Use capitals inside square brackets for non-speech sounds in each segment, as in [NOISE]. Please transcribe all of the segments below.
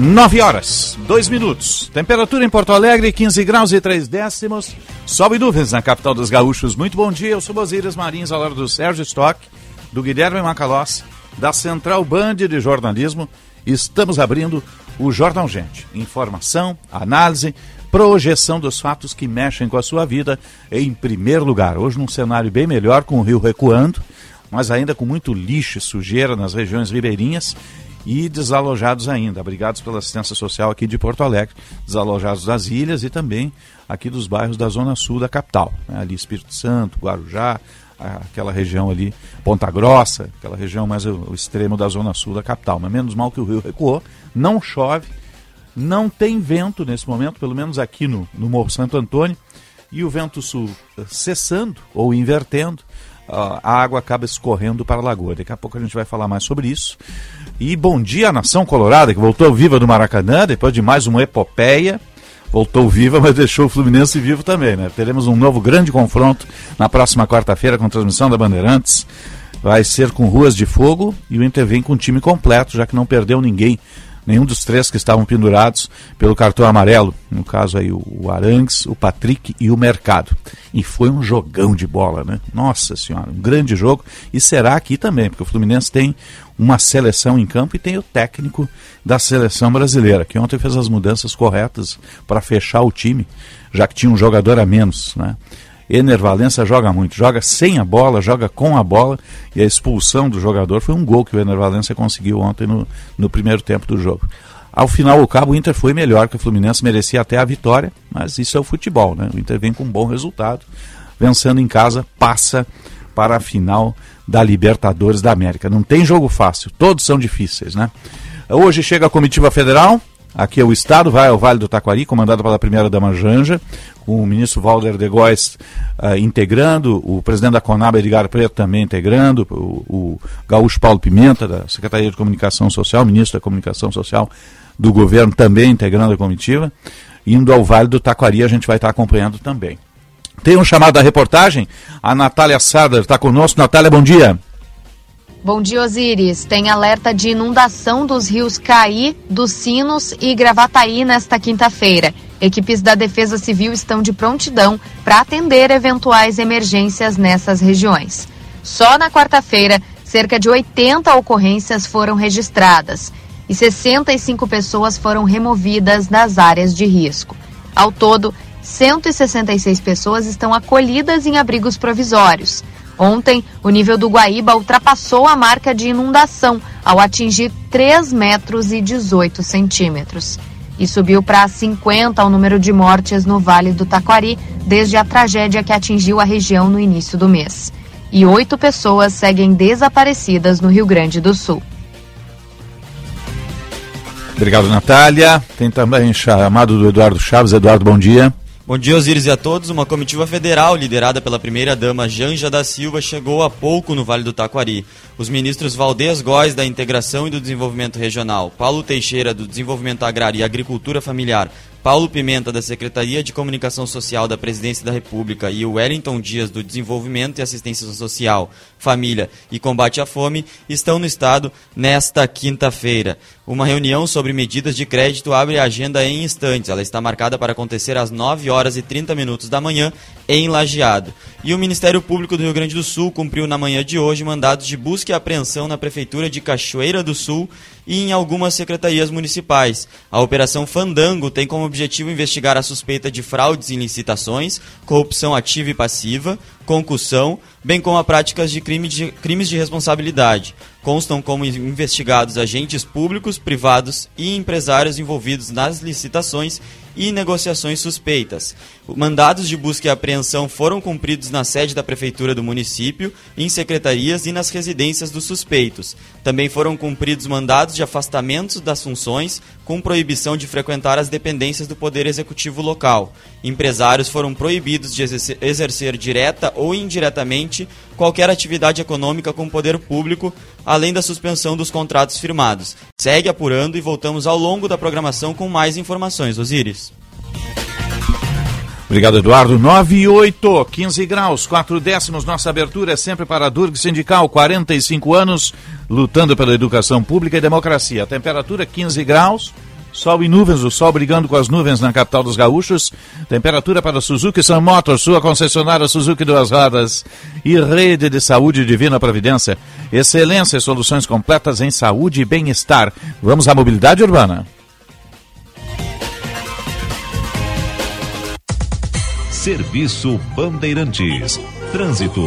Nove horas, dois minutos. Temperatura em Porto Alegre, 15 graus e 3 décimos. Sobe nuvens na capital dos gaúchos. Muito bom dia, eu sou Bosírias Marins, ao lado do Sérgio Stock, do Guilherme Macalossi, da Central Band de Jornalismo. Estamos abrindo o Jornal Gente. Informação, análise, projeção dos fatos que mexem com a sua vida em primeiro lugar. Hoje num cenário bem melhor, com o rio recuando, mas ainda com muito lixo e sujeira nas regiões ribeirinhas e desalojados ainda, abrigados pela assistência social aqui de Porto Alegre, desalojados das ilhas e também aqui dos bairros da zona sul da capital, né? ali Espírito Santo, Guarujá, aquela região ali, Ponta Grossa, aquela região mais o, extremo da zona sul da capital. Mas menos mal que o rio recuou, não chove, não tem vento nesse momento, pelo menos aqui no, no Morro Santo Antônio, e o vento sul cessando ou invertendo, a água acaba escorrendo para a lagoa. Daqui a pouco a gente vai falar mais sobre isso. E bom dia, Nação Colorada, que voltou viva do Maracanã, depois de mais uma epopeia. Voltou viva, [LAUGHS] mas deixou o Fluminense vivo também, né? Teremos um novo grande confronto na próxima quarta-feira com transmissão da Bandeirantes. Vai ser com ruas de fogo e o Inter vem com o time completo, já que não perdeu ninguém nenhum dos três que estavam pendurados pelo cartão amarelo, no caso aí o Arangues, o Patrick e o Mercado. E foi um jogão de bola, né? Nossa senhora, um grande jogo e será aqui também, porque o Fluminense tem uma seleção em campo e tem o técnico da seleção brasileira, que ontem fez as mudanças corretas para fechar o time, já que tinha um jogador a menos, né? Ener Valença joga muito, joga sem a bola, joga com a bola, e a expulsão do jogador foi um gol que o Ener Valença conseguiu ontem no, no primeiro tempo do jogo. Ao final, o cabo, o Inter foi melhor que o Fluminense, merecia até a vitória, mas isso é o futebol, né? O Inter vem com um bom resultado, vencendo em casa, passa para a final da Libertadores da América. Não tem jogo fácil, todos são difíceis, né? Hoje chega a comitiva federal, aqui é o Estado, vai ao Vale do Taquari, comandado pela primeira-dama Janja, com o ministro Walter de Góes uh, integrando, o presidente da Conab, Edgar Preto, também integrando, o, o Gaúcho Paulo Pimenta, da Secretaria de Comunicação Social, ministro da Comunicação Social do governo, também integrando a comitiva. Indo ao Vale do Taquari, a gente vai estar acompanhando também. Tem um chamado da reportagem, a Natália Sader está conosco. Natália, bom dia. Bom dia, Osiris. Tem alerta de inundação dos rios Caí, dos Sinos e Gravataí nesta quinta-feira. Equipes da Defesa Civil estão de prontidão para atender eventuais emergências nessas regiões. Só na quarta-feira, cerca de 80 ocorrências foram registradas e 65 pessoas foram removidas das áreas de risco. Ao todo, 166 pessoas estão acolhidas em abrigos provisórios. Ontem, o nível do Guaíba ultrapassou a marca de inundação ao atingir 3 metros e 18 centímetros. E subiu para 50 o número de mortes no Vale do Taquari desde a tragédia que atingiu a região no início do mês. E oito pessoas seguem desaparecidas no Rio Grande do Sul. Obrigado, Natália. Tem também chamado do Eduardo Chaves. Eduardo, bom dia. Bom dia, Osiris e a todos. Uma comitiva federal liderada pela primeira-dama Janja da Silva chegou há pouco no Vale do Taquari. Os ministros Valdez Góes, da Integração e do Desenvolvimento Regional, Paulo Teixeira, do Desenvolvimento Agrário e Agricultura Familiar, Paulo Pimenta, da Secretaria de Comunicação Social da Presidência da República, e o Wellington Dias, do Desenvolvimento e Assistência Social, Família e Combate à Fome, estão no Estado nesta quinta-feira. Uma reunião sobre medidas de crédito abre a agenda em instantes. Ela está marcada para acontecer às 9 horas e 30 minutos da manhã em Lajeado. E o Ministério Público do Rio Grande do Sul cumpriu na manhã de hoje mandados de busca e apreensão na Prefeitura de Cachoeira do Sul e em algumas secretarias municipais. A Operação Fandango tem como objetivo investigar a suspeita de fraudes em licitações, corrupção ativa e passiva, concussão, bem como a práticas de, crime de crimes de responsabilidade. Constam como investigados agentes públicos, privados e empresários envolvidos nas licitações e negociações suspeitas. Mandados de busca e apreensão foram cumpridos na sede da Prefeitura do município, em secretarias e nas residências dos suspeitos. Também foram cumpridos mandados de afastamento das funções, com proibição de frequentar as dependências do Poder Executivo local. Empresários foram proibidos de exercer direta ou indiretamente qualquer atividade econômica com o poder público, além da suspensão dos contratos firmados. Segue apurando e voltamos ao longo da programação com mais informações. Osíris. Obrigado, Eduardo. 9 e 8, 15 graus, 4 décimos. Nossa abertura é sempre para a Durg Sindical, 45 anos, lutando pela educação pública e democracia. Temperatura 15 graus, sol e nuvens, o sol brigando com as nuvens na capital dos gaúchos. Temperatura para Suzuki Sun Motors, sua concessionária Suzuki Duas Rodas e Rede de Saúde Divina Providência. Excelência e soluções completas em saúde e bem-estar. Vamos à mobilidade urbana. Serviço Bandeirantes. Trânsito.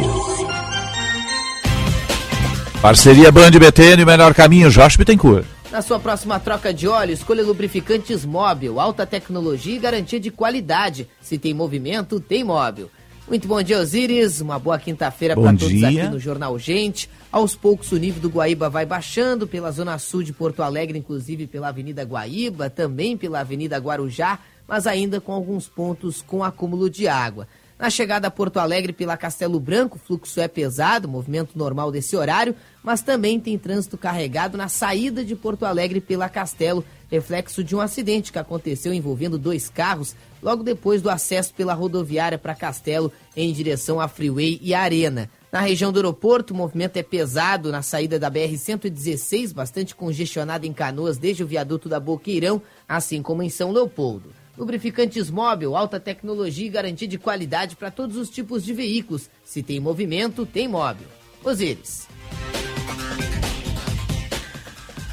Parceria Band BTN, o melhor caminho, Josh Bittencourt. Na sua próxima troca de óleo, escolha lubrificantes móvel, alta tecnologia e garantia de qualidade. Se tem movimento, tem móvel. Muito bom dia, Osiris. Uma boa quinta-feira para todos aqui no Jornal Gente. Aos poucos o nível do Guaíba vai baixando pela zona sul de Porto Alegre, inclusive pela Avenida Guaíba, também pela Avenida Guarujá mas ainda com alguns pontos com acúmulo de água. Na chegada a Porto Alegre pela Castelo Branco, o fluxo é pesado, movimento normal desse horário, mas também tem trânsito carregado na saída de Porto Alegre pela Castelo, reflexo de um acidente que aconteceu envolvendo dois carros logo depois do acesso pela rodoviária para Castelo em direção à Freeway e Arena. Na região do aeroporto, o movimento é pesado na saída da BR-116, bastante congestionado em Canoas desde o viaduto da Boqueirão, assim como em São Leopoldo. Lubrificantes móvel, alta tecnologia e garantia de qualidade para todos os tipos de veículos. Se tem movimento, tem móvel. Osiris.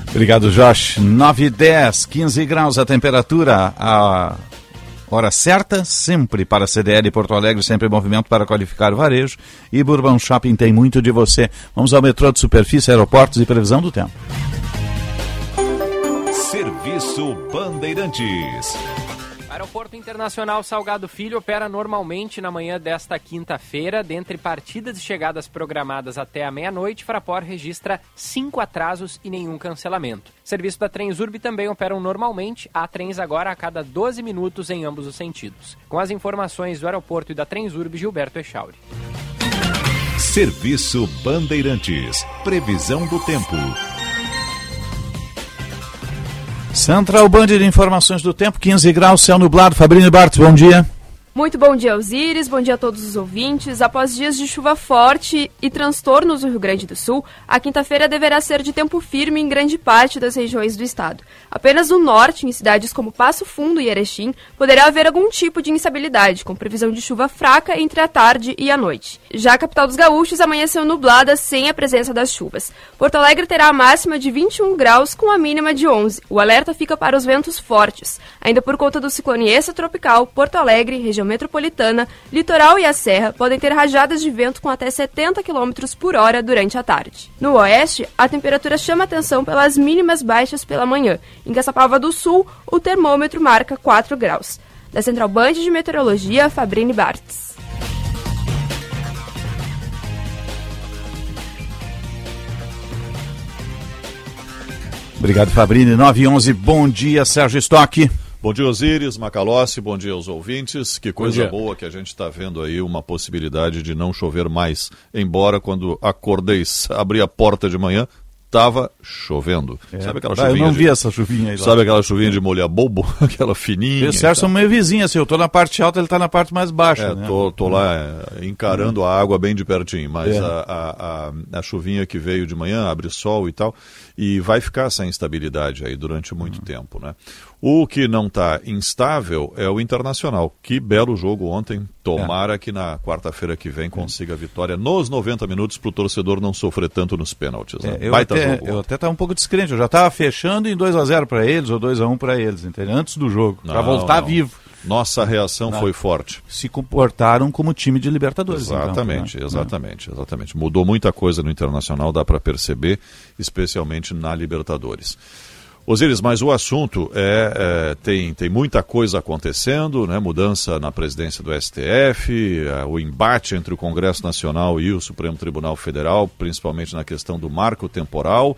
Obrigado, Josh. 9 e 10, 15 graus a temperatura. A hora certa, sempre para a CDL Porto Alegre, sempre movimento para qualificar o varejo. E Bourbon Shopping tem muito de você. Vamos ao metrô de superfície, aeroportos e previsão do tempo. Serviço Bandeirantes. Aeroporto Internacional Salgado Filho opera normalmente na manhã desta quinta-feira. Dentre partidas e chegadas programadas até a meia-noite, Fraport registra cinco atrasos e nenhum cancelamento. Serviço da Transurb também operam normalmente. Há trens agora a cada 12 minutos em ambos os sentidos. Com as informações do aeroporto e da Transurb, Gilberto Echauri. Serviço Bandeirantes. Previsão do tempo. Central Band de Informações do Tempo, 15 graus, céu nublado. Fabrício Bartos, bom dia. Muito bom dia, Osíris. Bom dia a todos os ouvintes. Após dias de chuva forte e transtornos no Rio Grande do Sul, a quinta-feira deverá ser de tempo firme em grande parte das regiões do estado. Apenas no norte, em cidades como Passo Fundo e Erechim, poderá haver algum tipo de instabilidade, com previsão de chuva fraca entre a tarde e a noite. Já a capital dos gaúchos amanheceu nublada sem a presença das chuvas. Porto Alegre terá a máxima de 21 graus com a mínima de 11. O alerta fica para os ventos fortes. Ainda por conta do ciclone tropical, Porto Alegre, região região metropolitana, litoral e a serra podem ter rajadas de vento com até 70 km por hora durante a tarde. No oeste, a temperatura chama atenção pelas mínimas baixas pela manhã. Em Caçapava do Sul, o termômetro marca 4 graus. Da Central Band de Meteorologia, Fabrini Bartz. Obrigado, Fabrini. 9 e 11, bom dia, Sérgio Stock. Bom dia, Osíris, Macalossi, bom dia aos ouvintes. Que coisa boa que a gente está vendo aí, uma possibilidade de não chover mais. Embora quando acordei, [LAUGHS] abri a porta de manhã, estava chovendo. É. Sabe aquela chuvinha? Ah, eu não de... vi essa chuvinha aí. Lá. Sabe aquela chuvinha de molhar bobo? [LAUGHS] aquela fininha. Esse Sérgio são meio vizinhos, assim. Eu tô na parte alta, ele está na parte mais baixa. É, né? tô, tô lá é, encarando a água bem de pertinho. Mas é. a, a, a, a, chuvinha que veio de manhã, abre sol e tal, e vai ficar essa instabilidade aí durante muito uhum. tempo, né? O que não está instável é o Internacional. Que belo jogo ontem. Tomara é. que na quarta-feira que vem consiga a vitória nos 90 minutos para o torcedor não sofrer tanto nos pênaltis. Né? É, eu, até, jogo, eu até estava um pouco descrente. Eu já estava fechando em 2 a 0 para eles ou 2 a 1 para eles, entendeu? antes do jogo, para voltar não. vivo. Nossa reação Não. foi forte. Se comportaram como time de Libertadores. Exatamente, então, né? exatamente, exatamente. Mudou muita coisa no Internacional, dá para perceber, especialmente na Libertadores. Osiris, mas o assunto é, é, tem, tem muita coisa acontecendo, né? mudança na presidência do STF, é, o embate entre o Congresso Nacional e o Supremo Tribunal Federal, principalmente na questão do marco temporal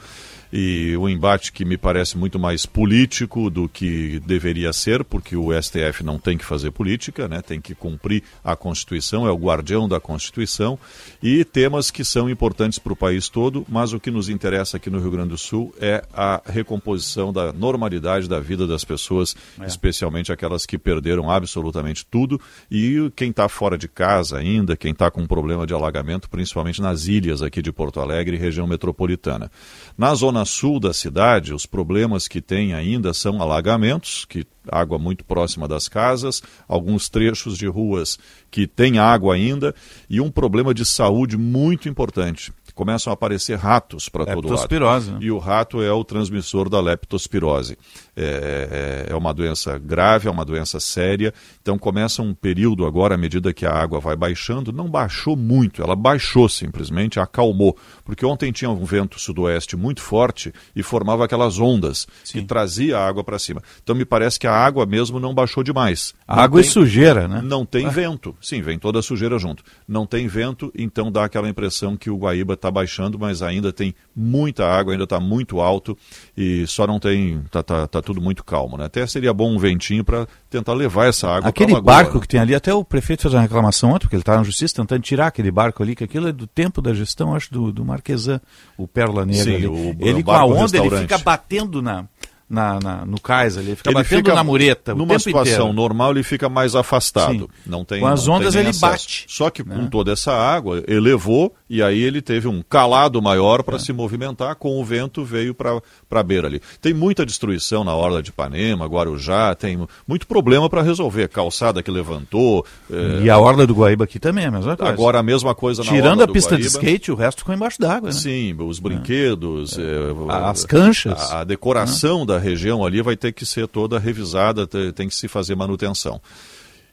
e um embate que me parece muito mais político do que deveria ser, porque o STF não tem que fazer política, né? tem que cumprir a Constituição, é o guardião da Constituição, e temas que são importantes para o país todo, mas o que nos interessa aqui no Rio Grande do Sul é a recomposição da normalidade da vida das pessoas, é. especialmente aquelas que perderam absolutamente tudo, e quem está fora de casa ainda, quem está com problema de alagamento, principalmente nas ilhas aqui de Porto Alegre e região metropolitana. Na zona sul da cidade, os problemas que tem ainda são alagamentos, que água muito próxima das casas, alguns trechos de ruas que têm água ainda e um problema de saúde muito importante começam a aparecer ratos para todo lado. Né? E o rato é o transmissor da leptospirose. É, é, é, uma doença grave, é uma doença séria. Então começa um período agora, à medida que a água vai baixando, não baixou muito, ela baixou simplesmente, acalmou. Porque ontem tinha um vento sudoeste muito forte e formava aquelas ondas Sim. que trazia a água para cima. Então me parece que a água mesmo não baixou demais. Não água tem, e sujeira, né? Não tem ah. vento. Sim, vem toda a sujeira junto. Não tem vento, então dá aquela impressão que o Guaíba está baixando, mas ainda tem muita água, ainda está muito alto e só não tem. Está tá, tá tudo muito calmo. Né? Até seria bom um ventinho para tentar levar essa água Aquele barco que tem ali, até o prefeito fez uma reclamação ontem, porque ele está na justiça tentando tirar aquele barco ali, que aquilo é do tempo da gestão, acho, do, do Marquesan, o Pérola Negra. Sim, ali. O, ele o com a onda, ele fica batendo na na, na, no cais ali, ele fica ele batendo fica, na mureta. Numa situação inteiro. normal, ele fica mais afastado. Sim. Não tem, com as ondas ele bate. Só que né? com toda essa água, elevou e aí ele teve um calado maior para é. se movimentar, com o vento veio para a beira ali. Tem muita destruição na Orla de Ipanema, Guarujá, tem muito problema para resolver. Calçada que levantou. É... E a Orla do Guaíba aqui também é a mesma coisa. Agora a mesma coisa Tirando na Orla a pista de skate, o resto ficou embaixo d'água. Né? Sim, os brinquedos, é. as canchas. A, a decoração da região ali vai ter que ser toda revisada, tem que se fazer manutenção.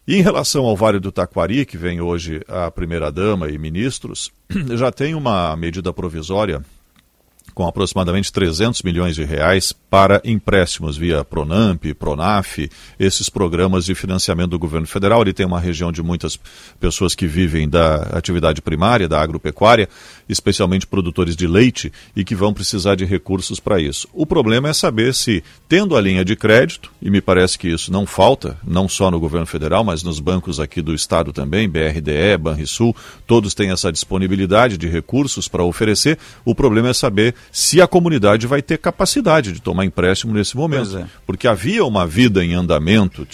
E em relação ao Vale do Taquari, que vem hoje a primeira-dama e ministros, [CLEARS THROAT] já tem uma medida provisória com aproximadamente 300 milhões de reais para empréstimos via Pronamp, Pronaf, esses programas de financiamento do governo federal. Ele tem uma região de muitas pessoas que vivem da atividade primária, da agropecuária, especialmente produtores de leite, e que vão precisar de recursos para isso. O problema é saber se, tendo a linha de crédito, e me parece que isso não falta, não só no governo federal, mas nos bancos aqui do estado também, BRDE, Banrisul, todos têm essa disponibilidade de recursos para oferecer. O problema é saber se a comunidade vai ter capacidade de tomar empréstimo nesse momento. É. Porque havia uma vida em andamento,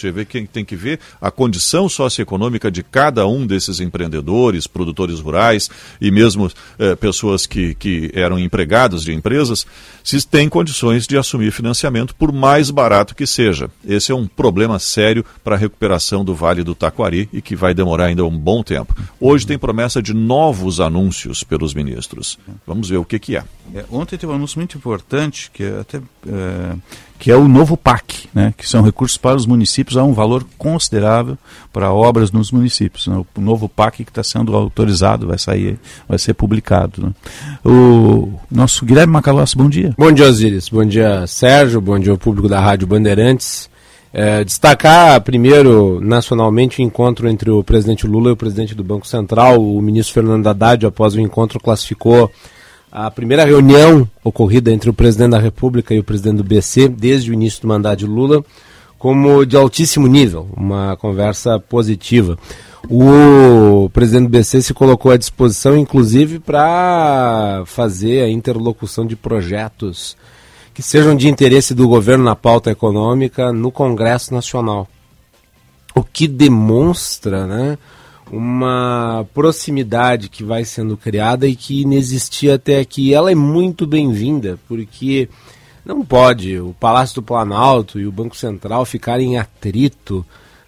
tem que ver a condição socioeconômica de cada um desses empreendedores, produtores rurais e mesmo eh, pessoas que, que eram empregados de empresas, se têm condições de assumir financiamento por mais barato que seja. Esse é um problema sério para a recuperação do Vale do Taquari e que vai demorar ainda um bom tempo. Hoje tem promessa de novos anúncios pelos ministros. Vamos ver o que, que é. é ontem teve um anúncio muito importante que é até é, que é o novo PAC, né, que são recursos para os municípios a um valor considerável para obras nos municípios. Né, o novo PAC que está sendo autorizado vai sair, vai ser publicado. Né. O nosso Guilherme Macalossi, bom dia. Bom dia, Osiris. Bom dia, Sérgio. Bom dia público da Rádio Bandeirantes. É, destacar primeiro, nacionalmente, o encontro entre o presidente Lula e o presidente do Banco Central. O ministro Fernando Haddad, após o encontro, classificou a primeira reunião ocorrida entre o presidente da República e o presidente do BC, desde o início do mandato de Lula, como de altíssimo nível, uma conversa positiva. O presidente do BC se colocou à disposição, inclusive, para fazer a interlocução de projetos que sejam de interesse do governo na pauta econômica no Congresso Nacional. O que demonstra né, uma proximidade que vai sendo criada e que inexistia até aqui. Ela é muito bem-vinda, porque não pode o Palácio do Planalto e o Banco Central ficarem em atrito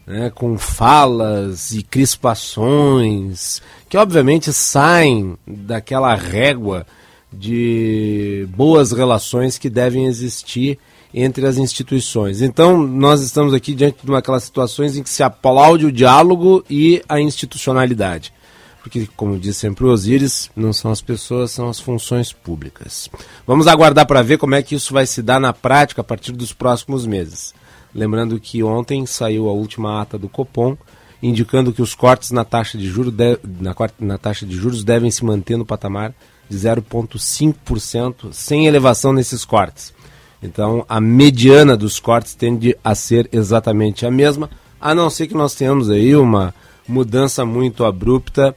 né, com falas e crispações que, obviamente, saem daquela régua de boas relações que devem existir entre as instituições. Então, nós estamos aqui diante de uma aquelas situações em que se aplaude o diálogo e a institucionalidade. Porque, como diz sempre o Osíris, não são as pessoas, são as funções públicas. Vamos aguardar para ver como é que isso vai se dar na prática a partir dos próximos meses. Lembrando que ontem saiu a última ata do Copom, indicando que os cortes na taxa de juros, de, na, na taxa de juros devem se manter no patamar de 0,5%, sem elevação nesses cortes. Então, a mediana dos cortes tende a ser exatamente a mesma, a não ser que nós tenhamos aí uma mudança muito abrupta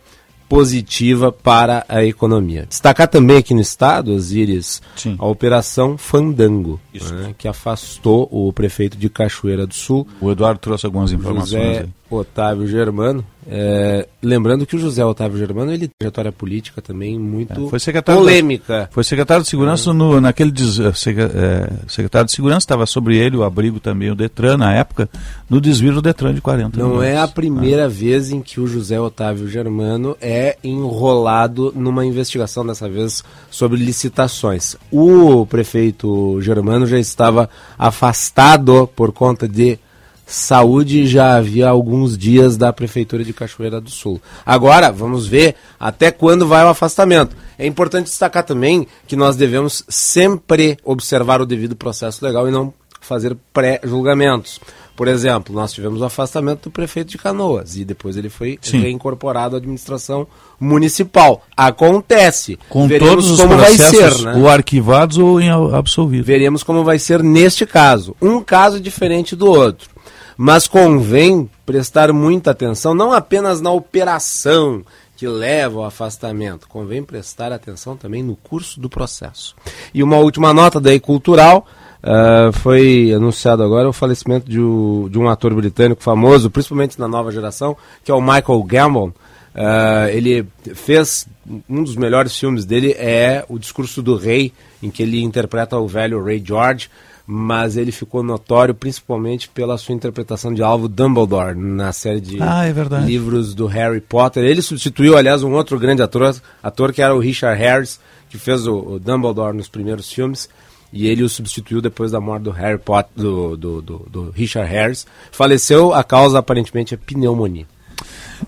positiva para a economia. Destacar também aqui no estado, Osíris, Sim. a operação Fandango, né, que afastou o prefeito de Cachoeira do Sul. O Eduardo trouxe algumas informações. José aí. Otávio Germano. É, lembrando que o José Otávio Germano ele tem trajetória política também muito é, foi polêmica. Da, foi secretário de segurança é. no, naquele des, é, secretário de segurança estava sobre ele o abrigo também o Detran na época no desvio do Detran de 40 Não milhões. é a primeira vez em que o José Otávio Germano é enrolado numa investigação dessa vez sobre licitações. O prefeito Germano já estava afastado por conta de saúde já havia alguns dias da Prefeitura de Cachoeira do Sul. Agora, vamos ver até quando vai o afastamento. É importante destacar também que nós devemos sempre observar o devido processo legal e não fazer pré-julgamentos. Por exemplo, nós tivemos o afastamento do prefeito de Canoas e depois ele foi Sim. reincorporado à administração municipal. Acontece. Com Veremos todos os como processos vai ser, né? ou arquivados ou absolvidos. Veremos como vai ser neste caso. Um caso diferente do outro. Mas convém prestar muita atenção, não apenas na operação que leva ao afastamento, convém prestar atenção também no curso do processo. E uma última nota daí cultural. Uh, foi anunciado agora o falecimento de, o, de, um ator britânico famoso, principalmente na nova geração, que é o Michael Gambon. Uh, ele fez um dos melhores filmes dele é o Discurso do Rei, em que ele interpreta o velho Ray George mas ele ficou notório principalmente pela sua interpretação de Alvo Dumbledore na série de ah, é livros do Harry Potter. Ele substituiu, aliás, um outro grande ator, ator que era o Richard Harris, que fez o, o Dumbledore nos primeiros filmes e ele o substituiu depois da morte do Harry Potter, do, do, do, do Richard Harris. Faleceu, a causa aparentemente é pneumonia.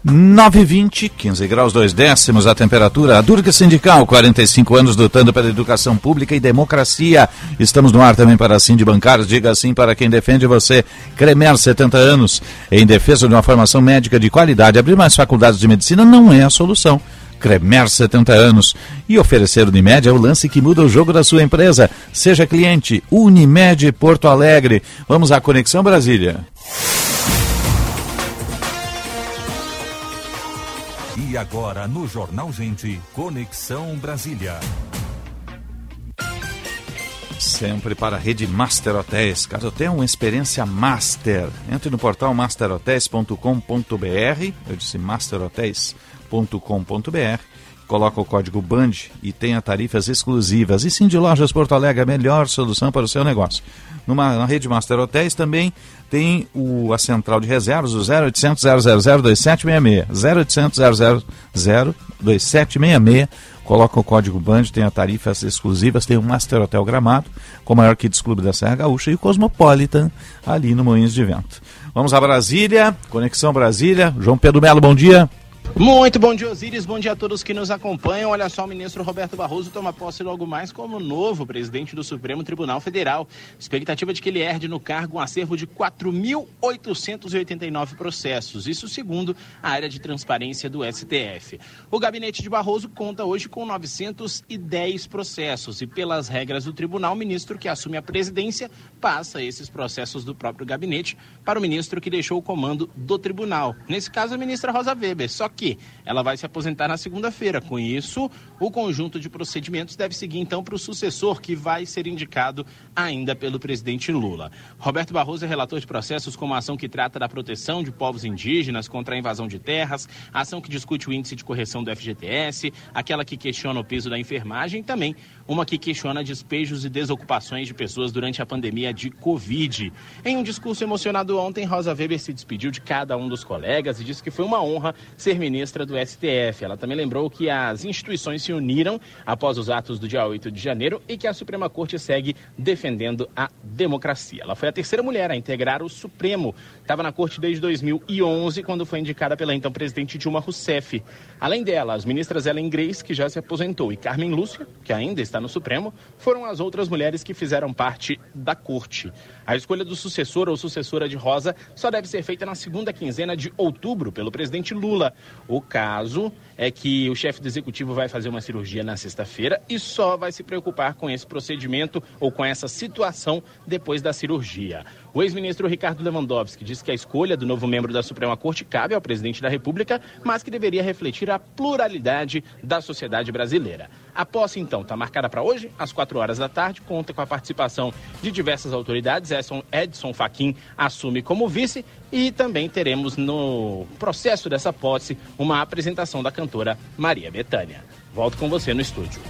920, 15 graus 2 décimos a temperatura. A Durga Sindical, 45 anos lutando pela educação pública e democracia. Estamos no ar também para sim de bancários. Diga assim para quem defende você. Cremer, 70 anos. Em defesa de uma formação médica de qualidade. Abrir mais faculdades de medicina não é a solução. Cremer 70 anos. E oferecer Unimed é o lance que muda o jogo da sua empresa. Seja cliente Unimed Porto Alegre. Vamos à Conexão Brasília. E agora no Jornal Gente, Conexão Brasília. Sempre para a rede Master Hotéis. Caso tenha uma experiência master, entre no portal masterhotels.com.br. Eu disse masterhotels.com.br. Coloca o código BAND e tenha tarifas exclusivas. E sim, de Lojas Porto Alegre, a melhor solução para o seu negócio. Numa, na rede Master Hotéis também tem o, a central de reservas, o 0800 000 2766. 0800 000 2766. Coloca o código BAND, tem tarifas exclusivas, tem o Master Hotel Gramado, com o maior Kids Clube da Serra Gaúcha e o Cosmopolitan ali no Moinhos de Vento. Vamos a Brasília, Conexão Brasília. João Pedro Melo, bom dia. Muito bom dia, Osiris. Bom dia a todos que nos acompanham. Olha só, o ministro Roberto Barroso toma posse logo mais como novo presidente do Supremo Tribunal Federal. Expectativa de que ele herde no cargo um acervo de 4.889 processos. Isso segundo a área de transparência do STF. O gabinete de Barroso conta hoje com 910 processos e, pelas regras do tribunal, o ministro que assume a presidência passa esses processos do próprio gabinete para o ministro que deixou o comando do tribunal. Nesse caso, a ministra Rosa Weber. Só que ela vai se aposentar na segunda-feira. Com isso, o conjunto de procedimentos deve seguir então para o sucessor, que vai ser indicado ainda pelo presidente Lula. Roberto Barroso é relator de processos como a ação que trata da proteção de povos indígenas contra a invasão de terras, a ação que discute o índice de correção do FGTS, aquela que questiona o piso da enfermagem e também uma que questiona despejos e desocupações de pessoas durante a pandemia de Covid. Em um discurso emocionado ontem, Rosa Weber se despediu de cada um dos colegas e disse que foi uma honra ser ministra do STF. Ela também lembrou que as instituições se uniram após os atos do dia 8 de janeiro e que a Suprema Corte segue defendendo a democracia. Ela foi a terceira mulher a integrar o Supremo. Estava na corte desde 2011, quando foi indicada pela então presidente Dilma Rousseff. Além dela, as ministras Ellen Grace, que já se aposentou, e Carmen Lúcia, que ainda está no Supremo, foram as outras mulheres que fizeram parte da corte. A escolha do sucessor ou sucessora de Rosa só deve ser feita na segunda quinzena de outubro pelo presidente Lula. O caso é que o chefe do executivo vai fazer uma cirurgia na sexta-feira e só vai se preocupar com esse procedimento ou com essa situação depois da cirurgia. O ex-ministro Ricardo Lewandowski disse que a escolha do novo membro da Suprema Corte cabe ao presidente da República, mas que deveria refletir a pluralidade da sociedade brasileira. A posse, então, está marcada para hoje, às 4 horas da tarde, conta com a participação de diversas autoridades. Edson, Edson Fachin assume como vice e também teremos no processo dessa posse uma apresentação da cantora Maria Bethânia. Volto com você no estúdio.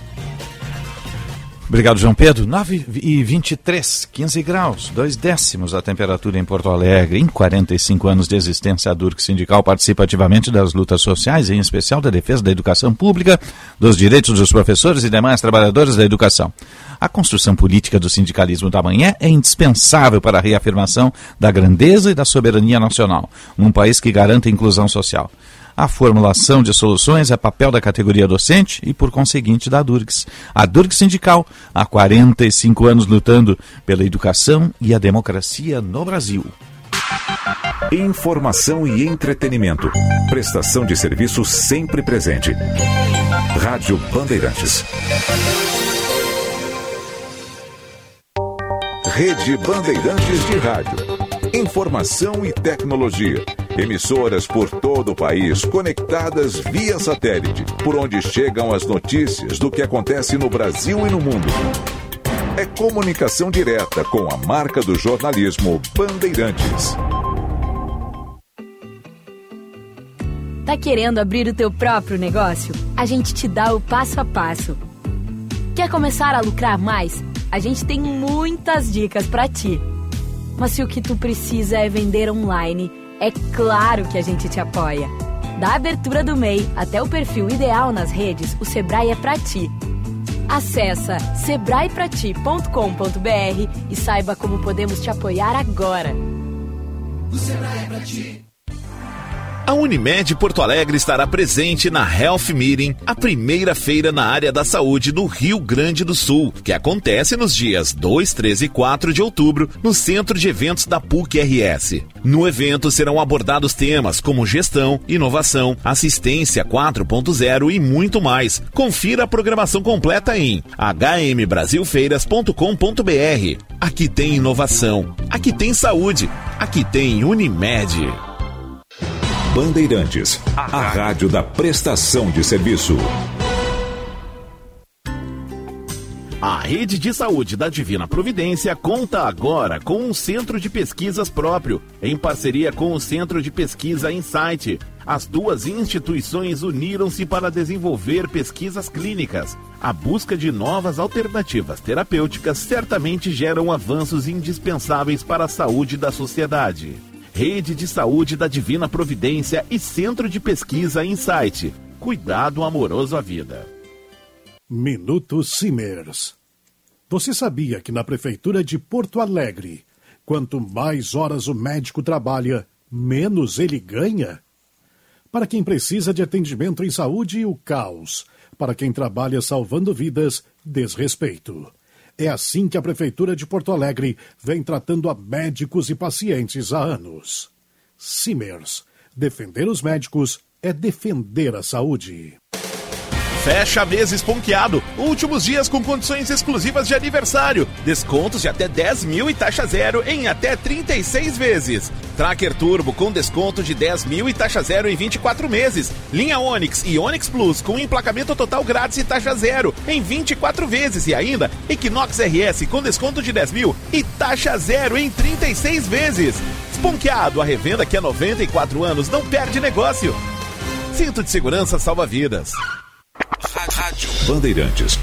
Obrigado, João Pedro. 9 e 23, 15 graus, dois décimos a temperatura em Porto Alegre. Em 45 anos de existência, a Durk Sindical participa ativamente das lutas sociais, em especial da defesa da educação pública, dos direitos dos professores e demais trabalhadores da educação. A construção política do sindicalismo da manhã é indispensável para a reafirmação da grandeza e da soberania nacional, num país que garanta inclusão social. A formulação de soluções é papel da categoria docente e, por conseguinte, da Durgs. A Durgs Sindical, há 45 anos lutando pela educação e a democracia no Brasil. Informação e entretenimento. Prestação de serviço sempre presente. Rádio Bandeirantes. Rede Bandeirantes de Rádio. Informação e tecnologia. Emissoras por todo o país conectadas via satélite, por onde chegam as notícias do que acontece no Brasil e no mundo. É comunicação direta com a marca do jornalismo Bandeirantes. Tá querendo abrir o teu próprio negócio? A gente te dá o passo a passo. Quer começar a lucrar mais? A gente tem muitas dicas para ti. Mas se o que tu precisa é vender online, é claro que a gente te apoia. Da abertura do MEI até o perfil ideal nas redes, o Sebrae é para ti. Acesse sebraeprati.com.br e saiba como podemos te apoiar agora. O Sebrae é ti. A Unimed Porto Alegre estará presente na Health Meeting, a primeira feira na área da saúde do Rio Grande do Sul, que acontece nos dias 2, 3 e 4 de outubro no Centro de Eventos da PUC-RS. No evento serão abordados temas como gestão, inovação, assistência 4.0 e muito mais. Confira a programação completa em hmbrasilfeiras.com.br. Aqui tem inovação, aqui tem saúde, aqui tem Unimed. Bandeirantes, a rádio da prestação de serviço. A rede de saúde da Divina Providência conta agora com um centro de pesquisas próprio, em parceria com o Centro de Pesquisa Insight. As duas instituições uniram-se para desenvolver pesquisas clínicas. A busca de novas alternativas terapêuticas certamente geram avanços indispensáveis para a saúde da sociedade. Rede de Saúde da Divina Providência e Centro de Pesquisa Insight. Cuidado amoroso à vida. Minuto Simers. Você sabia que na Prefeitura de Porto Alegre, quanto mais horas o médico trabalha, menos ele ganha? Para quem precisa de atendimento em saúde, o caos. Para quem trabalha salvando vidas, desrespeito. É assim que a Prefeitura de Porto Alegre vem tratando a médicos e pacientes há anos. Simers. Defender os médicos é defender a saúde. Fecha mês esponqueado. Últimos dias com condições exclusivas de aniversário. Descontos de até 10 mil e taxa zero em até 36 vezes. Tracker Turbo com desconto de 10 mil e taxa zero em 24 meses. Linha Onix e Onix Plus com emplacamento total grátis e taxa zero em 24 vezes. E ainda Equinox RS com desconto de 10 mil e taxa zero em 36 vezes. Esponqueado, a revenda que há 94 anos não perde negócio. Cinto de segurança salva vidas. Rádio Bandeirantes.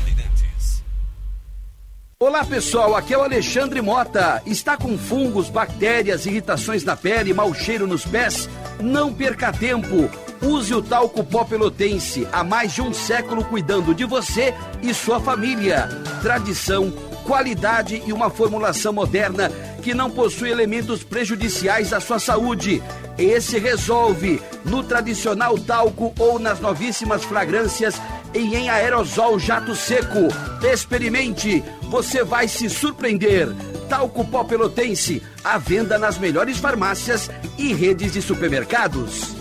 Olá pessoal, aqui é o Alexandre Mota. Está com fungos, bactérias, irritações na pele, mau cheiro nos pés? Não perca tempo. Use o talco pó pelotense, há mais de um século cuidando de você e sua família. Tradição, qualidade e uma formulação moderna que não possui elementos prejudiciais à sua saúde. Esse resolve no tradicional talco ou nas novíssimas fragrâncias e em aerosol jato seco. Experimente, você vai se surpreender. Talco pó pelotense, à venda nas melhores farmácias e redes de supermercados.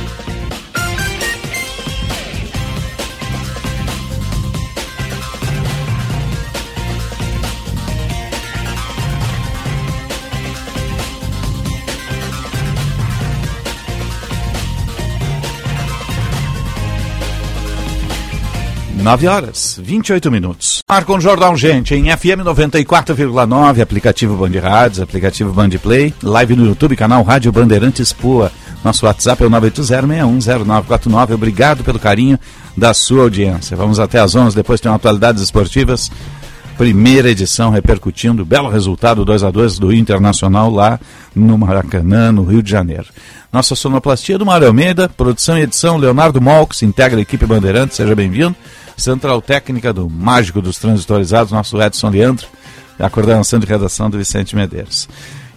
Nove horas, 28 minutos. Ar com Jornal Gente, em FM 94,9, aplicativo Band Rádios, aplicativo Band Play, live no YouTube, canal Rádio Bandeirantes Pua. Nosso WhatsApp é o 980610949. Obrigado pelo carinho da sua audiência. Vamos até às 11, depois tem atualidades esportivas. Primeira edição repercutindo, belo resultado 2 a 2 do Internacional lá no Maracanã, no Rio de Janeiro. Nossa sonoplastia do Mário Almeida, produção e edição Leonardo Molks, integra a equipe Bandeirantes, seja bem-vindo. Central Técnica do Mágico dos Transitorizados, nosso Edson Leandro, a coordenação de redação do Vicente Medeiros.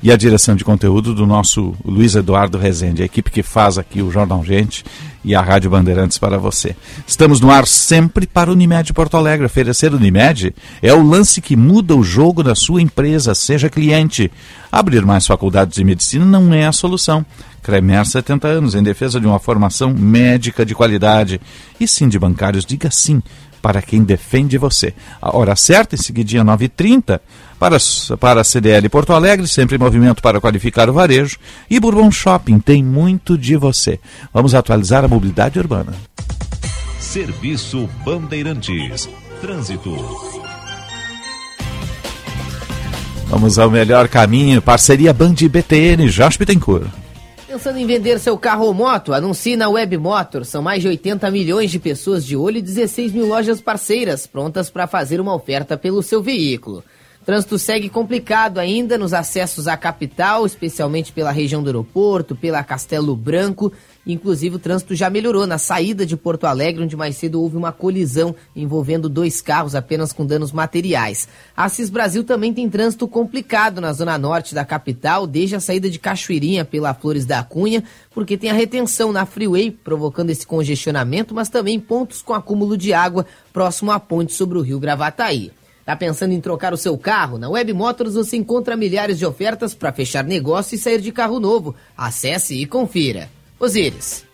E a direção de conteúdo do nosso Luiz Eduardo Rezende, a equipe que faz aqui o Jornal Gente e a Rádio Bandeirantes para você. Estamos no ar sempre para Unimed Porto Alegre. Oferecer Unimed é o lance que muda o jogo da sua empresa, seja cliente. Abrir mais faculdades de medicina não é a solução. Cremer 70 anos em defesa de uma formação médica de qualidade. E sim de bancários, diga sim para quem defende você. A hora certa, em seguidinha 9h30, para, para a CDL Porto Alegre, sempre em movimento para qualificar o varejo. E Bourbon Shopping tem muito de você. Vamos atualizar a mobilidade urbana. Serviço Bandeirantes. Trânsito. Vamos ao melhor caminho. Parceria Band BTN, Jorge Bittencourt. Pensando em vender seu carro ou moto? Anuncie na Web Motor. São mais de 80 milhões de pessoas de olho e 16 mil lojas parceiras prontas para fazer uma oferta pelo seu veículo. Trânsito segue complicado ainda nos acessos à capital, especialmente pela região do aeroporto, pela Castelo Branco. Inclusive, o trânsito já melhorou na saída de Porto Alegre, onde mais cedo houve uma colisão envolvendo dois carros apenas com danos materiais. Assis Brasil também tem trânsito complicado na zona norte da capital, desde a saída de Cachoeirinha pela Flores da Cunha, porque tem a retenção na freeway, provocando esse congestionamento, mas também pontos com acúmulo de água próximo à ponte sobre o rio Gravataí. Tá pensando em trocar o seu carro? Na Web Motors você encontra milhares de ofertas para fechar negócio e sair de carro novo. Acesse e confira. Osíris.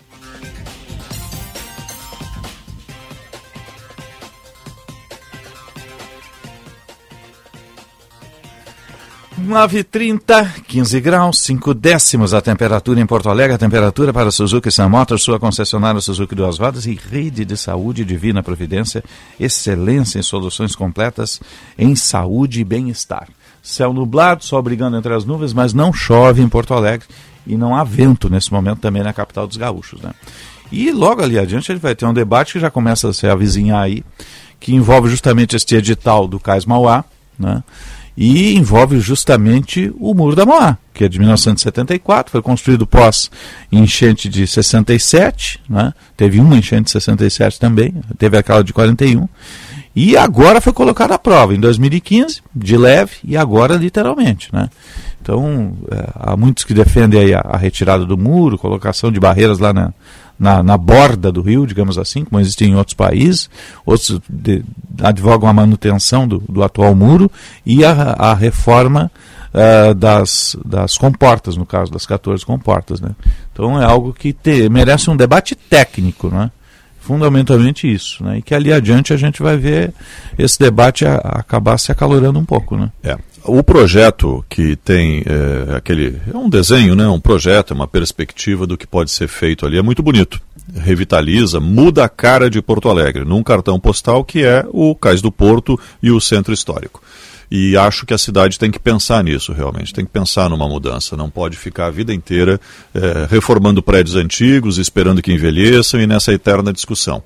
Nove trinta, 15 graus, 5 décimos a temperatura em Porto Alegre, a temperatura para Suzuki Sun Motors, sua concessionária Suzuki Duas Rodas e rede de saúde Divina Providência, excelência em soluções completas em saúde e bem-estar. Céu nublado, sol brigando entre as nuvens, mas não chove em Porto Alegre e não há vento nesse momento também na capital dos gaúchos. Né? E logo ali adiante ele vai ter um debate que já começa a se avizinhar aí, que envolve justamente este edital do Cais Mauá, né? E envolve justamente o Muro da Mauá, que é de 1974, foi construído pós enchente de 67, né? teve uma enchente de 67 também, teve aquela de 41, e agora foi colocado à prova, em 2015, de leve, e agora literalmente. Né? Então, é, há muitos que defendem a, a, retirada do muro, colocação de barreiras lá na, na, na, borda do rio, digamos assim, como existe em outros países. Outros de, advogam a manutenção do, do, atual muro e a, a reforma uh, das, das comportas, no caso das 14 comportas. Né? Então, é algo que te, merece um debate técnico, né? Fundamentalmente isso, né? E que ali adiante a gente vai ver esse debate a, a acabar se acalorando um pouco, né? É. O projeto que tem é, aquele. É um desenho, né? um projeto, uma perspectiva do que pode ser feito ali. É muito bonito. revitaliza, muda a cara de Porto Alegre, num cartão postal que é o Cais do Porto e o Centro Histórico. E acho que a cidade tem que pensar nisso realmente, tem que pensar numa mudança. Não pode ficar a vida inteira é, reformando prédios antigos, esperando que envelheçam e nessa eterna discussão.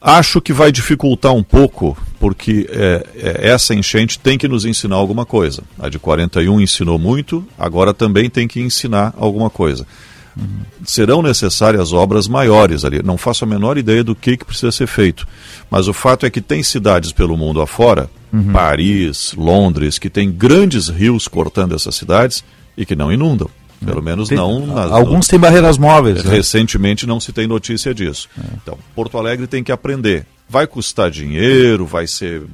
Acho que vai dificultar um pouco, porque é, é, essa enchente tem que nos ensinar alguma coisa. A de 41 ensinou muito, agora também tem que ensinar alguma coisa. Serão necessárias obras maiores ali. Não faço a menor ideia do que, que precisa ser feito. Mas o fato é que tem cidades pelo mundo afora uhum. Paris, Londres, que tem grandes rios cortando essas cidades e que não inundam. Pelo menos tem, não. Nas, alguns têm barreiras móveis. Né? Recentemente né? não se tem notícia disso. É. Então, Porto Alegre tem que aprender. Vai custar dinheiro, vai ser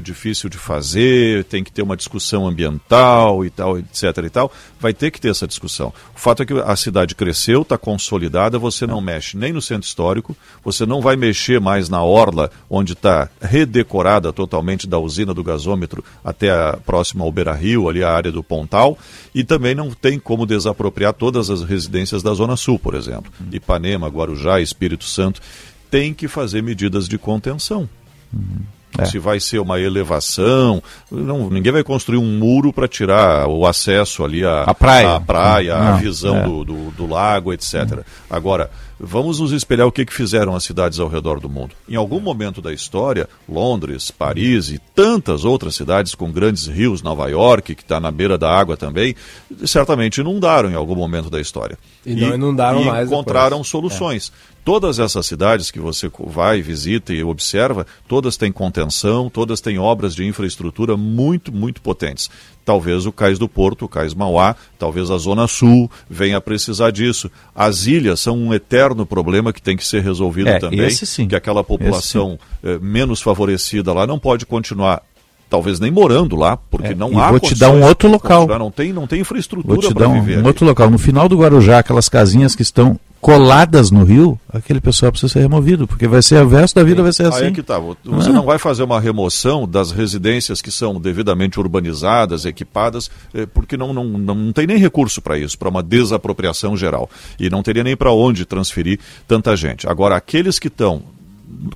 difícil de fazer, tem que ter uma discussão ambiental e tal, etc. e tal. Vai ter que ter essa discussão. O fato é que a cidade cresceu, está consolidada, você não mexe nem no centro histórico, você não vai mexer mais na orla, onde está redecorada totalmente da usina do gasômetro até a próxima ao Rio, ali a área do Pontal, e também não tem como desapropriar todas as residências da Zona Sul, por exemplo. Ipanema, Guarujá, Espírito Santo tem que fazer medidas de contenção. Uhum. É. Se vai ser uma elevação, não, ninguém vai construir um muro para tirar o acesso ali à, a praia, à praia, não, a visão é. do, do, do, lago, etc. Uhum. Agora, Vamos nos espelhar o que, que fizeram as cidades ao redor do mundo. Em algum momento da história, Londres, Paris e tantas outras cidades com grandes rios, Nova York, que está na beira da água também, certamente inundaram em algum momento da história. E, não inundaram e mais. encontraram depois. soluções. É. Todas essas cidades que você vai, visita e observa, todas têm contenção, todas têm obras de infraestrutura muito, muito potentes. Talvez o Cais do Porto, o Cais Mauá, talvez a Zona Sul venha a precisar disso. As ilhas são um eterno problema que tem que ser resolvido é, também. Esse sim. Que aquela população eh, menos favorecida lá não pode continuar talvez nem morando lá, porque é, não há vou te dar um outro local. Não tem, não tem infraestrutura para viver. Um, um outro local. No final do Guarujá, aquelas casinhas que estão coladas no rio, aquele pessoal precisa ser removido, porque vai ser o resto da vida vai ser assim. Aí é que tá. Você ah. não vai fazer uma remoção das residências que são devidamente urbanizadas, equipadas, eh, porque não, não, não tem nem recurso para isso, para uma desapropriação geral. E não teria nem para onde transferir tanta gente. Agora, aqueles que estão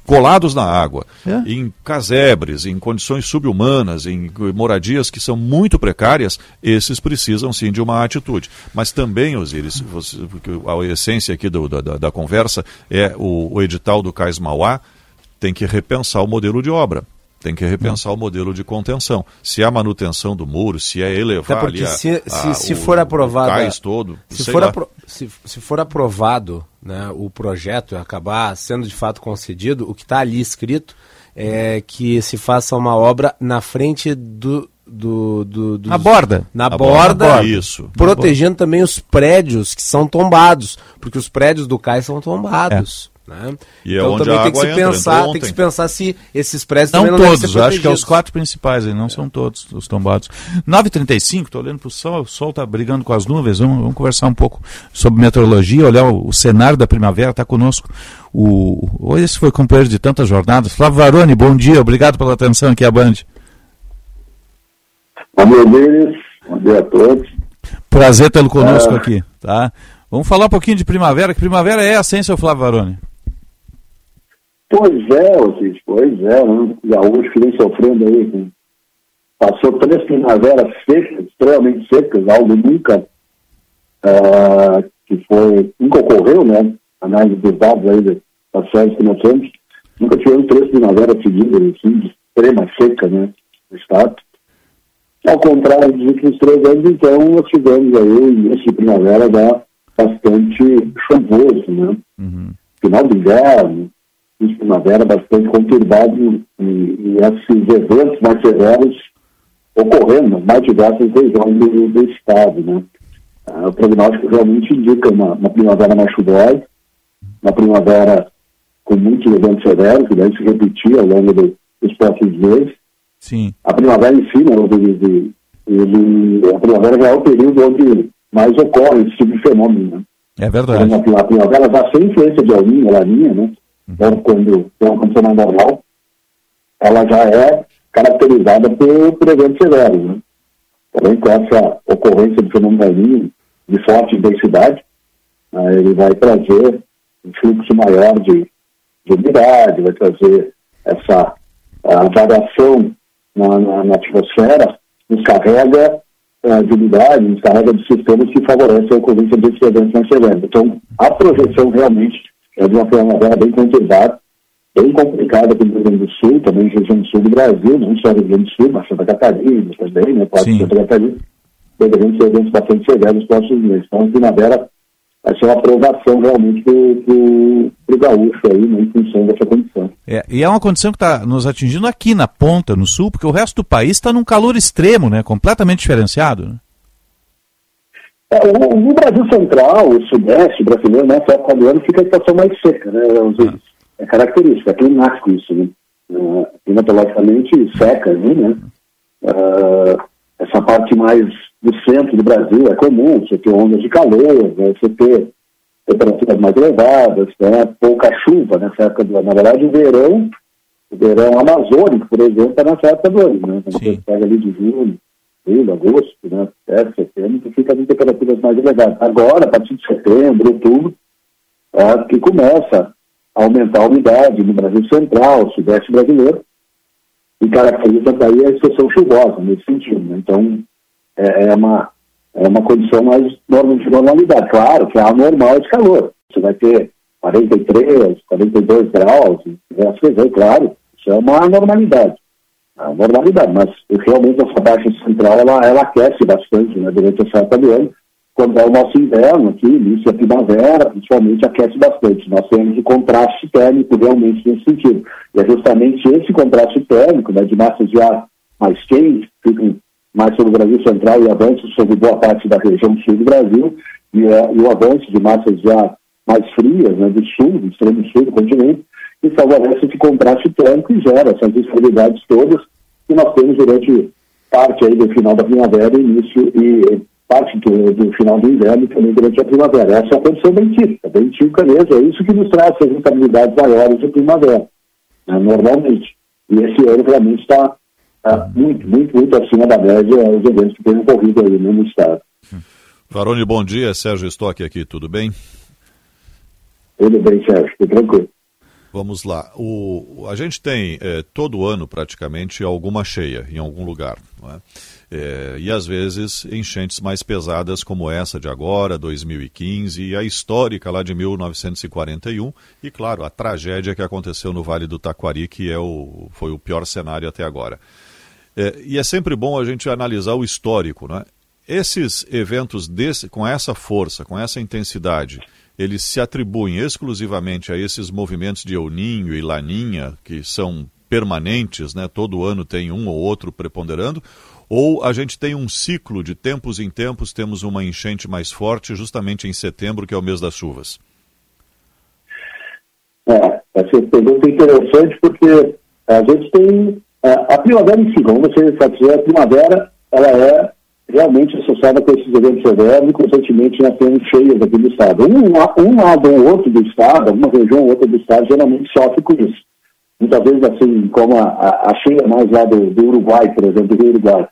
colados na água, é. em casebres, em condições subhumanas, em moradias que são muito precárias, esses precisam sim de uma atitude. Mas também, Osiris, você, a essência aqui do, da, da, conversa é o, o edital do Cais Mauá tem que repensar o modelo de obra tem que repensar o modelo de contenção. Se há manutenção do muro, se é elevar Até porque ali a, se, a, se, se for aprovado, o cais todo, se for, apro se, se for aprovado né, o projeto acabar sendo de fato concedido, o que está ali escrito é que se faça uma obra na frente do, do, do, dos, na borda. Na borda, borda, isso. Protegendo também os prédios que são tombados, porque os prédios do cais são tombados. É. Né? E é então também tem que se entra, pensar, tem que se pensar se esses prédios não, não todos, acho que é os quatro principais, não é. são todos os tombados. 9h35, estou olhando para o sol, o sol está brigando com as nuvens, vamos, vamos, conversar um pouco sobre meteorologia, olhar o, o cenário da primavera, está conosco o, esse foi companheiro de tantas jornadas, Flávio Varoni, bom dia, obrigado pela atenção aqui à Band. Bom dia, bom dia a todos. Prazer tê-lo conosco é... aqui, tá? Vamos falar um pouquinho de primavera, que primavera é assim, seu Flávio Varoni. Pois é, Ossis, pois é, né? gaúcho que vem sofrendo aí. Passou três primaveras secas, extremamente secas, algo nunca uh, que foi, nunca ocorreu, né? Análise dos dados aí das séries que nós temos. Nunca tivemos três primaveras seguidas, assim, de extrema seca, né? No estado. Ao contrário dos últimos três anos, então, nós tivemos aí, esse primavera já bastante chuvoso, né? Uhum. Final do inverno, de primavera bastante conturbado e, e, esses eventos mais severos ocorrendo nas mais diversas regiões do, do estado, né? Ah, o prognóstico realmente indica uma, uma, primavera mais chuvosa, uma primavera com muitos eventos severos, que deve se repetir ao longo do, dos próximos meses. Sim. A primavera em si, né, ele, ele, a primavera já é o período onde mais ocorre esse tipo de fenômeno, né? É verdade. Então, a primavera já sem influência de alguém, Laninha, né? Então, quando tem uma condição normal, ela já é caracterizada por, por eventos severos. Né? Porém, com essa ocorrência de fenômeno de forte intensidade, né, ele vai trazer um fluxo maior de, de umidade, vai trazer essa variação na, na, na, atmosfera, nos carrega uh, de umidade, nos carrega de sistemas que favorecem a ocorrência desses eventos mais severos. Então, a projeção realmente é de uma primavera bem conturbada, bem complicada aqui no Rio Grande do Sul, também região do sul do Brasil, não só Rio Grande do Sul, mas Santa Catarina também, né, de Santa Catarina, deveriam ser eventos bastante severos nos próximos meses. Então, a primavera vai ser uma aprovação realmente para o gaúcho aí, né, em função dessa condição. É, e é uma condição que está nos atingindo aqui na ponta, no sul, porque o resto do país está num calor extremo, né, completamente diferenciado. Né? É, no Brasil Central, o Sudeste brasileiro, nessa época do ano, fica a estação mais seca, né? Ah. É característica, é climático isso, né? Uh, climatologicamente seca, né? Uh, essa parte mais do centro do Brasil é comum, você ter ondas de calor, né, você ter temperaturas mais elevadas, né, pouca chuva nessa época do ano. Na verdade, o verão, o verão amazônico, por exemplo, é nessa época do ano. Né? Quando você pega ali de julho, julho, agosto, né, até setembro, você fica em temperaturas mais elevadas. Agora, a partir de setembro, outubro, é que começa a aumentar a umidade no Brasil Central, Sudeste brasileiro, e caracteriza daí a estação chuvosa, nesse sentido. Né? Então, é, é, uma, é uma condição mais de normalidade. Claro que é anormal de calor. Você vai ter 43, 42 graus, diversas claro, isso é uma normalidade. Uma normalidade, mas realmente essa baixa central ela, ela aquece bastante né, durante essa época do ano. Quando é o nosso inverno aqui, início da primavera, principalmente aquece bastante. Nós temos o contraste térmico realmente nesse sentido. E é justamente esse contraste térmico, né, de massas de ar mais quentes, ficam mais sobre o Brasil Central e avanço sobre boa parte da região sul do Brasil, e, é, e o avanço de massas já mais frias, né, do sul, do extremo sul do continente, que favorece esse contraste térmico e gera essas instabilidades todas que nós temos durante parte aí do final da primavera e início e parte do, do final do inverno e também durante a primavera. Essa é a condição bem típica, bem típica mesmo. É isso que nos traz essas instabilidades maiores de primavera, né, normalmente. E esse ano realmente está Tá muito, muito, muito acima da média os eventos que têm ocorrido aí no estado. Varone, bom dia. Sérgio Stock aqui, tudo bem? Tudo bem, Sérgio, tudo tranquilo. Vamos lá. O, a gente tem é, todo ano praticamente alguma cheia em algum lugar. É? É, e às vezes enchentes mais pesadas como essa de agora, 2015, e a histórica lá de 1941, e claro, a tragédia que aconteceu no Vale do Taquari, que é o, foi o pior cenário até agora. É, e é sempre bom a gente analisar o histórico. Né? Esses eventos desse, com essa força, com essa intensidade, eles se atribuem exclusivamente a esses movimentos de El Ninho e Laninha, que são permanentes, né? todo ano tem um ou outro preponderando, ou a gente tem um ciclo de tempos em tempos, temos uma enchente mais forte justamente em setembro, que é o mês das chuvas? É, essa pergunta é interessante porque a gente tem é, a primavera em si, como você sabe a primavera ela é realmente associada com esses eventos severos e constantemente nós temos cheias aqui do estado. Um, um lado ou outro do estado, alguma região ou outra do estado, geralmente sofre com isso. Muitas vezes, assim, como a, a, cheia mais lá do, do, Uruguai, por exemplo, do Uruguai,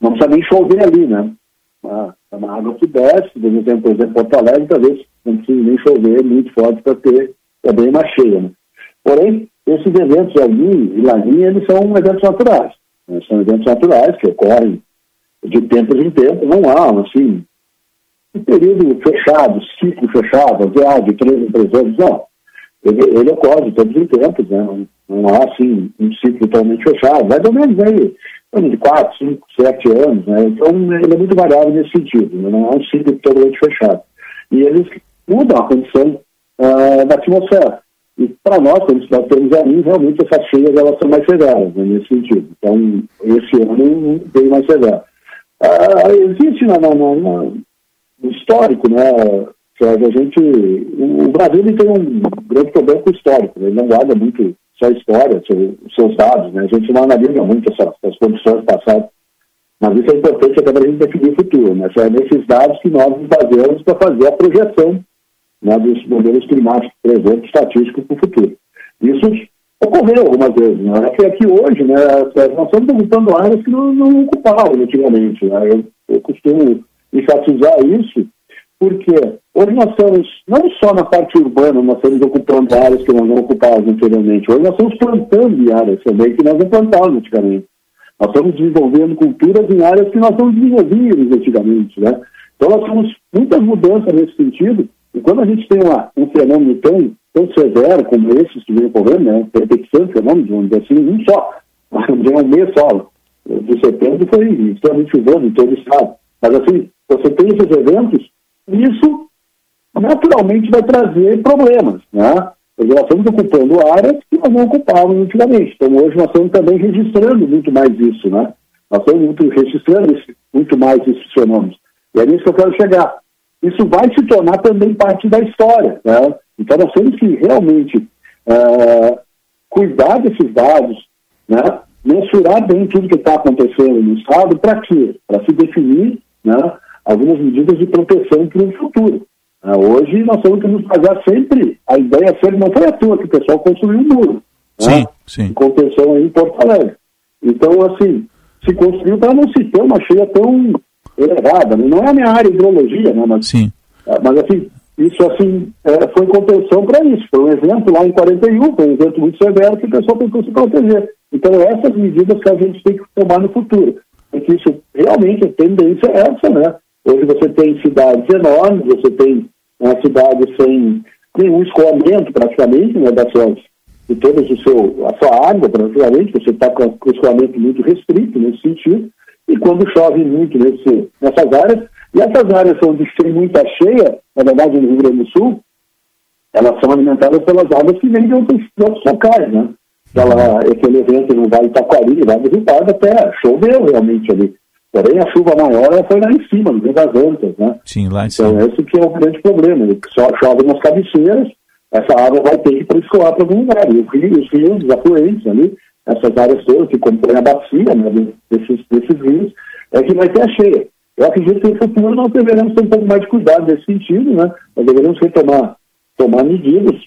não precisa nem chover ali, né? É uma água que desce, por exemplo, por exemplo, Porto Alegre, talvez não precisa nem chover muito forte para ter também uma cheia, né? Porém, esses eventos ali, e Laninha, eles são eventos naturais. Né? São eventos naturais que ocorrem de tempos em tempos, não há, assim, um período fechado, ciclo fechado, de três em três anos, não. Ele, ele ocorre de tempos em tempos, né? não, não há, assim, um ciclo totalmente fechado, mais ou menos aí, de quatro, cinco, sete anos, né? Então, ele é muito variável nesse sentido, né? não é um ciclo totalmente fechado. E eles mudam a condição uh, da atmosfera. E para nós, quando nós temos ali, realmente essas cheias elas são mais severas, né, nesse sentido. Então, esse ano veio mais severo. Ah, existe na, na, na, no histórico, né, Sérgio, a gente, o, Brasil ele tem um grande problema com o histórico, né, ele não guarda muito só a história, seu, os seus dados, né, a gente não analisa muito essas, essas condições passadas, mas isso é importante até para a gente definir o futuro, né, são nesses dados que nós nos baseamos para fazer a projeção né, dos modelos climáticos, por exemplo, estatísticos para o futuro. Isso ocorreu algumas vezes, né? É que aqui hoje, né, nós estamos ocupando áreas que não, não ocupavam antigamente. Né? Eu, eu costumo enfatizar isso, Porque hoje nós estamos, não só na parte urbana, nós estamos ocupando áreas que nós não ocupávamos anteriormente, hoje nós estamos plantando áreas também que nós não plantávamos antigamente. Nós estamos desenvolvendo culturas em áreas que nós não desenvolvíamos antigamente, né? Então nós temos muitas mudanças nesse sentido, e quando a gente tem uma, um fenômeno tão, tão severo como esse que vem ocorrendo, né? Repetição de dizer assim, um só, [LAUGHS] um mês só, de setembro foi extremamente chuvoso em todo o estado. Mas assim, você tem esses eventos, isso naturalmente vai trazer problemas, né? Nós estamos ocupando áreas que nós não ocupávamos antigamente. Então hoje nós estamos também registrando muito mais isso, né? Nós estamos muito, registrando esse, muito mais esses fenômenos. E é nisso que eu quero chegar. Isso vai se tornar também parte da história, né? Então nós temos que realmente uh, cuidar desses dados, né? mensurar bem tudo que está acontecendo no Estado, para quê? Para se definir né, algumas medidas de proteção para o futuro. Uh, hoje nós temos que nos basear sempre, a ideia sempre não foi a tua que o pessoal construiu um muro. Sim, né, sim. Em contenção aí em Porto Alegre. Então, assim, se construiu para não se ter uma cheia tão elevada. Né? Não é a minha área de hidrologia, né? Mas, sim. Mas assim, isso assim é, foi contenção para isso. Foi um evento lá em 41, foi um evento muito severo que o pessoal tentou se proteger. Então, essas medidas que a gente tem que tomar no futuro. Porque isso realmente a tendência é essa, né? Hoje você tem cidades enormes, você tem uma cidade sem nenhum escoamento praticamente, né, das suas, de toda seu, a sua água praticamente, você está com o escoamento muito restrito nesse sentido, e quando chove muito nesse, nessas áreas, e essas áreas onde tem muita cheia, na verdade no Rio Grande do Sul, elas são alimentadas pelas águas que vêm de outros, de outros locais, né? Aquela, aquele evento no Vale Taquari, lá do Rio Pardo, até choveu realmente ali. Porém, a chuva maior foi lá em cima, no meio das antas, né? Sim, lá em cima. Então, esse que é o grande problema. Só chove nas cabeceiras, essa água vai ter que escoar para algum lugar. E os rios, os rios, os afluentes ali, essas áreas todas que compõem a bacia né, desses, desses rios, é que vai ter a cheia. Eu acredito que no futuro nós deveremos ter um pouco mais de cuidado nesse sentido, né? Nós deveremos retomar tomar medidas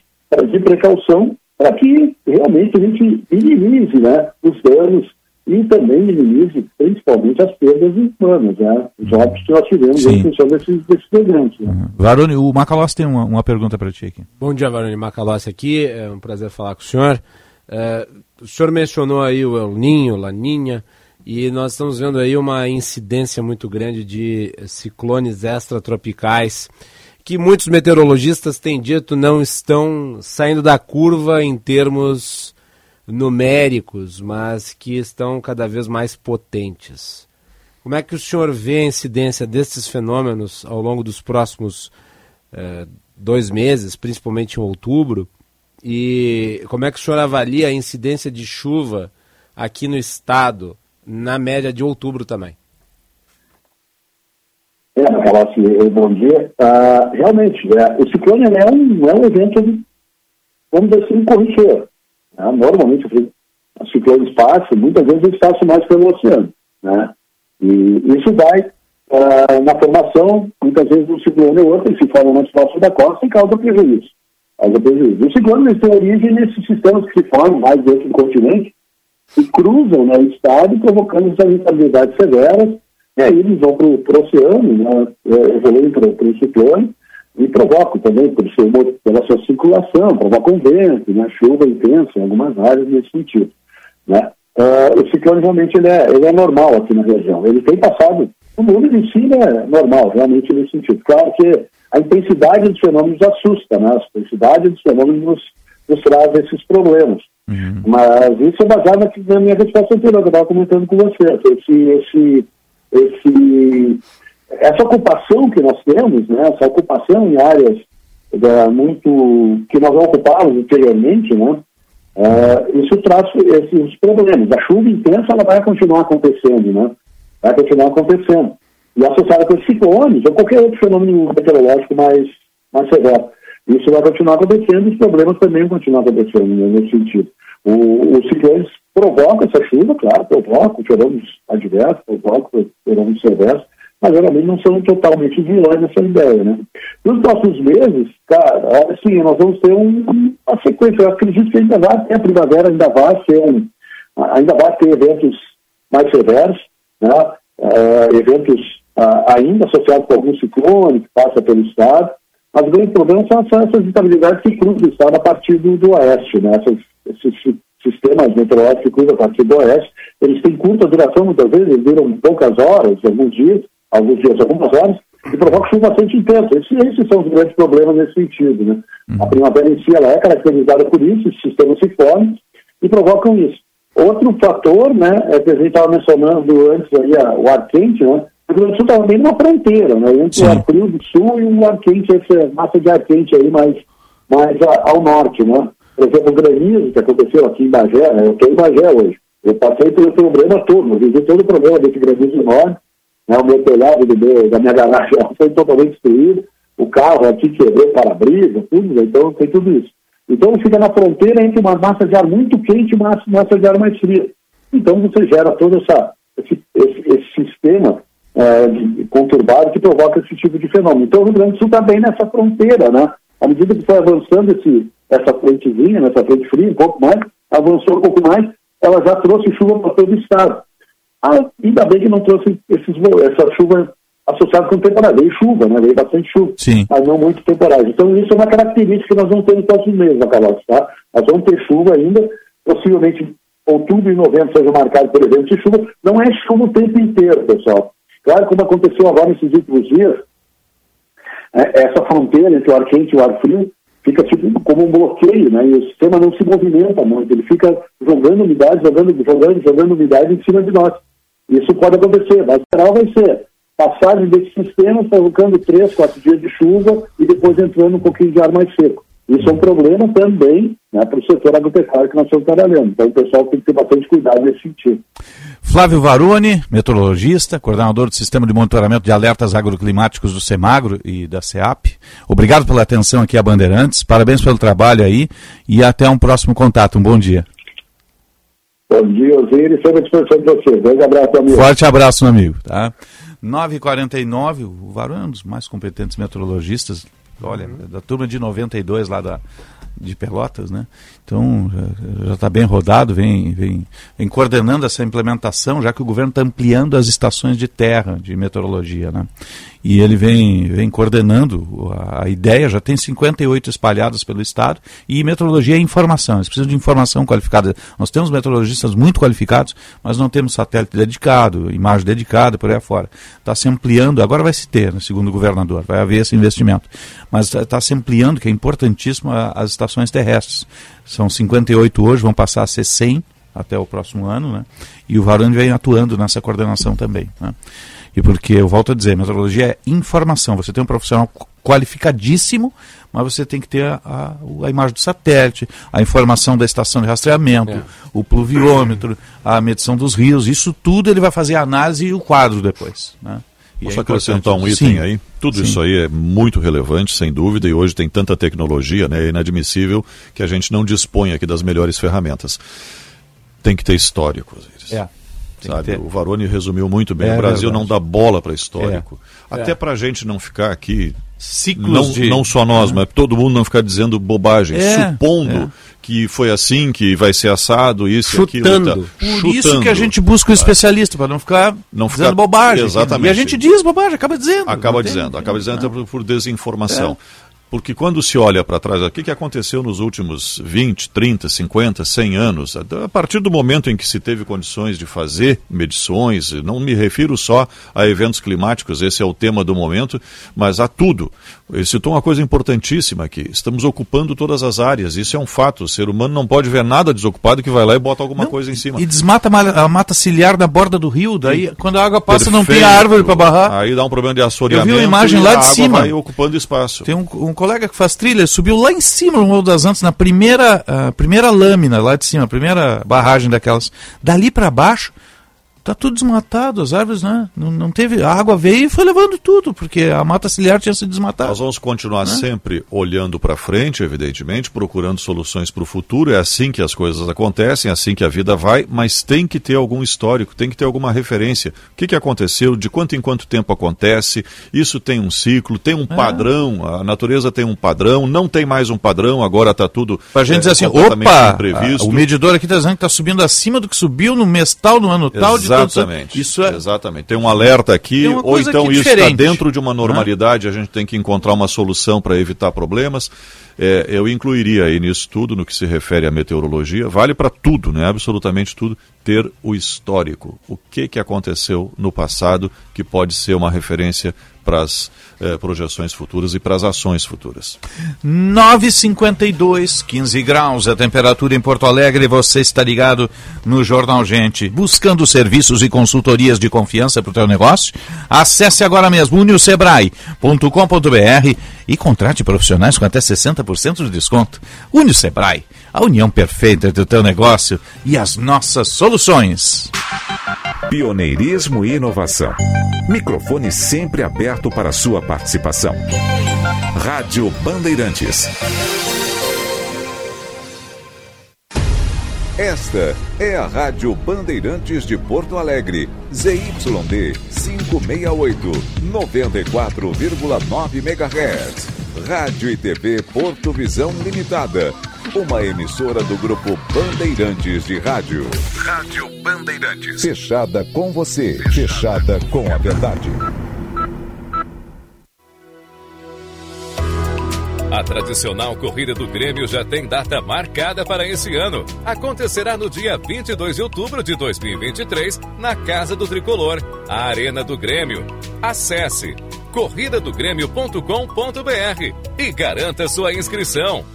de precaução para que realmente a gente minimize né, os danos e também minimize principalmente as perdas humanas, né, os óbitos que nós tivemos Sim. em função desses, desses eventos. Né. Uhum. Varone, o Macalossi tem uma, uma pergunta para ti aqui. Bom dia, Varone Macalossi aqui, é um prazer falar com o senhor. É, o senhor mencionou aí o El Ninho, Laninha, e nós estamos vendo aí uma incidência muito grande de ciclones extratropicais que muitos meteorologistas têm dito não estão saindo da curva em termos numéricos, mas que estão cada vez mais potentes. Como é que o senhor vê a incidência desses fenômenos ao longo dos próximos eh, dois meses, principalmente em outubro? E como é que o senhor avalia a incidência de chuva aqui no estado na média de outubro também? É, assim, bom dia. Ah, realmente, é, o ciclone é um, é um evento, vamos dizer assim, corriqueiro. Né? Normalmente, os ciclones passam, muitas vezes eles passam mais pelo oceano. Né? E isso vai ah, na formação, muitas vezes um ciclone ou outro, ele se forma mais próximo da costa e causa prejuízo. Causa prejuízo. Os ciclones têm origem nesses sistemas que se formam mais dentro do continente e cruzam né, o estado, provocando instabilidades severas e aí eles vão para o oceano, né, é, evoluem para o ciclone e provocam também por seu, pela sua circulação, provocam vento, né, chuva intensa em algumas áreas nesse sentido. Né. Uh, o ciclone realmente ele é, ele é normal aqui na região. Ele tem passado, o mundo em si é normal, realmente nesse sentido. Claro que a intensidade dos fenômenos assusta, né? a intensidade dos fenômenos nos, nos traz esses problemas. Uhum. Mas isso é baseado na minha resposta anterior, que eu estava comentando com você. Esse, esse esse, essa ocupação que nós temos, né, essa ocupação em áreas da, muito que nós ocupávamos anteriormente, né, uh, isso traz esses problemas. A chuva intensa ela vai continuar acontecendo, né, vai continuar acontecendo. E associada com ciclones ou qualquer outro fenômeno meteorológico mais, mais severo. Isso vai continuar acontecendo e os problemas também vão continuar acontecendo né, nesse sentido. O, os ciclones provocam essa chuva, claro, provocam fenômenos adversos, provocam fenômenos severos, mas geralmente não são totalmente vilões nessa ideia, né? Nos próximos meses, cara, assim, nós vamos ter um, uma sequência, eu acredito que ainda vai ter a primavera, ainda vai ser um, ainda vai ter eventos mais severos, né? Uh, eventos ah, ainda associado com algum ciclone que passa pelo estado, mas o grande problema são essas instabilidades que cruzam o estado a partir do, do oeste, né? Essas, esses sistemas meteorológicos que cruzam a partir do oeste, eles têm curta duração muitas vezes, eles duram poucas horas, alguns dias, alguns dias, algumas horas, e provocam chuva bastante intensa. Esses, esses, são os grandes problemas nesse sentido, né? Uhum. A primavera em si, ela é caracterizada por isso, os sistemas se formam e provocam isso. Outro fator, né, é que a gente estava mencionando antes aí a, o ar quente, né? O Rio Grande do Sul estava bem numa fronteira, né? Entre Sim. o ar frio do sul e o ar quente, essa massa de ar quente aí mais, mais a, ao norte, né? Por exemplo, o granizo que aconteceu aqui em Bagé, né? eu estou em Bagé hoje. Eu passei pelo problema todo, vivi todo o problema desse granizo enorme, né? O meu telhado do meu, da minha garagem [LAUGHS] foi totalmente destruído, o carro aqui quebrou para-brisa, tudo, né? então tem tudo isso. Então fica na fronteira entre uma massa de ar muito quente e uma massa de ar mais fria. Então você gera todo essa, esse, esse, esse sistema é, conturbado que provoca esse tipo de fenômeno. Então o Rio Grande do Sul está bem nessa fronteira, né? À medida que foi avançando esse, essa frentezinha, nessa frente fria, um pouco mais, avançou um pouco mais, ela já trouxe chuva para todo o estado. Ah, ainda bem que não trouxe esses, essa chuva associada com temporada. Veio chuva, né? Veio bastante chuva, Sim. mas não muito temporada. Então isso é uma característica que nós vamos ter nos próximos meses, Carlos, tá? Nós vamos ter chuva ainda, possivelmente outubro e novembro seja marcado por exemplo de chuva. Não é chuva o tempo inteiro, pessoal. Claro, como aconteceu agora nesses últimos dias, é, essa fronteira entre o ar quente e o ar frio fica tipo como um bloqueio, né? E o sistema não se movimenta muito, ele fica jogando umidade, jogando, jogando, jogando umidade em cima de nós. Isso pode acontecer, mas geral vai ser passagem desse sistema, provocando três, quatro dias de chuva e depois entrando um pouquinho de ar mais seco. Isso é um problema também né, para o setor agropecuário que nós estamos trabalhando. Então o pessoal tem que ter bastante cuidado nesse sentido. Flávio Varone, meteorologista, coordenador do Sistema de Monitoramento de Alertas Agroclimáticos do Semagro e da SEAP. Obrigado pela atenção aqui a Bandeirantes, parabéns pelo trabalho aí e até um próximo contato. Um bom dia. Bom dia, Osiris, sempre à disposição de vocês. Um abraço, amigo. Forte abraço, meu amigo. Tá? 9h49, o Varone é um dos mais competentes meteorologistas olha, uhum. da turma de 92 lá da, de Pelotas, né? Então já está bem rodado, vem, vem, vem coordenando essa implementação, já que o governo está ampliando as estações de terra de meteorologia, né? E ele vem, vem coordenando a, a ideia, já tem 58 espalhadas pelo estado, e meteorologia é informação, eles precisam de informação qualificada. Nós temos meteorologistas muito qualificados, mas não temos satélite dedicado, imagem dedicada, por aí afora. Está se ampliando, agora vai se ter, né, segundo o governador, vai haver esse investimento. Mas está tá se ampliando, que é importantíssimo, as estações terrestres. São 58 hoje, vão passar a ser 100 até o próximo ano, né? E o Varane vem atuando nessa coordenação também. Né? E porque, eu volto a dizer, meteorologia é informação. Você tem um profissional qualificadíssimo, mas você tem que ter a, a, a imagem do satélite, a informação da estação de rastreamento, é. o pluviômetro, a medição dos rios, isso tudo ele vai fazer a análise e o quadro depois. Né? Posso é acrescentar um item Sim. aí? Tudo Sim. isso aí é muito relevante, sem dúvida, e hoje tem tanta tecnologia, né, é inadmissível que a gente não dispõe aqui das melhores ferramentas. Tem que ter histórico, Osiris. É. Sabe? O Varone resumiu muito bem. É, o Brasil não dá bola para histórico. É. Até é. para a gente não ficar aqui ciclos não, de... não só nós, mas todo mundo não ficar dizendo bobagem, é, supondo é. que foi assim, que vai ser assado, isso Chutando. e aquilo. Tá. Por Chutando. isso que a gente busca um especialista, para não ficar não dizendo ficar... bobagem. Exatamente. E a gente diz bobagem, acaba dizendo. Acaba dizendo, tem, acaba dizendo até por, desinformação. É. Porque quando se olha para trás, o que, que aconteceu nos últimos 20, 30, 50, 100 anos, a partir do momento em que se teve condições de fazer medições, não me refiro só a eventos climáticos, esse é o tema do momento, mas a tudo. Ele citou uma coisa importantíssima aqui. Estamos ocupando todas as áreas. Isso é um fato. O ser humano não pode ver nada desocupado que vai lá e bota alguma não, coisa em cima. E desmata a mata ciliar da borda do rio. Daí, e, quando a água passa, Perfeito. não tem árvore para barrar. Aí dá um problema de assoreamento. Eu vi uma imagem lá de cima. vai ocupando espaço. Tem um, um, colega que faz trilha, subiu lá em cima no Morro das Antas, na primeira, uh, primeira lâmina lá de cima, a primeira barragem daquelas. Dali para baixo Tá tudo desmatado, as árvores, né? Não, não teve. A água veio e foi levando tudo, porque a mata ciliar tinha se desmatado. Nós vamos continuar né? sempre olhando para frente, evidentemente, procurando soluções para o futuro. É assim que as coisas acontecem, é assim que a vida vai, mas tem que ter algum histórico, tem que ter alguma referência. O que, que aconteceu, de quanto em quanto tempo acontece, isso tem um ciclo, tem um é. padrão, a natureza tem um padrão, não tem mais um padrão, agora está tudo. Para a gente é, dizer assim, opa, a, o medidor aqui está dizendo que está subindo acima do que subiu no mês tal, no ano tal, de Exatamente. Isso é... Exatamente. Tem um alerta aqui, ou então isso está dentro de uma normalidade, a gente tem que encontrar uma solução para evitar problemas. É, eu incluiria aí nisso tudo, no que se refere à meteorologia, vale para tudo, né? absolutamente tudo, ter o histórico. O que, que aconteceu no passado que pode ser uma referência para as eh, projeções futuras e para as ações futuras. 9,52, 15 graus a temperatura em Porto Alegre. Você está ligado no Jornal Gente. Buscando serviços e consultorias de confiança para o teu negócio? Acesse agora mesmo uniosebrae.com.br e contrate profissionais com até 60% de desconto. Unio Sebrae, a união perfeita do teu negócio e as nossas soluções. Pioneirismo e inovação. Microfone sempre aberto para sua participação. Rádio Bandeirantes. Esta é a Rádio Bandeirantes de Porto Alegre, ZYD 568, 94,9 MHz. Rádio e TV Porto Visão Limitada, uma emissora do grupo Bandeirantes de Rádio. Rádio Bandeirantes. Fechada com você, fechada com a verdade. A tradicional corrida do Grêmio já tem data marcada para esse ano. Acontecerá no dia 22 de outubro de 2023, na Casa do Tricolor, a Arena do Grêmio. Acesse corridadogrêmio.com.br e garanta sua inscrição.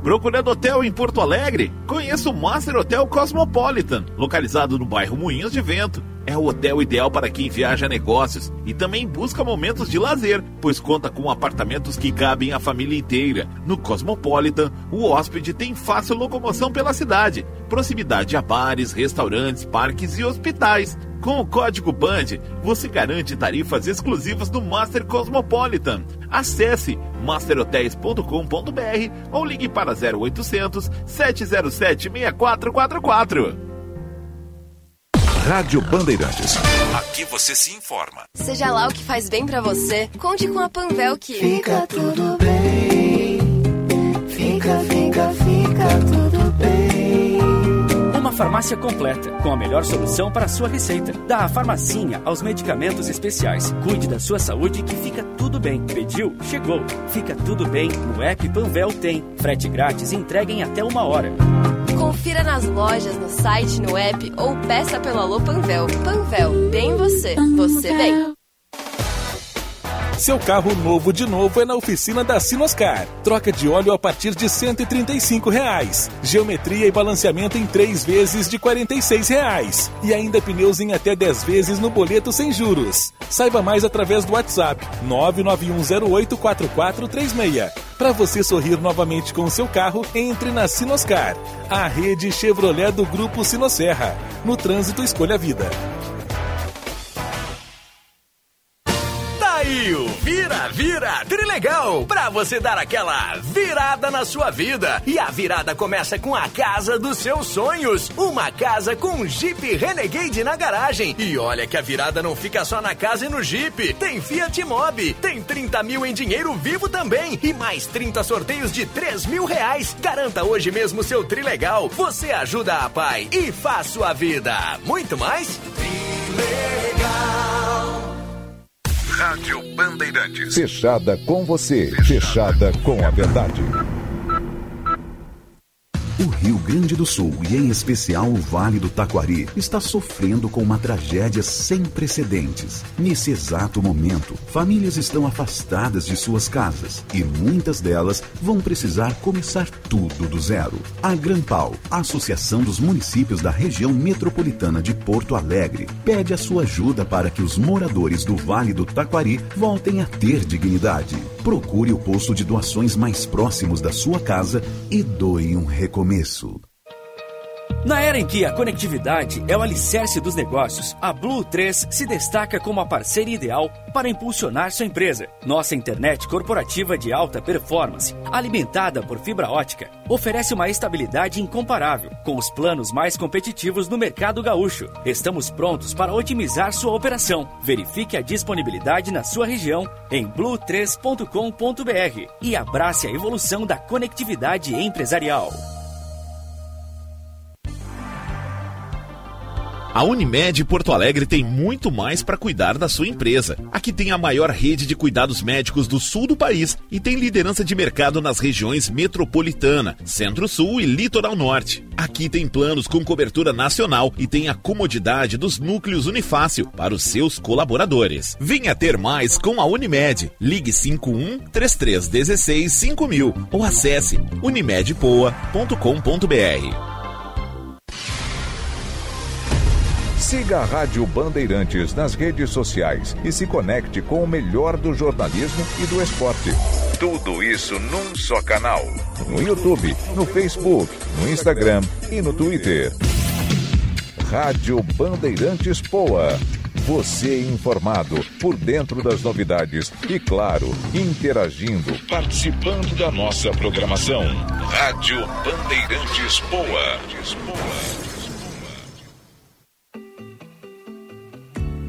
Procurando hotel em Porto Alegre? Conheça o Master Hotel Cosmopolitan, localizado no bairro Moinhos de Vento é o hotel ideal para quem viaja a negócios e também busca momentos de lazer, pois conta com apartamentos que cabem a família inteira. No Cosmopolitan, o hóspede tem fácil locomoção pela cidade, proximidade a bares, restaurantes, parques e hospitais. Com o código BAND, você garante tarifas exclusivas do Master Cosmopolitan. Acesse masterhotels.com.br ou ligue para 0800 707 6444. Rádio Bandeirantes. Aqui você se informa. Seja lá o que faz bem para você, conte com a Panvel que fica tudo bem. Fica, fica, fica tudo bem. Uma farmácia completa, com a melhor solução para a sua receita. Da farmacinha aos medicamentos especiais. Cuide da sua saúde que fica tudo bem. Pediu? Chegou. Fica tudo bem. No app Panvel tem. Frete grátis e entrega em até uma hora. Confira nas lojas, no site, no app ou peça pelo Alô Panvel. Panvel, bem você, você bem. Seu carro novo de novo é na oficina da Sinoscar. Troca de óleo a partir de 135 reais. Geometria e balanceamento em três vezes de 46 reais. E ainda pneus em até 10 vezes no boleto sem juros. Saiba mais através do WhatsApp 991084436. Para você sorrir novamente com o seu carro, entre na Sinoscar, a rede Chevrolet do Grupo Sinosserra. No trânsito, escolha a vida. Pra você dar aquela virada na sua vida. E a virada começa com a casa dos seus sonhos. Uma casa com Jeep Renegade na garagem. E olha que a virada não fica só na casa e no Jeep. Tem Fiat Mobi, tem 30 mil em dinheiro vivo também. E mais 30 sorteios de 3 mil reais. Garanta hoje mesmo seu Trilegal. Você ajuda a pai e faz sua vida. Muito mais? Trilegal. Rádio Bandeirantes. Fechada com você, fechada com a verdade. O Rio Grande do Sul, e em especial o Vale do Taquari, está sofrendo com uma tragédia sem precedentes. Nesse exato momento, famílias estão afastadas de suas casas e muitas delas vão precisar começar tudo do zero. A Grampal, Associação dos Municípios da Região Metropolitana de Porto Alegre, pede a sua ajuda para que os moradores do Vale do Taquari voltem a ter dignidade. Procure o posto de doações mais próximos da sua casa e doe um recomeço. Na era em que a conectividade é o alicerce dos negócios, a Blue 3 se destaca como a parceira ideal para impulsionar sua empresa. Nossa internet corporativa de alta performance, alimentada por fibra ótica, oferece uma estabilidade incomparável, com os planos mais competitivos no mercado gaúcho. Estamos prontos para otimizar sua operação. Verifique a disponibilidade na sua região em blue3.com.br e abrace a evolução da conectividade empresarial. A Unimed Porto Alegre tem muito mais para cuidar da sua empresa. Aqui tem a maior rede de cuidados médicos do sul do país e tem liderança de mercado nas regiões metropolitana, Centro-Sul e Litoral Norte. Aqui tem planos com cobertura nacional e tem a comodidade dos núcleos Unifácil para os seus colaboradores. Venha ter mais com a Unimed. Ligue 51 3316 5000 ou acesse unimedpoa.com.br. Siga a Rádio Bandeirantes nas redes sociais e se conecte com o melhor do jornalismo e do esporte. Tudo isso num só canal. No YouTube, no Facebook, no Instagram e no Twitter. Rádio Bandeirantes Poa. Você informado por dentro das novidades e, claro, interagindo, participando da nossa programação. Rádio Bandeirantes Poa.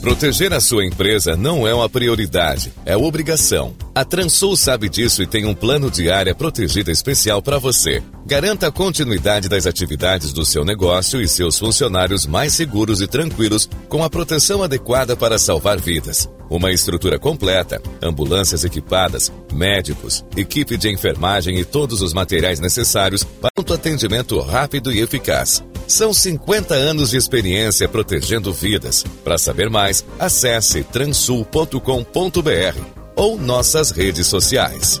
Proteger a sua empresa não é uma prioridade, é obrigação. A Transul sabe disso e tem um plano de área protegida especial para você. Garanta a continuidade das atividades do seu negócio e seus funcionários mais seguros e tranquilos com a proteção adequada para salvar vidas. Uma estrutura completa, ambulâncias equipadas, médicos, equipe de enfermagem e todos os materiais necessários para um atendimento rápido e eficaz. São 50 anos de experiência protegendo vidas. Para saber mais, acesse transul.com.br ou nossas redes sociais.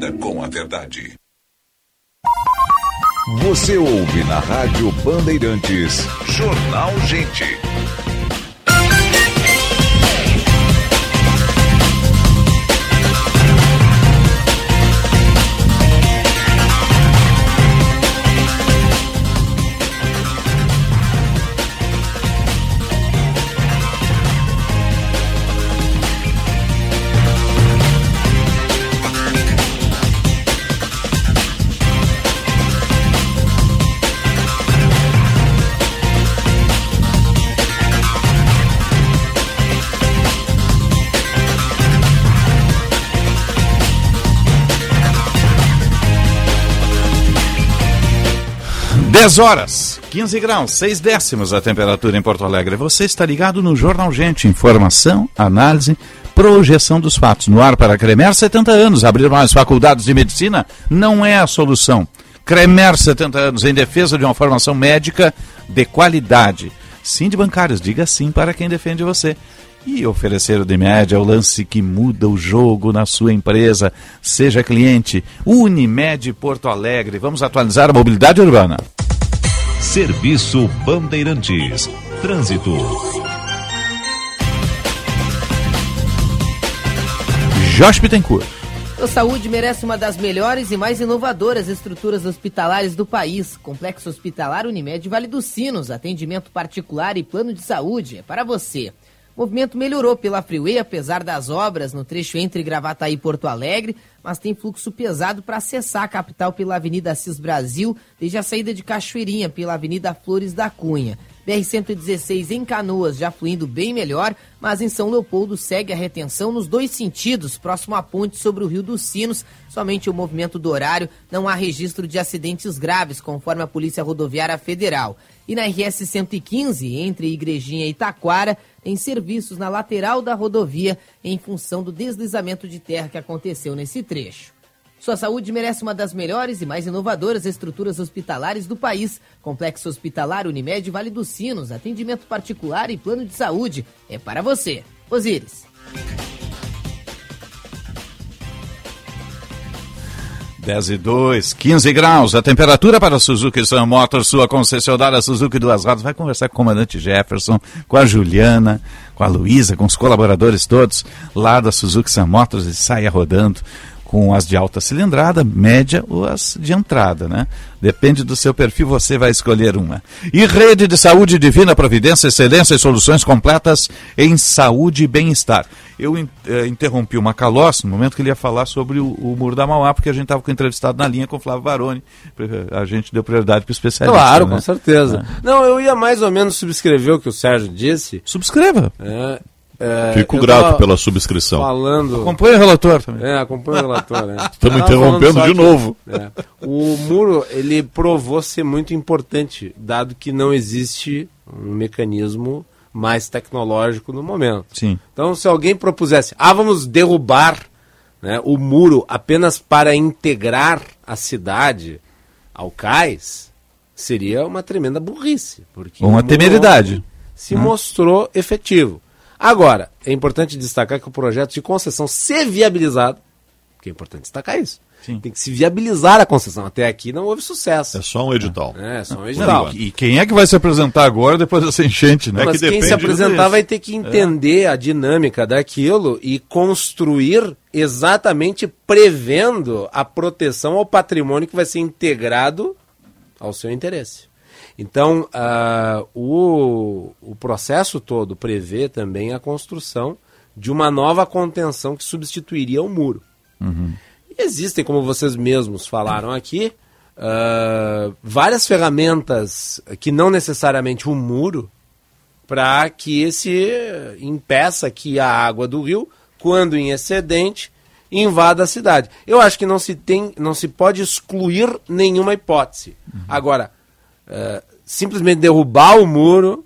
com a verdade. Você ouve na Rádio Bandeirantes. Jornal Gente. Dez horas, 15 graus, 6 décimos a temperatura em Porto Alegre. Você está ligado no Jornal Gente. Informação, análise, projeção dos fatos. No ar para Cremer, 70 anos. Abrir mais faculdades de medicina não é a solução. Cremer, 70 anos, em defesa de uma formação médica de qualidade. Sim de bancários, diga sim para quem defende você. E oferecer o de média é o lance que muda o jogo na sua empresa. Seja cliente. Unimed Porto Alegre. Vamos atualizar a mobilidade urbana. Serviço Bandeirantes. Trânsito. Josh Bittencourt. A saúde merece uma das melhores e mais inovadoras estruturas hospitalares do país. Complexo Hospitalar Unimed Vale dos Sinos. Atendimento particular e plano de saúde. É para você. O movimento melhorou pela Freeway, apesar das obras no trecho entre Gravataí e Porto Alegre, mas tem fluxo pesado para acessar a capital pela Avenida Assis Brasil, desde a saída de Cachoeirinha pela Avenida Flores da Cunha. BR-116 em Canoas já fluindo bem melhor, mas em São Leopoldo segue a retenção nos dois sentidos, próximo à ponte sobre o Rio dos Sinos. Somente o movimento do horário, não há registro de acidentes graves, conforme a Polícia Rodoviária Federal. E na RS 115, entre Igrejinha e Taquara, tem serviços na lateral da rodovia em função do deslizamento de terra que aconteceu nesse trecho. Sua saúde merece uma das melhores e mais inovadoras estruturas hospitalares do país. Complexo Hospitalar Unimed Vale dos Sinos, atendimento particular e plano de saúde. É para você. Osíris. 10 e 2, 15 graus. A temperatura para a Suzuki Sun Motors, sua concessionária Suzuki Duas Rodas. Vai conversar com o comandante Jefferson, com a Juliana, com a Luísa, com os colaboradores todos lá da Suzuki Sun Motors e saia rodando com as de alta cilindrada, média ou as de entrada, né? Depende do seu perfil, você vai escolher uma. E Rede de Saúde Divina Providência, excelência e soluções completas em saúde e bem-estar. Eu eh, interrompi o Macalós no momento que ele ia falar sobre o, o Muro da Mauá, porque a gente estava com o entrevistado na linha com o Flávio Baroni. A gente deu prioridade para o especialista. Claro, né? com certeza. É. Não, eu ia mais ou menos subscrever o que o Sérgio disse. Subscreva. É, é, Fico grato pela subscrição. Falando... Acompanha o relator também. É, acompanha o relator. Né? [LAUGHS] Estamos interrompendo de novo. É, o muro, ele provou ser muito importante, dado que não existe um mecanismo mais tecnológico no momento. Sim. Então, se alguém propusesse, ah, vamos derrubar né, o muro apenas para integrar a cidade ao cais, seria uma tremenda burrice. Porque uma temeridade. Se hum. mostrou efetivo. Agora, é importante destacar que o projeto de concessão ser viabilizado, que é importante destacar isso, Sim. tem que se viabilizar a concessão. Até aqui não houve sucesso. É só um edital. É, é só um edital. Não, e, e, quem é que vai se apresentar agora depois dessa enchente, né? Mas que quem se apresentar vai ter que entender é. a dinâmica daquilo e construir exatamente prevendo a proteção ao patrimônio que vai ser integrado ao seu interesse. Então, uh, o, o processo todo prevê também a construção de uma nova contenção que substituiria o muro. Uhum. Existem, como vocês mesmos falaram aqui, uh, várias ferramentas que não necessariamente o um muro para que esse impeça que a água do rio, quando em excedente, invada a cidade. Eu acho que não se tem, não se pode excluir nenhuma hipótese. Uhum. Agora, uh, simplesmente derrubar o muro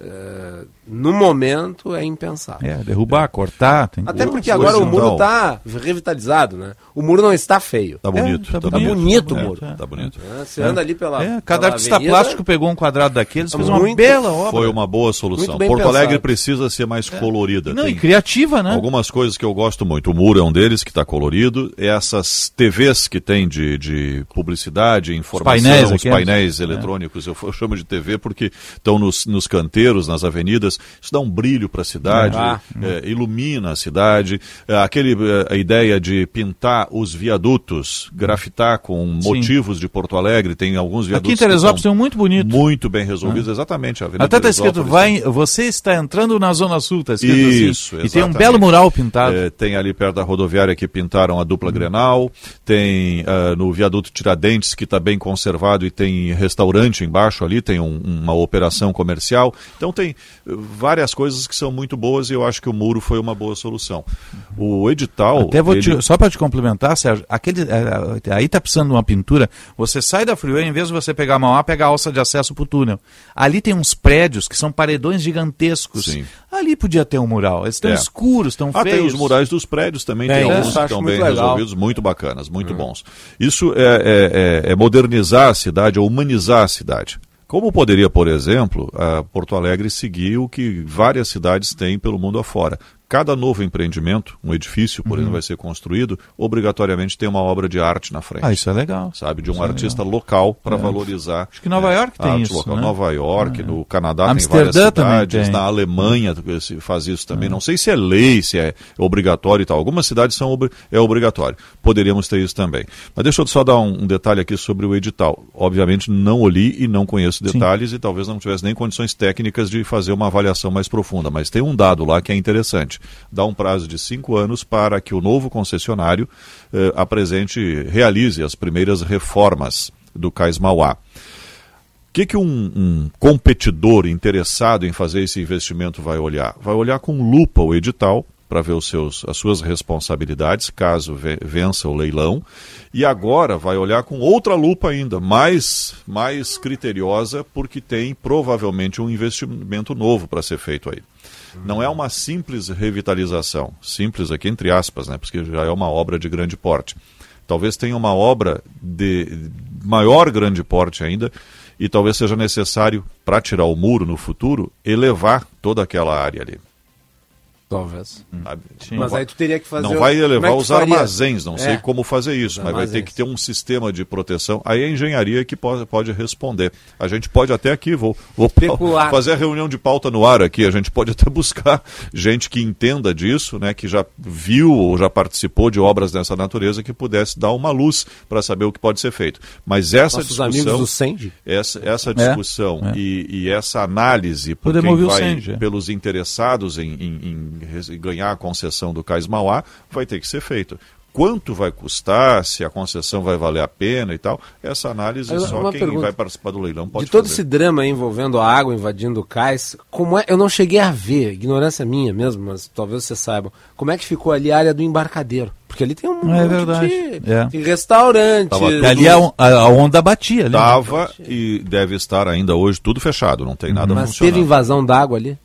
uh, no momento é impensável. É, derrubar, é. cortar. Tem... Até porque agora o muro está revitalizado, né? O muro não está feio. Está bonito. É, tá, bonito, bonito, tá o muro. Está bonito. É, você anda ali pela. É, cada pela artista avenida, plástico pegou um quadrado daqueles, fez uma bela obra. Foi uma boa solução. Porto pensado. Alegre precisa ser mais colorida. Não, Tem e criativa, né? Algumas coisas que eu gosto muito. O muro é um deles que está colorido. Essas TVs que tem de, de publicidade, informação, os painéis, os painéis eletrônicos, eu, eu chamo de TV porque estão nos, nos canteiros, nas avenidas. Isso dá um brilho para a cidade, Ah. é, ilumina a cidade. É, aquele, é, a ideia de pintar os viadutos, grafitar com motivos de Porto Alegre, tem alguns viadutos. Aqui em Teresópolis tem um muito bonito. Muito bem resolvidos, exatamente. A Avenida Até está escrito, vai, você está entrando na Zona Sul, está escrito Isso, assim. E tem um exatamente. belo mural pintado. É, tem ali perto da rodoviária que pintaram a dupla Grenal, tem ah, no viaduto Tiradentes que está bem conservado e tem restaurante embaixo ali, tem um- uma operação comercial. Então tem várias coisas que são muito boas e eu acho que o muro foi uma boa solução. O edital. Até vou te- ele- só para te complementar, Sérgio, aquele, é, aí tá precisando de uma pintura. Você sai da freeway, em vez de você pegar a mão A, pega a alça de acesso para o túnel. Ali tem uns prédios que são paredões gigantescos. Sim. Ali podia ter um mural. Eles estão É. escuros, estão Ah, feios. tem os murais dos prédios também, Tem, tem né? alguns que estão bem muito legal. resolvidos, muito bacanas, muito bons. Isso é, é- é- é modernizar a cidade, é humanizar a cidade. Como poderia, por exemplo, Porto Alegre seguir o que várias cidades têm pelo mundo afora? Cada novo empreendimento, um edifício, por Uhum. exemplo, vai ser construído, obrigatoriamente tem uma obra de arte na frente. Ah, isso é legal. Sabe, de um Isso é artista local para É. valorizar. Acho que Nova é, York a tem isso, Local. né? Nova York, É. no Canadá Amsterdã tem várias cidades, tem. na Alemanha se faz isso também. Não sei se é lei, se é obrigatório e tal. Algumas cidades são é obrigatório. Poderíamos ter isso também. Mas deixa eu só dar um, um detalhe aqui sobre o edital. Obviamente não o li e não conheço detalhes e talvez não tivesse nem condições técnicas de fazer uma avaliação mais profunda. Mas tem um dado lá que é interessante. Dá um prazo de cinco anos para que o novo concessionário eh, apresente, realize as primeiras reformas do Cais Mauá. O que, que um, um competidor interessado em fazer esse investimento vai olhar? Vai olhar com lupa o edital para ver os seus, as suas responsabilidades, caso ve- vença o leilão, e agora vai olhar com outra lupa ainda, mais, mais criteriosa, porque tem provavelmente um investimento novo para ser feito aí. Não é uma simples revitalização, simples aqui entre aspas, né, porque já é uma obra de grande porte. talvez tenha uma obra de maior grande porte ainda e talvez seja necessário, para tirar o muro no futuro, elevar toda aquela área ali. Talvez. Sim. Mas aí tu teria que fazer. Não vai o- elevar como é os faria? armazéns, não É. sei como fazer isso, Os mas vai ter armazéns. que ter um sistema de proteção. Aí é a engenharia que pode, pode responder. A gente pode até aqui, vou, vou fazer a reunião de pauta no ar aqui, a gente pode [LAUGHS] até buscar gente que entenda disso, né, que já viu ou já participou de obras dessa natureza, que pudesse dar uma luz para saber o que pode ser feito. Mas essa Nossos discussão, amigos do Senge. essa, essa É, discussão é. E, e essa análise por Podemos quem vai, é. pelos interessados em, em- em ganhar a concessão do Cais Mauá, vai ter que ser feito. Quanto vai custar, se a concessão vai valer a pena e tal, essa análise Mas só quem pergunta. vai participar do leilão pode de todo fazer. esse drama envolvendo a água invadindo o cais, como é, eu não cheguei a ver, ignorância minha mesmo, mas talvez você saiba, como é que ficou ali a área do embarcadero? Porque ali tem um É monte verdade, de, é. de restaurante. Tava E ali a, on- a- onda batia. Ali, né? Tava e deve estar ainda hoje tudo fechado, não tem nada Mas funcionando. teve invasão d'água ali?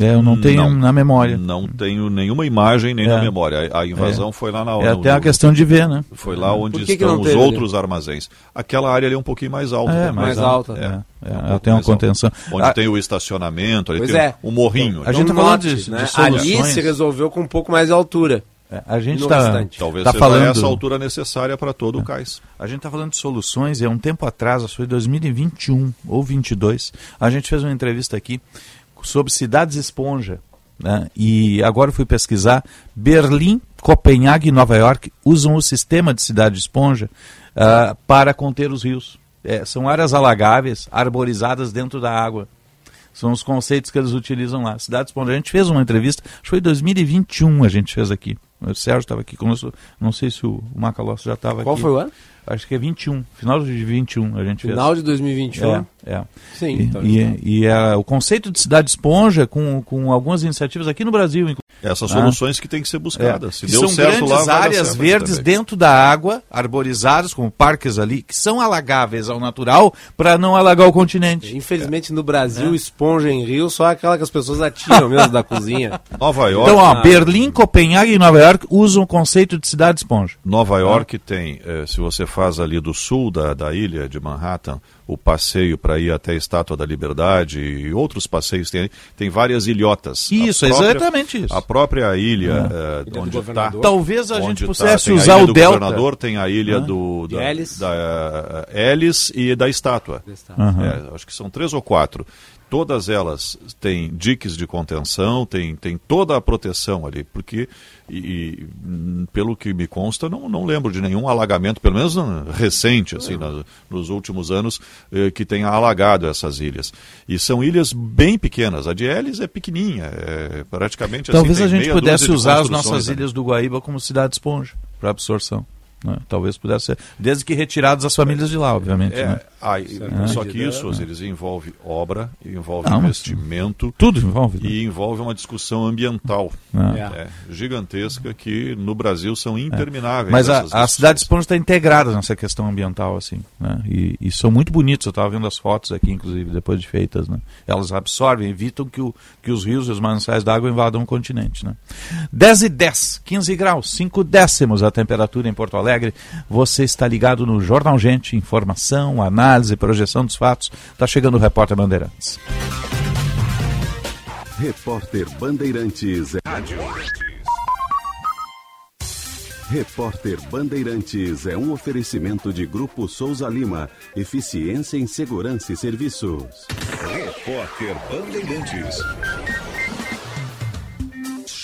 É, eu não tenho Não. na memória. Não tenho nenhuma imagem nem É. na memória. A, a invasão É. foi lá na É no- até uma questão de ver, né? Foi lá onde que que estão não os ali? outros armazéns. Aquela área ali é um pouquinho mais alta. É, também. mais alta. É, É. é, um tem uma mais alta. contenção. Onde Ah, tem o estacionamento, ali Pois tem é. um morrinho. A ali. gente tá No falando norte, de- né? de Ali se resolveu com um pouco mais de altura. A gente no está. Talvez tá falando essa altura necessária para todo o cais. A gente está falando de soluções e há um tempo atrás, acho que foi 2021 ou 22, a gente fez uma entrevista aqui sobre cidades esponja. né? E agora eu fui pesquisar. Berlim, Copenhague e Nova York usam o sistema de cidade esponja ah, para conter os rios. É, são áreas alagáveis, arborizadas dentro da água. São os conceitos que eles utilizam lá. Cidade esponja. A gente fez uma entrevista, acho que foi em 2021 a gente fez aqui. O Sérgio estava aqui conosco. Não sei se o Macalossi já estava aqui. Qual foi o ano? Acho que é 21, final de 21 a gente Final fez. de 2021? É, é. Sim, E, então e, está. e, é, o conceito de cidade esponja, com, com algumas iniciativas aqui no Brasil. inclu- Essas Ah. soluções que têm que ser É, buscadas. Se que deu são certo grandes lá, vai dar áreas certo verdes também. dentro da água, arborizadas, como parques ali, que são alagáveis ao natural, para não alagar o continente. Infelizmente no Brasil, esponja em rio, só aquela que as pessoas atiram mesmo da [LAUGHS] cozinha. Nova York. Então, ó, Ah. Berlim, Copenhague e Nova York usam o conceito de cidade esponja. Nova York tem, eh, se você faz ali do sul da, da ilha de Manhattan, o passeio para ir até a Estátua da Liberdade e outros passeios tem, tem várias ilhotas. Isso, própria- exatamente isso. A própria ilha, É. eh, Ilha onde está. Talvez a gente tá, pudesse a usar ilha o do delta. governador, tem a ilha Ah. do da, Hélice. da eh, Hélice e da estátua. Aham. É, acho que são três ou quatro. Todas elas têm diques de contenção, tem, tem toda a proteção ali, porque, e, e, pelo que me consta, não, não lembro de nenhum alagamento, pelo menos recente, assim, nas- nos últimos anos, eh, que tenha alagado essas ilhas. E são ilhas bem pequenas. A de Hélice é pequenininha, é praticamente assim, Talvez tem a gente pudesse usar as nossas ali. ilhas do Guaíba como cidade esponja para absorção. Né? Talvez pudesse ser. Desde que retiradas as famílias de lá, obviamente. É, né? aí, É. só que isso, eles envolve obra, envolve Ah, mas- investimento. Tudo envolve. né? E envolve uma discussão ambiental Ah. é, gigantesca que no Brasil são intermináveis. Mas a, discussões. cidade esponja está integrada nessa questão ambiental, assim, né? E, e são muito bonitos. Eu estava vendo as fotos aqui, inclusive, depois de feitas, né? Elas absorvem, evitam que, o, que os rios e os mananciais d'água invadam o continente, né? 10 e 10, 15 graus, 5 décimos a temperatura em Porto Alegre. Você está ligado no Jornal Gente, informação, análise, projeção dos fatos. Está chegando o repórter Bandeirantes. Repórter Bandeirantes. Repórter Bandeirantes é um oferecimento de Grupo Souza Lima. Eficiência em Segurança e Serviços. Repórter Bandeirantes.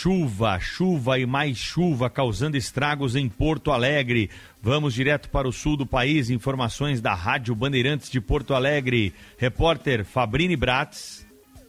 Chuva, chuva e mais chuva causando estragos em Porto Alegre. Vamos direto para o sul do país. Informações da Rádio Bandeirantes de Porto Alegre. Repórter Fabrini Bratz.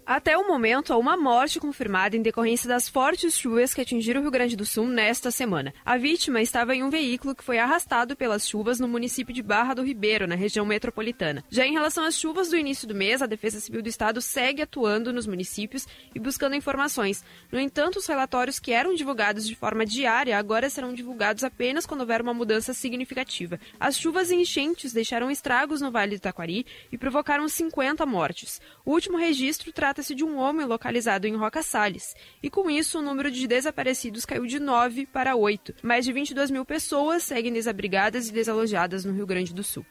Até o momento, há uma morte confirmada em decorrência das fortes chuvas que atingiram o Rio Grande do Sul nesta semana. A vítima estava em um veículo que foi arrastado pelas chuvas no município de Barra do Ribeiro, na região metropolitana. Já em relação às chuvas do início do mês, a Defesa Civil do Estado segue atuando nos municípios e buscando informações. No entanto, os relatórios que eram divulgados de forma diária agora serão divulgados apenas quando houver uma mudança significativa. As chuvas e enchentes deixaram estragos no Vale do Taquari e provocaram 50 mortes. O último registro trata Trata-se de um homem localizado em Roca Salles. E com isso, o número de desaparecidos caiu de 9 para 8. Mais de 22 mil pessoas seguem desabrigadas e desalojadas no Rio Grande do Sul.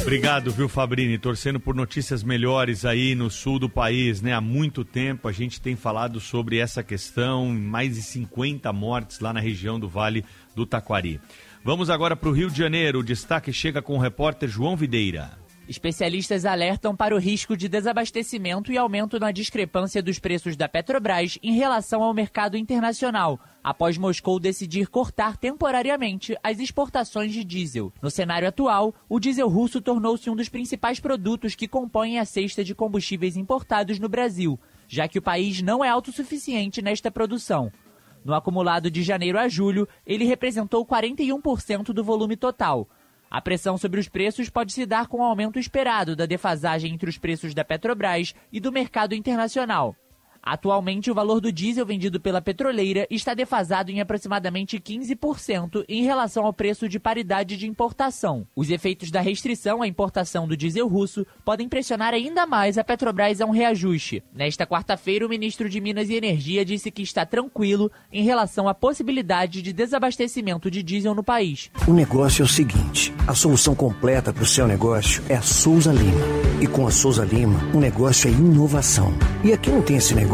Obrigado, viu, Fabrini? Torcendo por notícias melhores aí no sul do país, né? Há muito tempo a gente tem falado sobre essa questão, mais de 50 mortes lá na região do Vale do Taquari. Vamos agora para o Rio de Janeiro. O destaque chega com o repórter João Videira. Especialistas alertam para o risco de desabastecimento e aumento na discrepância dos preços da Petrobras em relação ao mercado internacional, após Moscou decidir cortar temporariamente as exportações de diesel. No cenário atual, o diesel russo tornou-se um dos principais produtos que compõem a cesta de combustíveis importados no Brasil, já que o país não é autossuficiente nesta produção. No acumulado de janeiro a julho, ele representou 41% do volume total. A pressão sobre os preços pode se dar com o aumento esperado da defasagem entre os preços da Petrobras e do mercado internacional. Atualmente, o valor do diesel vendido pela petroleira está defasado em aproximadamente 15% em relação ao preço de paridade de importação. Os efeitos da restrição à importação do diesel russo podem pressionar ainda mais a Petrobras a um reajuste. Nesta quarta-feira, o ministro de Minas e Energia disse que está tranquilo em relação à possibilidade de desabastecimento de diesel no país. O negócio é o seguinte: a solução completa para o seu negócio é a Souza Lima. E com a Souza Lima, o negócio é inovação. E aqui não tem esse negócio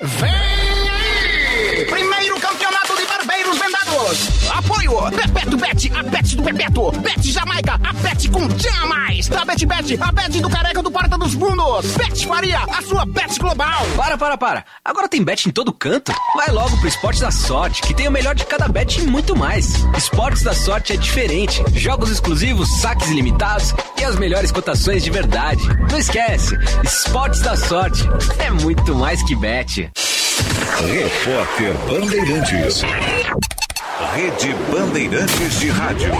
Vem Apoio! Bebeto Bet, a Bet do Bebeto. Bet Jamaica, a Bet com jamais. Da Bet Bet, a Bet do Careca do Porta dos Fundos. Bet Faria, a sua Bet global. Para, para, para. Agora tem bet em todo canto? Vai logo pro Esportes da Sorte, que tem o melhor de cada bet e muito mais. Esportes da Sorte é diferente. Jogos exclusivos, saques ilimitados e as melhores cotações de verdade. Não esquece, Esportes da Sorte é muito mais que bet. Repórter Bandeirantes. Rede Bandeirantes de Rádio.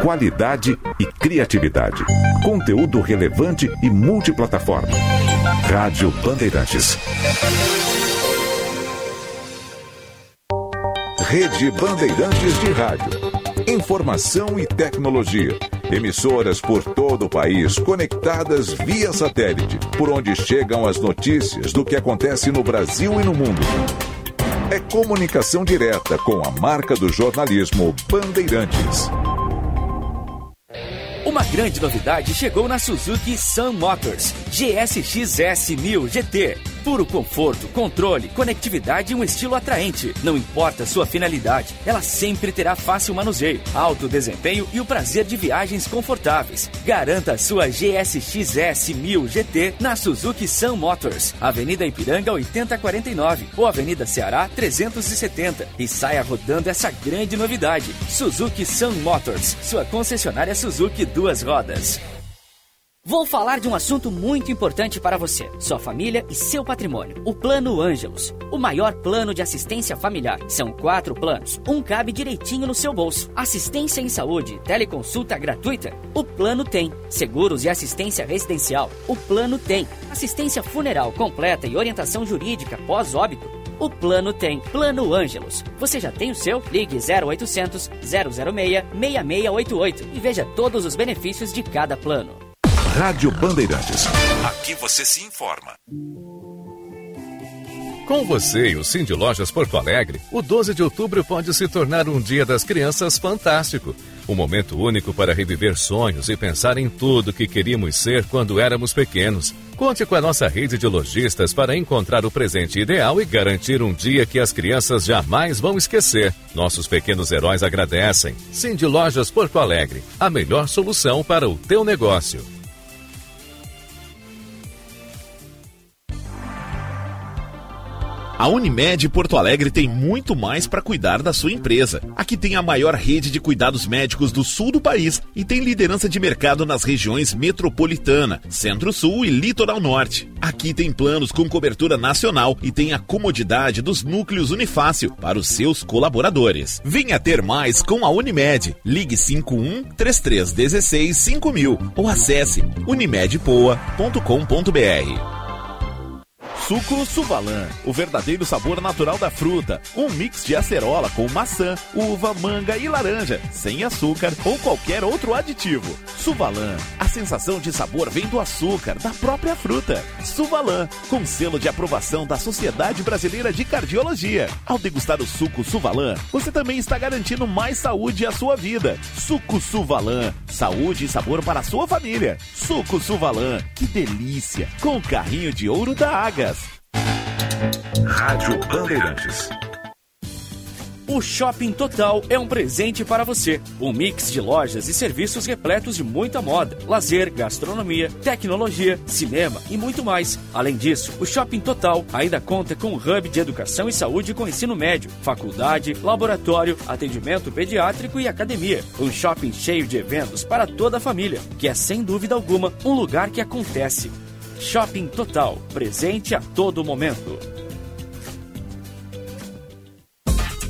Qualidade e criatividade. Conteúdo relevante e multiplataforma. Rádio Bandeirantes. Rede Bandeirantes de Rádio. Informação e tecnologia. Emissoras por todo o país conectadas via satélite, por onde chegam as notícias do que acontece no Brasil e no mundo. É comunicação direta com a marca do jornalismo Bandeirantes. Uma grande novidade chegou na Suzuki Sun Motors GSX-S 1000 GT. Puro conforto, controle, conectividade e um estilo atraente. Não importa sua finalidade, ela sempre terá fácil manuseio, alto desempenho e o prazer de viagens confortáveis. Garanta a sua GSX-S 1000 GT na Suzuki Sun Motors, Avenida Ipiranga 8049 ou Avenida Ceará 370 e saia rodando essa grande novidade. Suzuki Sun Motors, sua concessionária Suzuki duas rodas. Vou falar de um assunto muito importante para você, sua família e seu patrimônio. O Plano Ângelos, o maior plano de assistência familiar. São quatro planos, um cabe direitinho no seu bolso. Assistência em saúde, teleconsulta gratuita. O plano tem. Seguros e assistência residencial. O plano tem. Assistência funeral completa e orientação jurídica pós-óbito. O plano tem. Plano Ângelos. Você já tem o seu? Ligue 0800 006 6688 e veja todos os benefícios de cada plano. Rádio Bandeirantes. Aqui você se informa. Com você e o Cindy Lojas Porto Alegre, o 12 de outubro pode se tornar um dia das crianças fantástico. Um momento único para reviver sonhos e pensar em tudo que queríamos ser quando éramos pequenos. Conte com a nossa rede de lojistas para encontrar o presente ideal e garantir um dia que as crianças jamais vão esquecer. Nossos pequenos heróis agradecem. Cindy Lojas Porto Alegre, a melhor solução para o teu negócio. A Unimed Porto Alegre tem muito mais para cuidar da sua empresa. Aqui tem a maior rede de cuidados médicos do sul do país e tem liderança de mercado nas regiões metropolitana, Centro-Sul e Litoral Norte. Aqui tem planos com cobertura nacional e tem a comodidade dos núcleos Unifácil para os seus colaboradores. Venha ter mais com a Unimed. Ligue 51 3316 5000 ou acesse unimedpoa.com.br. Suco Suvalan, o verdadeiro sabor natural da fruta. Um mix de acerola com maçã, uva, manga e laranja, sem açúcar ou qualquer outro aditivo. Suvalan, a sensação de sabor vem do açúcar, da própria fruta. Suvalan, com selo de aprovação da Sociedade Brasileira de Cardiologia. Ao degustar o suco Suvalan, você também está garantindo mais saúde à sua vida. Suco Suvalan, saúde e sabor para a sua família. Suco Suvalan, que delícia! Com o carrinho de ouro da Agas. Rádio Bandeirantes. O Shopping Total é um presente para você. Um mix de lojas e serviços repletos de muita moda, lazer, gastronomia, tecnologia, cinema e muito mais. Além disso, o Shopping Total ainda conta com um hub de educação e saúde com ensino médio, faculdade, laboratório, atendimento pediátrico e academia. Um shopping cheio de eventos para toda a família, que é sem dúvida alguma um lugar que acontece. Shopping Total, presente a todo momento.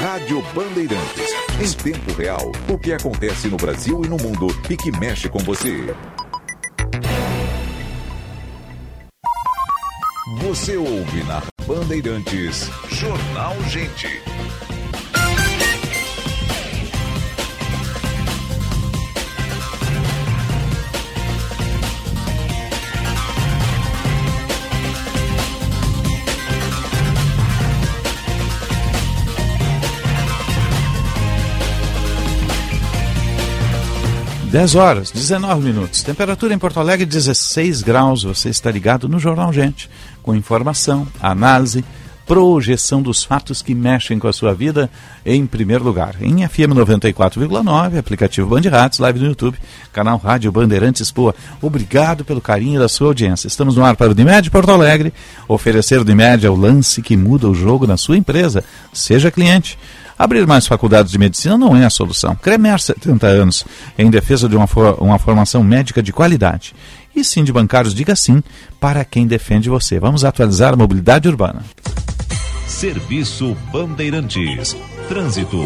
Rádio Bandeirantes. Em tempo real, o que acontece no Brasil e no mundo e que mexe com você. Você ouve na Bandeirantes. Jornal Gente. Dez horas, 19 minutos. Temperatura em Porto Alegre 16 graus. Você está ligado no Jornal Gente, com informação, análise, projeção dos fatos que mexem com a sua vida em primeiro lugar. Em FM 94,9, aplicativo Band Rádios, live no YouTube, canal Rádio Bandeirantes Poa. Obrigado pelo carinho da sua audiência. Estamos no ar para o Unimed Porto Alegre. Oferecer o Unimed é o lance que muda o jogo na sua empresa. Seja cliente. Abrir mais faculdades de medicina não é a solução. Cremer 70 anos em defesa de uma, for uma formação médica de qualidade. E sim de bancários, diga sim para quem defende você. Vamos atualizar a mobilidade urbana. Serviço Bandeirantes. Trânsito.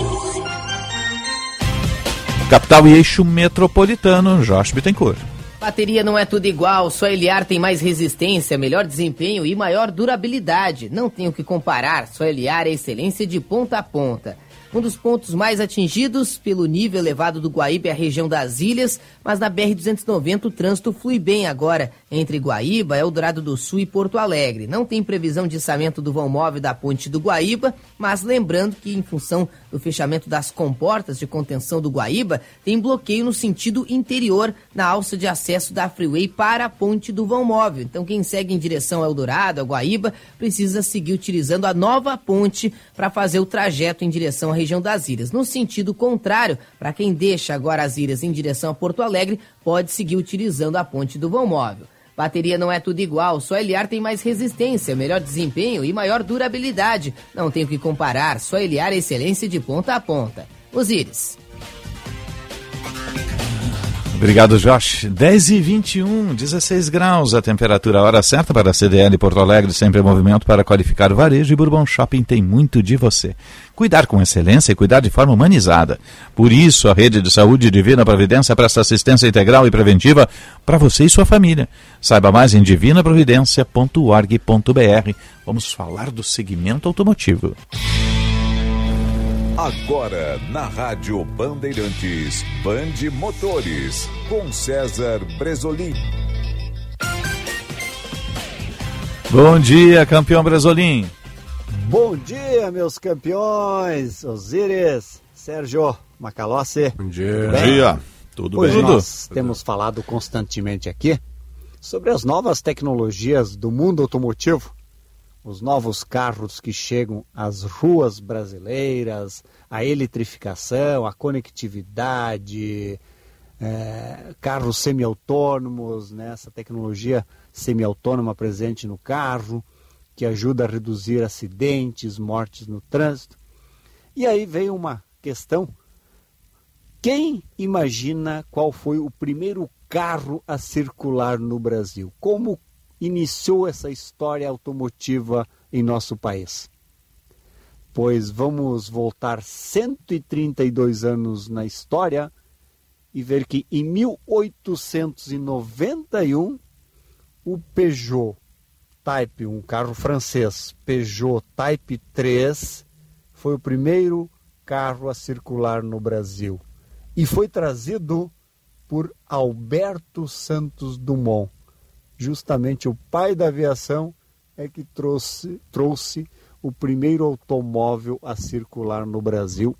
Capital e eixo metropolitano, Josh Bittencourt. Bateria não é tudo igual, só Eliar tem mais resistência, melhor desempenho e maior durabilidade. Não tenho que comparar, só Eliar é excelência de ponta a ponta. Um dos pontos mais atingidos pelo nível elevado do Guaíba é a região das ilhas, mas na BR-290 o trânsito flui bem agora entre Guaíba, Eldorado do Sul e Porto Alegre. Não tem previsão de içamento do vão móvel da ponte do Guaíba, mas lembrando que em função do fechamento das comportas de contenção do Guaíba, tem bloqueio no sentido interior na alça de acesso da Freeway para a ponte do vão móvel. Então quem segue em direção ao Eldorado, ao Guaíba, precisa seguir utilizando a nova ponte para fazer o trajeto em direção à região das ilhas. No sentido contrário, para quem deixa agora as ilhas em direção a Porto Alegre, pode seguir utilizando a ponte do vão móvel. Bateria não é tudo igual, só Eliar tem mais resistência, melhor desempenho e maior durabilidade. Não tenho que comparar, só Eliar é excelência de ponta a ponta. Osíris. Obrigado, Josh. 10 e 21, 16 graus a temperatura. A hora certa para a CDL Porto Alegre, sempre em movimento para qualificar o varejo. E Bourbon Shopping tem muito de você. Cuidar com excelência e cuidar de forma humanizada. Por isso, a Rede de Saúde Divina Providência presta assistência integral e preventiva para você e sua família. Saiba mais em divinaprovidência.org.br. Vamos falar do segmento automotivo. Agora, na Rádio Bandeirantes, Bande Motores, com César Bresolim. Bom dia, campeão Bresolim. Bom dia, meus campeões. Osíris, Sérgio Macalossi. Bom dia. Bom dia. Tudo pois bem? Nós temos falado constantemente aqui sobre as novas tecnologias do mundo automotivo os novos carros que chegam às ruas brasileiras, a eletrificação, a conectividade, é, carros semi-autônomos, né, essa tecnologia semi-autônoma presente no carro, que ajuda a reduzir acidentes, mortes no trânsito. E aí veio uma questão: quem imagina qual foi o primeiro carro a circular no Brasil? Como iniciou essa história automotiva em nosso país. Pois vamos voltar 132 anos na história e ver que em 1891 o Peugeot Type, um carro francês, Peugeot Type 3, foi o primeiro carro a circular no Brasil e foi trazido por Alberto Santos Dumont justamente o pai da aviação é que trouxe, trouxe o primeiro automóvel a circular no Brasil,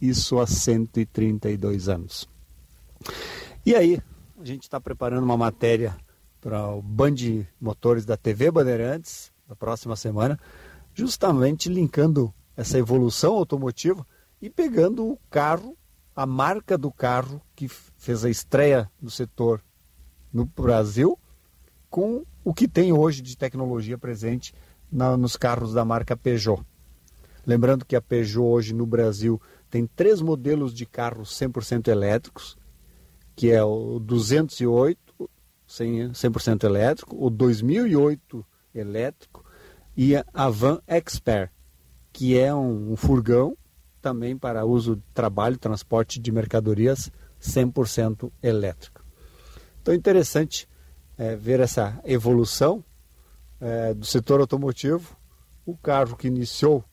isso há 132 anos. E aí, a gente está preparando uma matéria para o Band Motores da TV Bandeirantes, na próxima semana, justamente linkando essa evolução automotiva e pegando o carro, a marca do carro que fez a estreia do setor no Brasil com o que tem hoje de tecnologia presente na, nos carros da marca Peugeot. Lembrando que a Peugeot hoje no Brasil tem três modelos de carros 100% elétricos, que é o 208 100% elétrico, o 2008 elétrico e a Van Expert, que é um, um furgão também para uso de trabalho, transporte de mercadorias 100% elétrico. Então interessante é, ver essa evolução é, do setor automotivo. O carro que iniciou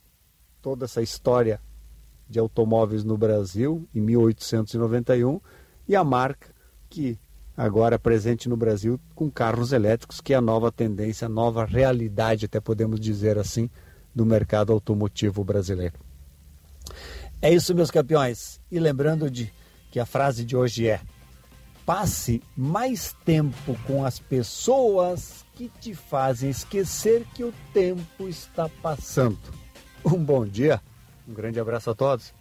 toda essa história de automóveis no Brasil em 1891 e a marca que agora é presente no Brasil com carros elétricos, que é a nova tendência, a nova realidade, até podemos dizer assim, do mercado automotivo brasileiro. É isso, meus campeões. E lembrando de que a frase de hoje é: passe mais tempo com as pessoas que te fazem esquecer que o tempo está passando. Um bom dia, um grande abraço a todos.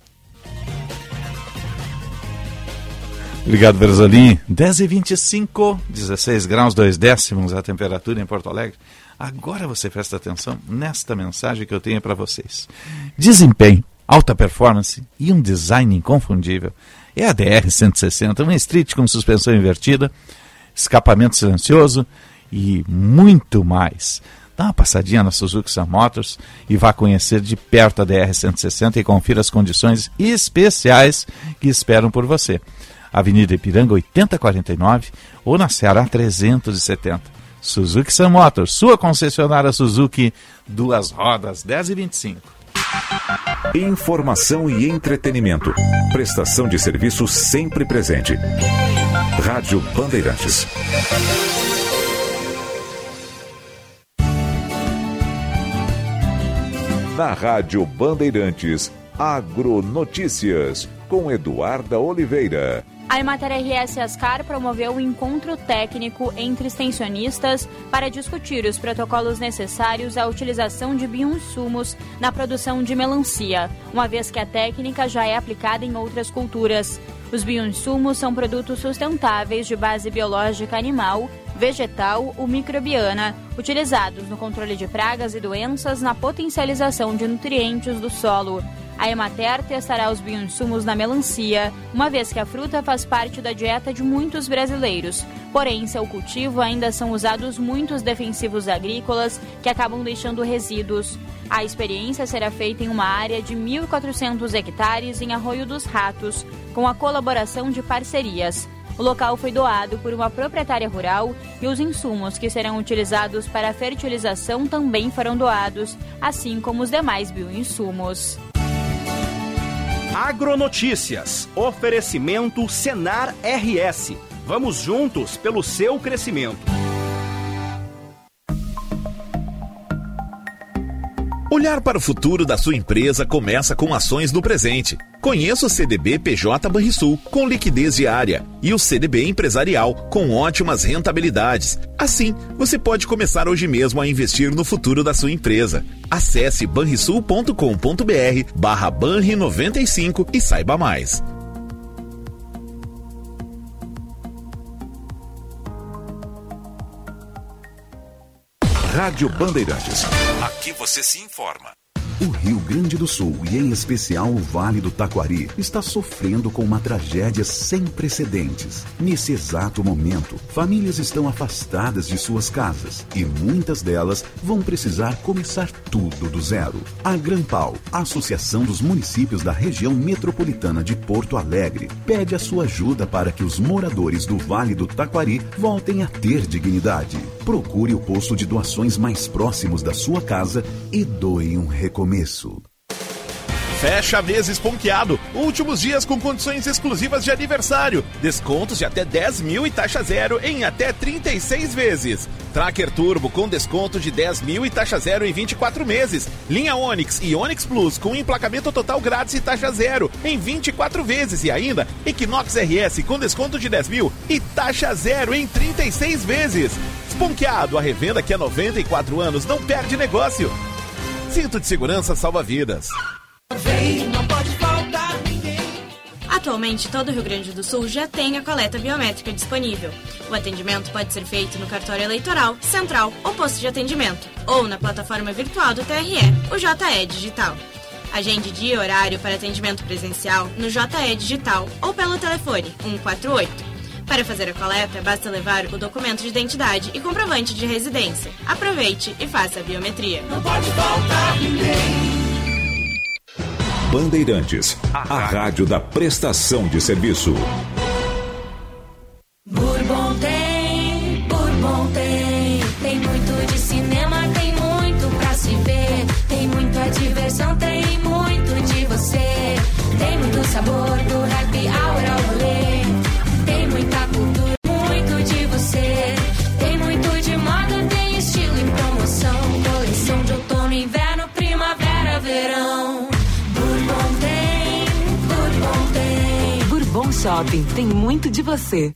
Obrigado, Berzolim. 10 e 25 16 graus, 2 décimos a temperatura em Porto Alegre. Agora você presta atenção nesta mensagem que eu tenho para vocês. Desempenho, alta performance e um design inconfundível é a DR-160, uma street com suspensão invertida, escapamento silencioso e muito mais. Dá uma passadinha na Suzuki Sun Motors e vá conhecer de perto a DR-160 e confira as condições especiais que esperam por você. Avenida Ipiranga 8049 ou na Ceará 370. Suzuki Sun Motors, sua concessionária Suzuki, duas rodas 10 e 25. Informação e entretenimento. Prestação de serviço sempre presente. Rádio Bandeirantes. Na Rádio Bandeirantes, Agronotícias, com Eduarda Oliveira. A Emater RS Ascar promoveu um encontro técnico entre extensionistas para discutir os protocolos necessários à utilização de bioinsumos na produção de melancia, uma vez que a técnica já é aplicada em outras culturas. Os bioinsumos são produtos sustentáveis de base biológica animal, vegetal ou microbiana, utilizados no controle de pragas e doenças na potencialização de nutrientes do solo. A Emater testará os bioinsumos na melancia, uma vez que a fruta faz parte da dieta de muitos brasileiros. Porém, em seu cultivo ainda são usados muitos defensivos agrícolas que acabam deixando resíduos. A experiência será feita em uma área de 1.400 hectares em Arroio dos Ratos, com a colaboração de parcerias. O local foi doado por uma proprietária rural e os insumos que serão utilizados para a fertilização também foram doados, assim como os demais bioinsumos. Agronotícias. Oferecimento Senar RS. Vamos juntos pelo seu crescimento. Olhar para o futuro da sua empresa começa com ações no presente. Conheça o CDB PJ Banrisul, com liquidez diária, e o CDB Empresarial, com ótimas rentabilidades. Assim, você pode começar hoje mesmo a investir no futuro da sua empresa. Acesse banrisul.com.br barra Banri95 e saiba mais. Rádio Bandeirantes. Aqui você se informa. O Rio Grande do Sul, e em especial o Vale do Taquari, está sofrendo com uma tragédia sem precedentes. Nesse exato momento, famílias estão afastadas de suas casas e muitas delas vão precisar começar tudo do zero. A Grampal, Associação dos Municípios da Região Metropolitana de Porto Alegre, pede a sua ajuda para que os moradores do Vale do Taquari voltem a ter dignidade. Procure o posto de doações mais próximos da sua casa e doe um recomeço. Fecha mês esponqueado. Últimos dias com condições exclusivas de aniversário. Descontos de até 10 mil e taxa zero em até 36 vezes. Tracker Turbo com desconto de 10 mil e taxa zero em 24 meses. Linha Onix e Onix Plus com emplacamento total grátis e taxa zero em 24 vezes. E ainda Equinox RS com desconto de 10 mil e taxa zero em 36 vezes. Esponqueado, a revenda que há 94 anos não perde negócio. Cinto de segurança salva vidas. não pode faltar ninguém. Atualmente, todo o Rio Grande do Sul já tem a coleta biométrica disponível. O atendimento pode ser feito no cartório eleitoral, central ou posto de atendimento, ou na plataforma virtual do TRE, o JE Digital. Agende dia e horário para atendimento presencial no JE Digital ou pelo telefone 148. Para fazer a coleta, basta levar o documento de identidade e comprovante de residência. Aproveite e faça a biometria. Não pode faltar ninguém. Bandeirantes, a rádio da prestação de serviço. Shopping tem muito de você.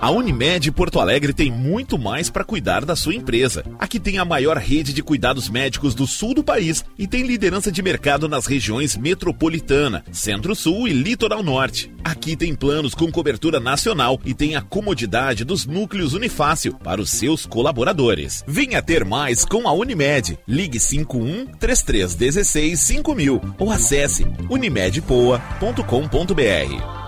A Unimed Porto Alegre tem muito mais para cuidar da sua empresa. Aqui tem a maior rede de cuidados médicos do sul do país e tem liderança de mercado nas regiões metropolitana, Centro-Sul e Litoral Norte. Aqui tem planos com cobertura nacional e tem a comodidade dos núcleos Unifácil para os seus colaboradores. Venha ter mais com a Unimed. Ligue 51 3316 5000 ou acesse unimedpoa.com.br.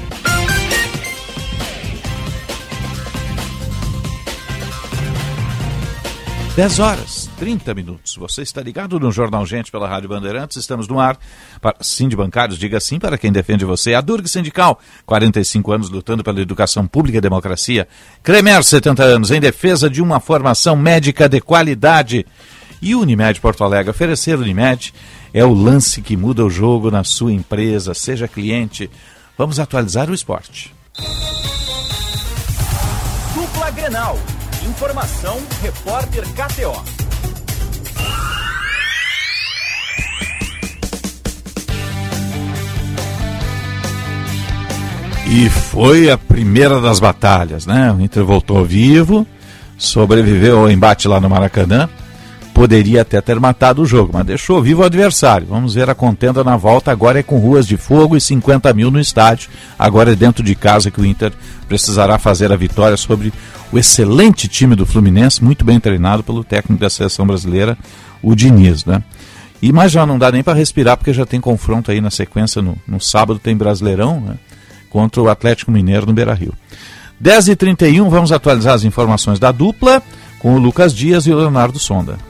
Dez horas, 30 minutos. Você está ligado no Jornal Gente pela Rádio Bandeirantes. Estamos no ar. Para, sim de bancários, diga sim para quem defende você. A Durg Sindical, 45 anos lutando pela educação pública e democracia. Cremer, 70 anos, em defesa de uma formação médica de qualidade. E Unimed Porto Alegre. Oferecer Unimed é o lance que muda o jogo na sua empresa. Seja cliente. Vamos atualizar o esporte. Dupla Grenal. Informação, repórter KTO. E foi a primeira das batalhas, né? O Inter voltou vivo, sobreviveu ao embate lá no Maracanã. Poderia até ter matado o jogo, mas deixou vivo o adversário. Vamos ver a contenda na volta. Agora é com ruas de fogo e 50 mil no estádio. Agora é dentro de casa que o Inter precisará fazer a vitória sobre o excelente time do Fluminense, muito bem treinado pelo técnico da seleção brasileira, o Diniz, né? E mas já não dá nem para respirar porque já tem confronto aí na sequência no, no sábado tem Brasileirão, né? Contra o Atlético Mineiro no Beira-Rio. 10h31, vamos atualizar as informações da dupla com o Lucas Dias e o Leonardo Sonda.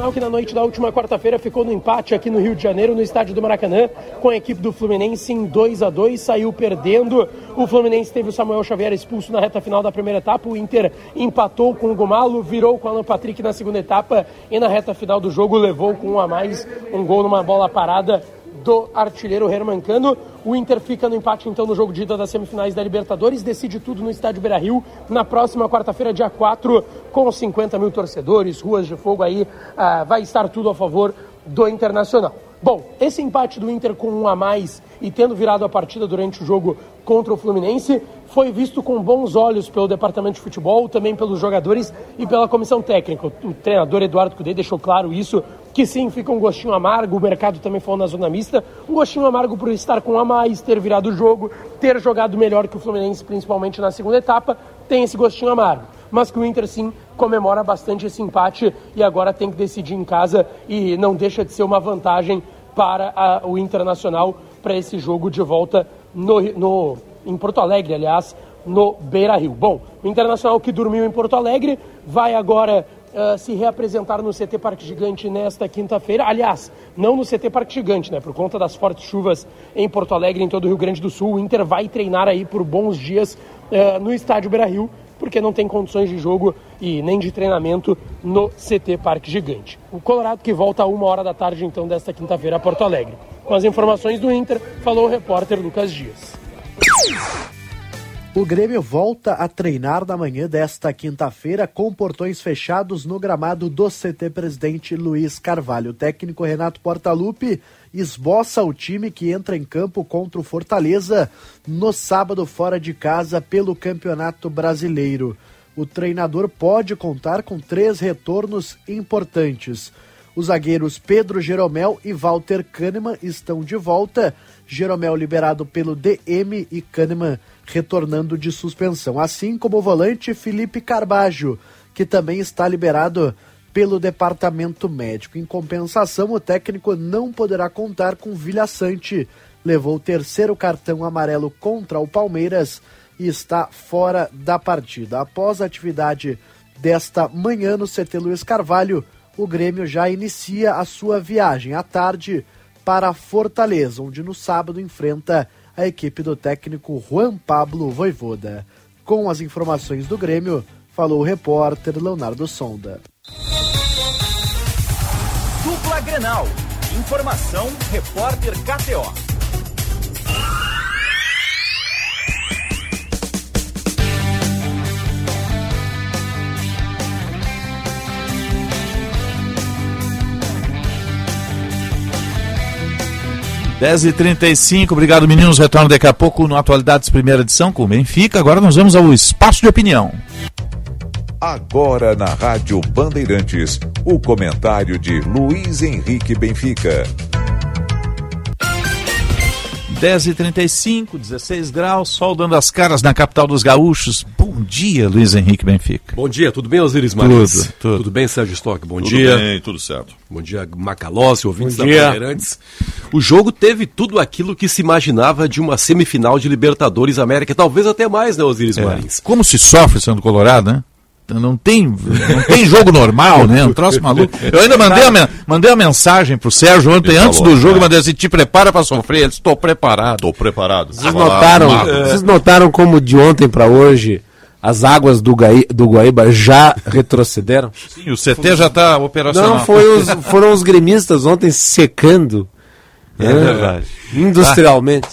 Internacional que na noite da última quarta-feira ficou no empate aqui no Rio de Janeiro, no estádio do Maracanã, com a equipe do Fluminense em 2 a 2 saiu perdendo. O Fluminense teve o Samuel Xavier expulso na reta final da primeira etapa, o Inter empatou com o Gomalo, virou com o Alan Patrick na segunda etapa e na reta final do jogo levou com um a mais um gol numa bola parada do artilheiro Herman Cano. O Inter fica no empate então no jogo de ida das semifinais da Libertadores, decide tudo no estádio Beira-Rio na próxima quarta-feira, dia 4, com 50 mil torcedores, ruas de fogo aí, uh, vai estar tudo a favor do Internacional. Bom, esse empate do Inter com um a mais e tendo virado a partida durante o jogo contra o Fluminense foi visto com bons olhos pelo departamento de futebol, também pelos jogadores e pela comissão técnica. O treinador Eduardo Cudê deixou claro isso, que sim, fica um gostinho amargo, o mercado também falou na zona mista, um gostinho amargo por estar com a mais, ter virado o jogo, ter jogado melhor que o Fluminense, principalmente na segunda etapa, tem esse gostinho amargo. Mas que o Inter sim comemora bastante esse empate e agora tem que decidir em casa e não deixa de ser uma vantagem para a, o Internacional para esse jogo de volta no, no, em Porto Alegre, aliás, no Beira Rio. Bom, o Internacional que dormiu em Porto Alegre vai agora uh, se reapresentar no CT Parque Gigante nesta quinta-feira. Aliás, não no CT Parque Gigante, né? Por conta das fortes chuvas em Porto Alegre, em todo o Rio Grande do Sul. O Inter vai treinar aí por bons dias uh, no estádio Beira Rio, porque não tem condições de jogo e nem de treinamento no CT Parque Gigante. O Colorado que volta a uma hora da tarde, então, desta quinta-feira a Porto Alegre. Com as informações do Inter, falou o repórter Lucas Dias. O Grêmio volta a treinar na manhã desta quinta-feira com portões fechados no gramado do CT Presidente Luiz Carvalho. O técnico Renato Portaluppi esboça o time que entra em campo contra o Fortaleza no sábado fora de casa pelo Campeonato Brasileiro. O treinador pode contar com três retornos importantes. Os zagueiros Pedro Jeromel e Walter Kahneman estão de volta. Jeromel liberado pelo DM e Kahneman retornando de suspensão, assim como o volante Felipe Carbajo, que também está liberado pelo departamento médico. Em compensação, o técnico não poderá contar com Vilha Sante. Levou o terceiro cartão amarelo contra o Palmeiras e está fora da partida. Após a atividade desta manhã no CT Luiz Carvalho, o Grêmio já inicia a sua viagem à tarde para Fortaleza, onde no sábado enfrenta a equipe do técnico Juan Pablo Voivoda. Com as informações do Grêmio, falou o repórter Leonardo Sonda. Dupla Grenal. Informação, repórter KTO. Dez e trinta e cinco, obrigado meninos, retorno daqui a pouco no Atualidades primeira edição com o Benfica, agora nós vamos ao Espaço de Opinião. Agora na Rádio Bandeirantes, o comentário de Luiz Henrique Benfica. 10h35, 16 graus, sol dando as caras na capital dos gaúchos. Bom dia, Luiz Henrique Benfica. Bom dia, tudo bem, Osiris Marins? Tudo, tudo. Tudo bem, Sérgio Stock? Bom tudo dia. Tudo bem, tudo certo. Bom dia, Macalossi, ouvintes Bom da dia. Bandeirantes. O jogo teve tudo aquilo que se imaginava de uma semifinal de Libertadores América, talvez até mais, né, Osiris É. Marins? Como se sofre sendo colorado, né? Não tem, não tem jogo normal, né? Um troço maluco. Eu ainda mandei a, men- mandei a mensagem pro Sérgio ontem, Ele antes falou, do jogo, é. mandei assim, te prepara pra sofrer. Ele disse, estou preparado. Estou preparado. Vocês notaram, vocês notaram como de ontem para hoje as águas do, Gai, do Guaíba já retrocederam? Sim, o CT já está operacional. Não, foi os, foram os gremistas ontem secando. É né, verdade. Industrialmente.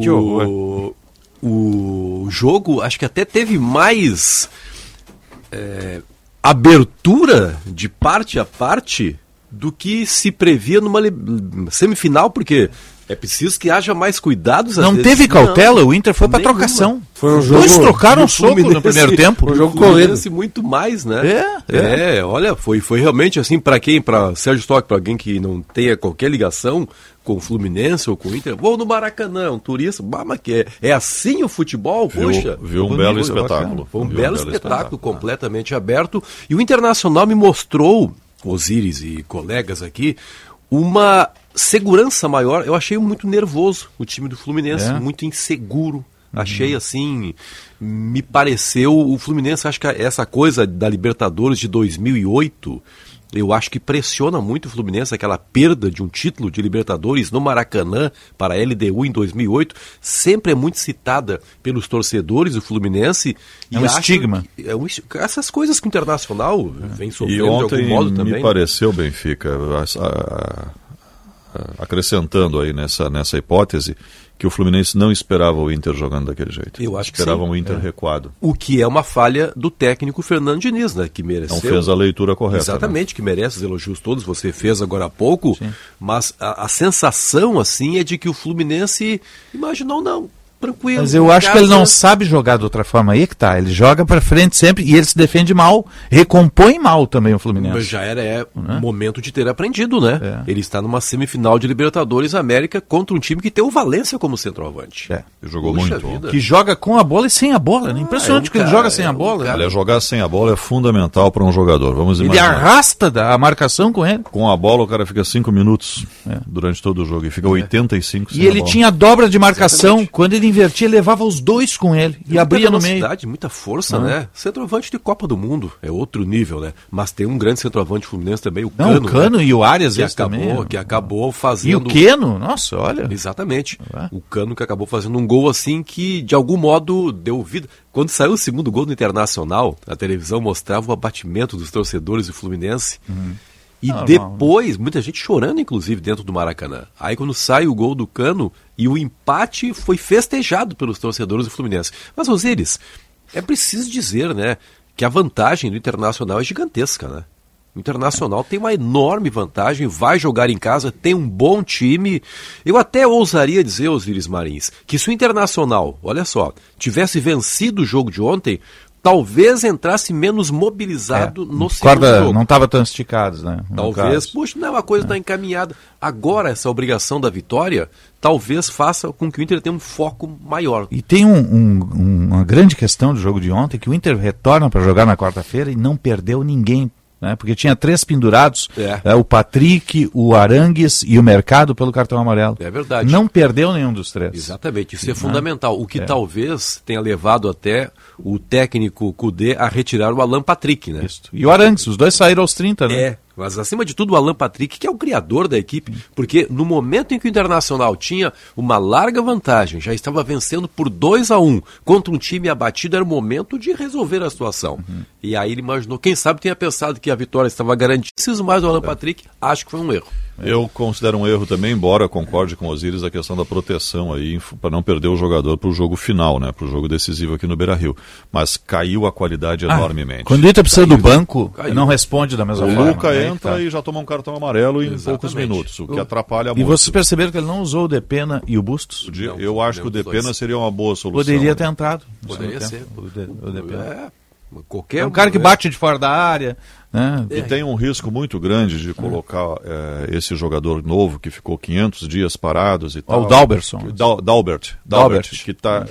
Que O, o jogo, acho que até teve mais é, abertura de parte a parte do que se previa numa semifinal, porque É preciso que haja mais cuidados. Não vezes. teve cautela, Não, o Inter foi pra nenhuma. trocação. Foi um Os jogo. Dois trocaram o soco no primeiro tempo. [LAUGHS] Um jogo O corrido. Fluminense muito mais, né? É, é. É, olha, foi, foi realmente assim, pra quem, pra Sérgio Stock, pra alguém que não tenha qualquer ligação com o Fluminense ou com o Inter, vou no Maracanã, um turista, mas que é, é assim o futebol, Viu- puxa. viu um belo bacana. espetáculo. Foi um um belo belo espetáculo, espetáculo, completamente aberto. E o Internacional me mostrou, Osíris e colegas aqui, uma segurança maior. Eu achei muito nervoso o time do Fluminense, É? muito inseguro. Achei assim, me pareceu o Fluminense, acho que essa coisa da Libertadores de 2008, eu acho que pressiona muito o Fluminense, aquela perda de um título de Libertadores no Maracanã para a LDU em 2008, sempre é muito citada pelos torcedores do Fluminense. É um estigma. É um, essas coisas que o Internacional vem E sofrendo de ontem algum modo me também. né? pareceu, Benfica, a- a- a- acrescentando aí nessa, nessa hipótese, que o Fluminense não esperava o Inter jogando daquele jeito. Eu acho que Esperavam sim. o Inter É. recuado. O que é uma falha do técnico Fernando Diniz, né? Que mereceu. Não fez a leitura correta. né? Exatamente, que merece os elogios todos, você fez agora há pouco, mas a, a sensação, assim, é de que o Fluminense imaginou, não, tranquilo. Mas eu acho que ele não sabe jogar de outra forma. Aí que tá. Ele joga pra frente sempre e ele se defende mal, recompõe mal também o Fluminense. Mas já era é, momento de ter aprendido, né? Ele está numa semifinal de Libertadores América contra um time que tem o Valência como centroavante. É. Jogou Puxa muito. vida. Que joga com a bola e sem a bola. né? Impressionante é um que ele cara- joga sem é a um bola. Olha, jogar sem a bola é fundamental para um jogador. Vamos Ele imaginar. arrasta da- a marcação com ele. Com a bola, o cara fica cinco minutos durante todo o jogo e fica 85 É. E ele bola. tinha dobra de marcação. Quando ele invertia, levava os dois com ele e Muita abria no meio. velocidade, muita força, né? Centroavante de Copa do Mundo, é outro nível, né? Mas tem um grande centroavante fluminense também, o Não, Cano. o Cano né? e o Arias, que acabou, também. que acabou fazendo E o Queno, nossa, olha. Exatamente. O Cano que acabou fazendo um gol assim que de algum modo deu vida. Quando saiu o segundo gol do Internacional, a televisão mostrava o abatimento dos torcedores do Fluminense. E Normal, depois, muita gente chorando, inclusive, dentro do Maracanã. Aí quando sai o gol do Cano e o empate foi festejado pelos torcedores do Fluminense. Mas, Osíris, é preciso dizer, né, que a vantagem do Internacional é gigantesca, né? O Internacional tem uma enorme vantagem, vai jogar em casa, tem um bom time. Eu até ousaria dizer, Osíris Marins, que se o Internacional, olha só, tivesse vencido o jogo de ontem, talvez entrasse menos mobilizado no segundo Corda jogo. não estava tão esticados, né? Talvez, puxa, não, a coisa está encaminhada. Agora, essa obrigação da vitória, talvez faça com que o Inter tenha um foco maior. E tem um- um- uma grande questão do jogo de ontem, que o Inter retorna para jogar na quarta-feira e não perdeu ninguém. Né? Porque tinha três pendurados, É. é, o Patrick, o Arangues e o Mercado pelo cartão amarelo. É verdade. Não perdeu nenhum dos três. Exatamente, isso é Né? fundamental. O que É. talvez tenha levado até o técnico Cudê a retirar o Alan Patrick, né? E o Arangues, os dois saíram aos 30, né? É, mas acima de tudo o Alan Patrick, que é o criador da equipe, porque no momento em que o Internacional tinha uma larga vantagem, já estava vencendo por 2 a 1 contra um time abatido, era o momento de resolver a situação. E aí ele imaginou, quem sabe tenha pensado que a vitória estava garantida, mais do Alan Patrick, acho que foi um erro. Eu considero um erro também, embora concorde com Osiris a questão da proteção aí, para não perder o jogador para o jogo final, né? Para o jogo decisivo aqui no Beira Rio. Mas caiu a qualidade Ah, enormemente. Quando o Inter precisa do banco, Caiu. não responde da mesma O forma. Luca né? entra Tá. e já toma um cartão amarelo em Exatamente. poucos minutos, o que O- atrapalha E muito. vocês perceberam que ele não usou o Depena e o Bustos? Podia- eu acho que o Depena seria uma boa solução. Poderia ter entrado. no Poderia ser. o De- o Depena. É, qualquer É um cara que é. bate de fora da área. Né? E tem um risco muito grande de colocar eh, esse jogador novo que ficou 500 dias parados e tal. o Dalberson. Dal- Dalbert, Dalbert, Dalbert. que está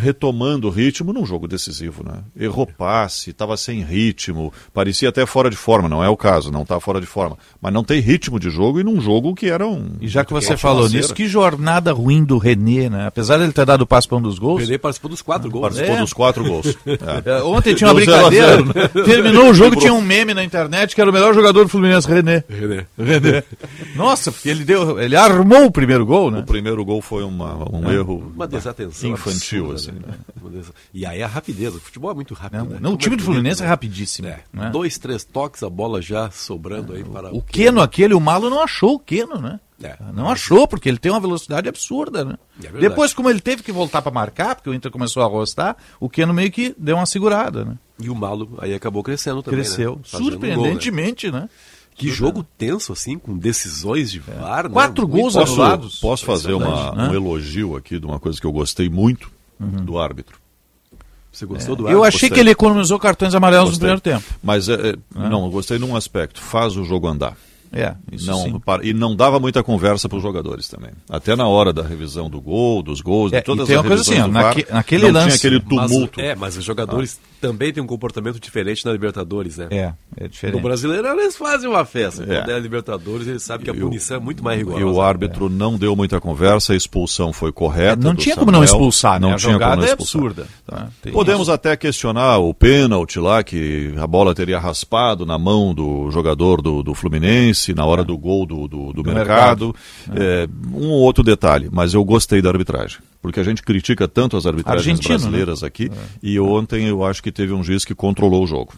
retomando o ritmo num jogo decisivo, né? Errou passe, estava sem ritmo, parecia até fora de forma, não é o caso, não está fora de forma, mas não tem ritmo de jogo e num jogo que era um E já que você falou nisso, que jornada ruim do René, né? Apesar dele ter dado o passe para um dos O gols. René participou dos quatro gols. Participou É. dos quatro gols. [LAUGHS] É. É, Ontem tinha uma brincadeira. zero, né? [LAUGHS] Terminou o jogo, tinha um meme na internet que era o melhor jogador do Fluminense, René. René. René. Nossa, porque ele deu, ele armou o primeiro gol, né? O primeiro gol foi uma- um É. erro Uma desatenção infantil, absurda, assim. né? Desa- E aí a rapidez, o futebol é muito rápido. Não, né? não, o time é do Fluminense é né? rapidíssimo. É. né? Dois, três toques, a bola já sobrando aí para O Keno aquele, o Malo não achou o Keno, né? É. Não achou, porque ele tem uma velocidade absurda, né? É. Depois, como ele teve que voltar para marcar, porque o Inter começou a arrostar, o Keno meio que deu uma segurada, né? E o Malo aí acabou crescendo também. Cresceu. né? Fazendo gol, né? Surpreendentemente, né? Que jogo tenso, assim, com decisões de VAR, né? Quatro gols Posso, anulados. posso fazer uma- né? um elogio aqui de uma coisa que eu gostei muito do árbitro. Você gostou do É. Eu achei Gostei. que ele economizou cartões amarelos Gostei. no primeiro tempo. Mas é, é, não, eu gostei num aspecto. Faz o jogo andar. É, isso não, sim. para- e não dava muita conversa para os jogadores também. Até na hora da revisão do gol, dos gols, É, de todas e tem as uma coisa assim, ó, VAR, naque- naquele não lance- tinha aquele Mas, tumulto. é, mas os jogadores também têm um comportamento diferente na Libertadores, né? É, é diferente. No brasileiro eles fazem uma festa. É. Quando é a Libertadores, eles sabem que a E o- punição é muito mais E rigorosa. o árbitro não deu muita conversa, a expulsão foi correta. É, não tinha como não Samuel, expulsar, né? Não A tinha como não é expulsar. absurda. Tá. Tem Podemos até questionar o pênalti lá, que a bola teria raspado na mão do jogador do, do Fluminense, na hora do gol do, do, do mercado. mercado. É, um ou outro detalhe, mas eu gostei da arbitragem. Porque a gente critica tanto as arbitragens Argentino, brasileiras né? aqui, e ontem eu acho que teve um juiz que controlou o jogo.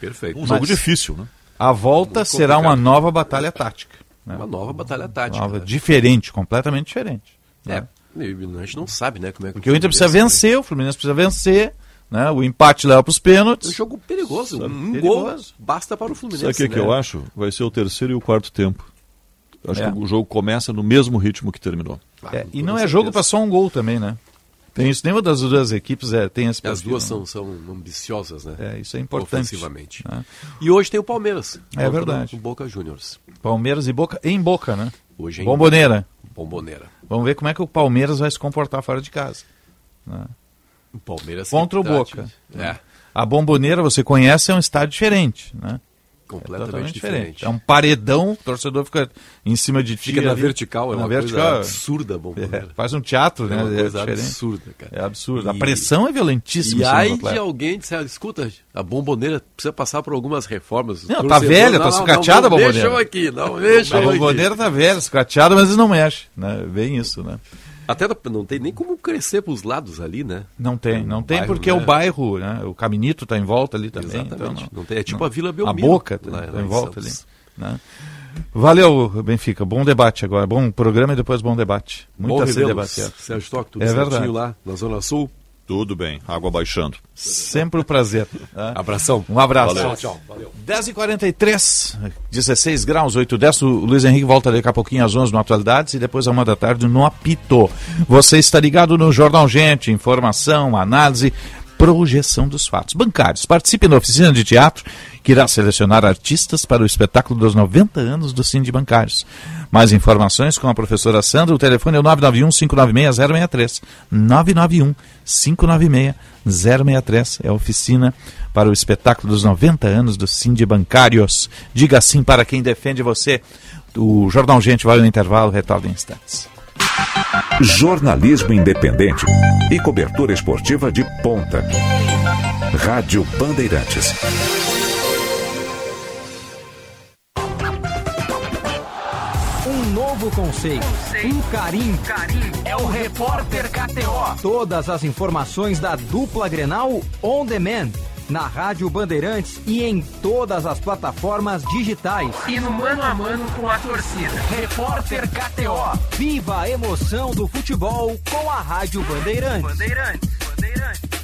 Perfeito. Um jogo Mas- difícil, né? A volta Muito será uma complicado. nova batalha tática. né? Uma nova batalha tática. Nova, né? Diferente, completamente diferente. É, né? a gente não sabe, né? Como é que Porque o Inter precisa vencer, o Fluminense precisa vencer, né? o empate leva para os pênaltis. É um jogo perigoso. Um, um Perigoso. gol basta para o Fluminense. Sabe o que, que né? eu acho? Vai ser o terceiro e o quarto tempo. Acho É. que o jogo começa no mesmo ritmo que terminou. É, e não é jogo para só um gol também, né? Tem isso, nenhuma das duas equipes é, tem esse E As perfil, duas né? são, são ambiciosas, né? É, isso é importante. Ofensivamente. né? E hoje tem o Palmeiras. É verdade. O Boca Juniors. Palmeiras e Boca em Boca, né? Hoje em Bomboneira. Bomboneira. Vamos ver como é que o Palmeiras vai se comportar fora de casa. né? O Palmeiras Contra o Boca. É. A Bomboneira, você conhece, é um estádio diferente, né? Completamente totalmente diferente. É um paredão, o torcedor fica em cima de ti. Fica na ali. vertical, é Na uma vertical, coisa absurda a Bomboneira. É, faz um teatro, né? É uma coisa diferente. absurda, cara. É absurdo. A E- pressão é violentíssima. E aí de alguém disser, escuta, a bomboneira precisa passar por algumas reformas. Não, tá velha, tá não, sucateada a bomboneira. Deixa eu aqui, não, deixa A aqui. bomboneira tá velha, escrateada, mas não mexe, né? Bem isso, né? Até não- não tem nem como crescer pros lados ali, né? Não tem, não tem, bairro, porque né? o bairro, né? O Caminito tá em volta ali também. Exatamente. então não- Não tem- é tipo a Vila A Belmiro, Boca tá, lá- tá em volta ali. Né? Valeu, Benfica. Bom debate agora. Bom programa e depois bom debate. A ser revê-los. debatido. Sérgio Toque, tudo É certinho verdade. lá na Zona Sul. Tudo bem, água baixando. Sempre um prazer. tá? [LAUGHS] Abração. Um abraço. Valeu. Tchau, tchau. Valeu. 10h43, 16 graus, 8 10. O Luiz Henrique volta daqui a pouquinho às 11 no Atualidades e depois à uma da tarde no Apito. Você está ligado no Jornal Gente, informação, análise, projeção dos fatos bancários. Participe na oficina de teatro que irá selecionar artistas para o espetáculo dos 90 anos do Cine Bancários. Mais informações com a professora Sandra. O telefone é o 991-596-063. 991-596-063. É a oficina para o espetáculo dos 90 anos do Cindy Bancários. Diga sim para quem defende você. O Jornal Gente vai ao intervalo, retorna em instantes. Jornalismo independente e cobertura esportiva de ponta. Rádio Bandeirantes. Novo conceito, um carinho. É o Repórter KTO. Todas as informações da dupla Grenal on demand. Na Rádio Bandeirantes e em todas as plataformas digitais. E no mano a mano com a torcida. Repórter KTO. Viva a emoção do futebol com a Rádio Bandeirantes. Bandeirantes, Bandeirantes.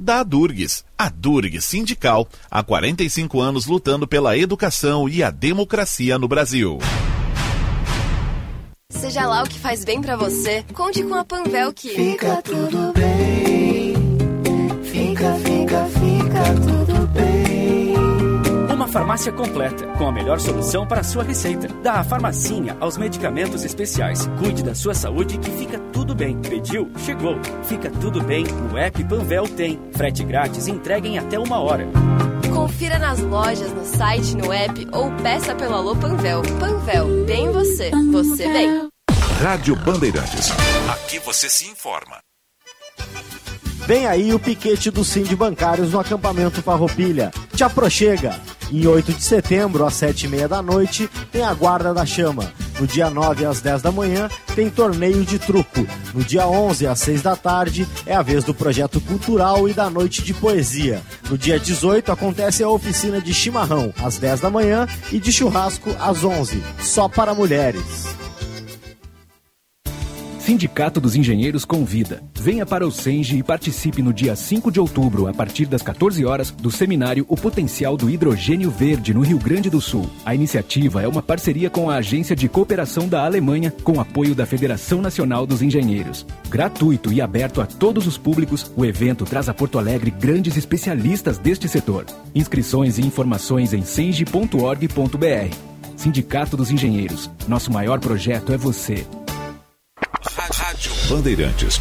da Adurgs. A Durg Sindical, há 45 anos lutando pela educação e a democracia no Brasil. Seja lá o que faz bem pra você, conte com a Panvel que Fica tudo bem. Fica, fica, fica tudo bem. Farmácia completa, com a melhor solução para a sua receita. Da farmacinha aos medicamentos especiais. Cuide da sua saúde que fica tudo bem. Pediu? Chegou. Fica tudo bem. No app Panvel tem. Frete grátis e entrega em até uma hora. Confira nas lojas, no site, no app ou peça pelo Alô Panvel. Panvel, bem você. Você bem. Rádio Bandeirantes. Aqui você se informa. Vem aí o piquete do Cindy Bancários no acampamento Farroupilha. Te aproxega! Em 8 de setembro, às 7h30 da noite, tem a Guarda da Chama. No dia 9 às 10 da manhã, tem torneio de truco. No dia 11 às 6 da tarde, é a vez do projeto cultural e da noite de poesia. No dia 18 acontece a oficina de chimarrão, às 10 da manhã, e de churrasco às 11, só para mulheres. Sindicato dos Engenheiros convida. Venha para o Senge e participe no dia 5 de outubro, a partir das 14 horas, do seminário O Potencial do Hidrogênio Verde no Rio Grande do Sul. A iniciativa é uma parceria com a Agência de Cooperação da Alemanha, com apoio da Federação Nacional dos Engenheiros. Gratuito e aberto a todos os públicos, o evento traz a Porto Alegre grandes especialistas deste setor. Inscrições e informações em senge.org.br. Sindicato dos Engenheiros. Nosso maior projeto é você. Bandeirantes.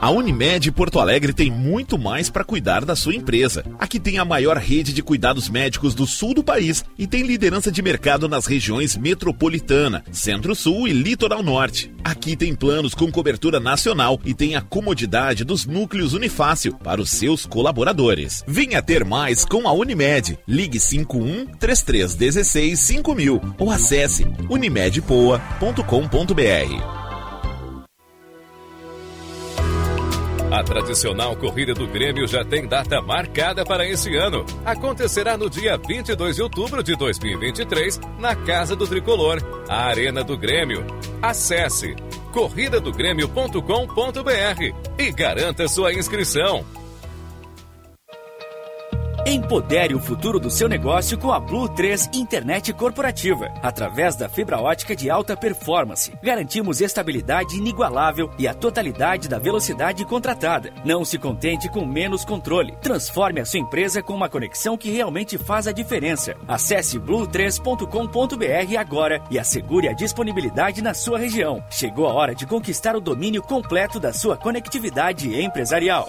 A Unimed Porto Alegre tem muito mais para cuidar da sua empresa. Aqui tem a maior rede de cuidados médicos do sul do país e tem liderança de mercado nas regiões metropolitana, Centro-Sul e Litoral Norte. Aqui tem planos com cobertura nacional e tem a comodidade dos núcleos Unifácil para os seus colaboradores. Venha ter mais com a Unimed. Ligue 51 3316 5000 ou acesse unimedpoa.com.br. A tradicional corrida do Grêmio já tem data marcada para esse ano. Acontecerá no dia 22 de outubro de 2023, na Casa do Tricolor, a Arena do Grêmio. Acesse corridadogrêmio.com.br e garanta sua inscrição. Empodere o futuro do seu negócio com a Blue 3 Internet Corporativa. Através da fibra ótica de alta performance, garantimos estabilidade inigualável e a totalidade da velocidade contratada. Não se contente com menos controle. Transforme a sua empresa com uma conexão que realmente faz a diferença. Acesse blue3.com.br agora e assegure a disponibilidade na sua região. Chegou a hora de conquistar o domínio completo da sua conectividade empresarial.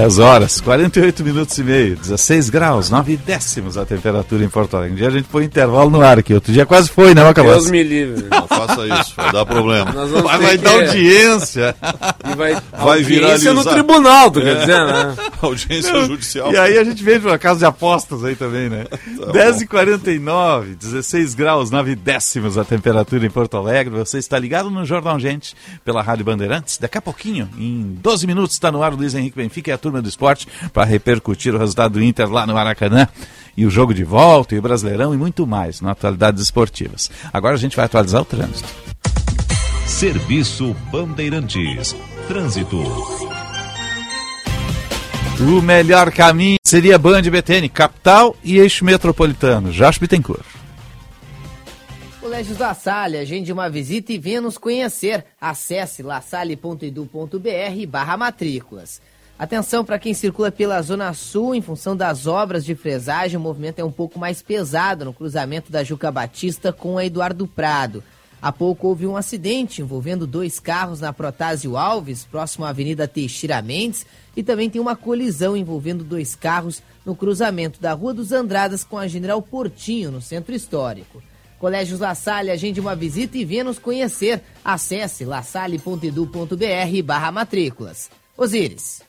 Dez horas, 48 minutos e meio, 16 graus, 9 décimos a temperatura em Porto Alegre. Um dia a gente põe intervalo no ar aqui, outro dia quase foi, né, Macalós? Deus me livre. [LAUGHS] Não faça isso, vai dar problema. Vai- vai dar que- audiência. E vai, Vai viralizar. no tribunal, tu quer É. dizer, né? [LAUGHS] Audiência Não, judicial. E aí a gente veio para casa de apostas aí também, né? Tá 10h49, 16 graus, 9 décimos a temperatura em Porto Alegre. Você está ligado no Jornal Gente pela Rádio Bandeirantes. Daqui a pouquinho, em 12 minutos, está no ar o Luiz Henrique Benfica e a turma do esporte para repercutir o resultado do Inter lá no Maracanã. E o jogo de volta, e o Brasileirão e muito mais na atualidades esportivas. Agora a gente vai atualizar o trânsito. Serviço Bandeirantes. Trânsito. O melhor caminho seria Band BTN, capital e eixo metropolitano. Josh Bittencourt. Colégios La Salle, agende uma visita e venha nos conhecer. Acesse lasalle.edu.br barra matrículas. Atenção para quem circula pela Zona Sul, em função das obras de fresagem, o movimento é um pouco mais pesado no cruzamento da Juca Batista com a Eduardo Prado. Há pouco houve um acidente envolvendo dois carros na Protásio Alves, próximo à Avenida Teixeira Mendes, e também tem uma colisão envolvendo dois carros no cruzamento da Rua dos Andradas com a General Portinho, no Centro Histórico. Colégios La Salle, agende uma visita e venha nos conhecer. Acesse lasalle.edu.br barra matrículas. Osíris.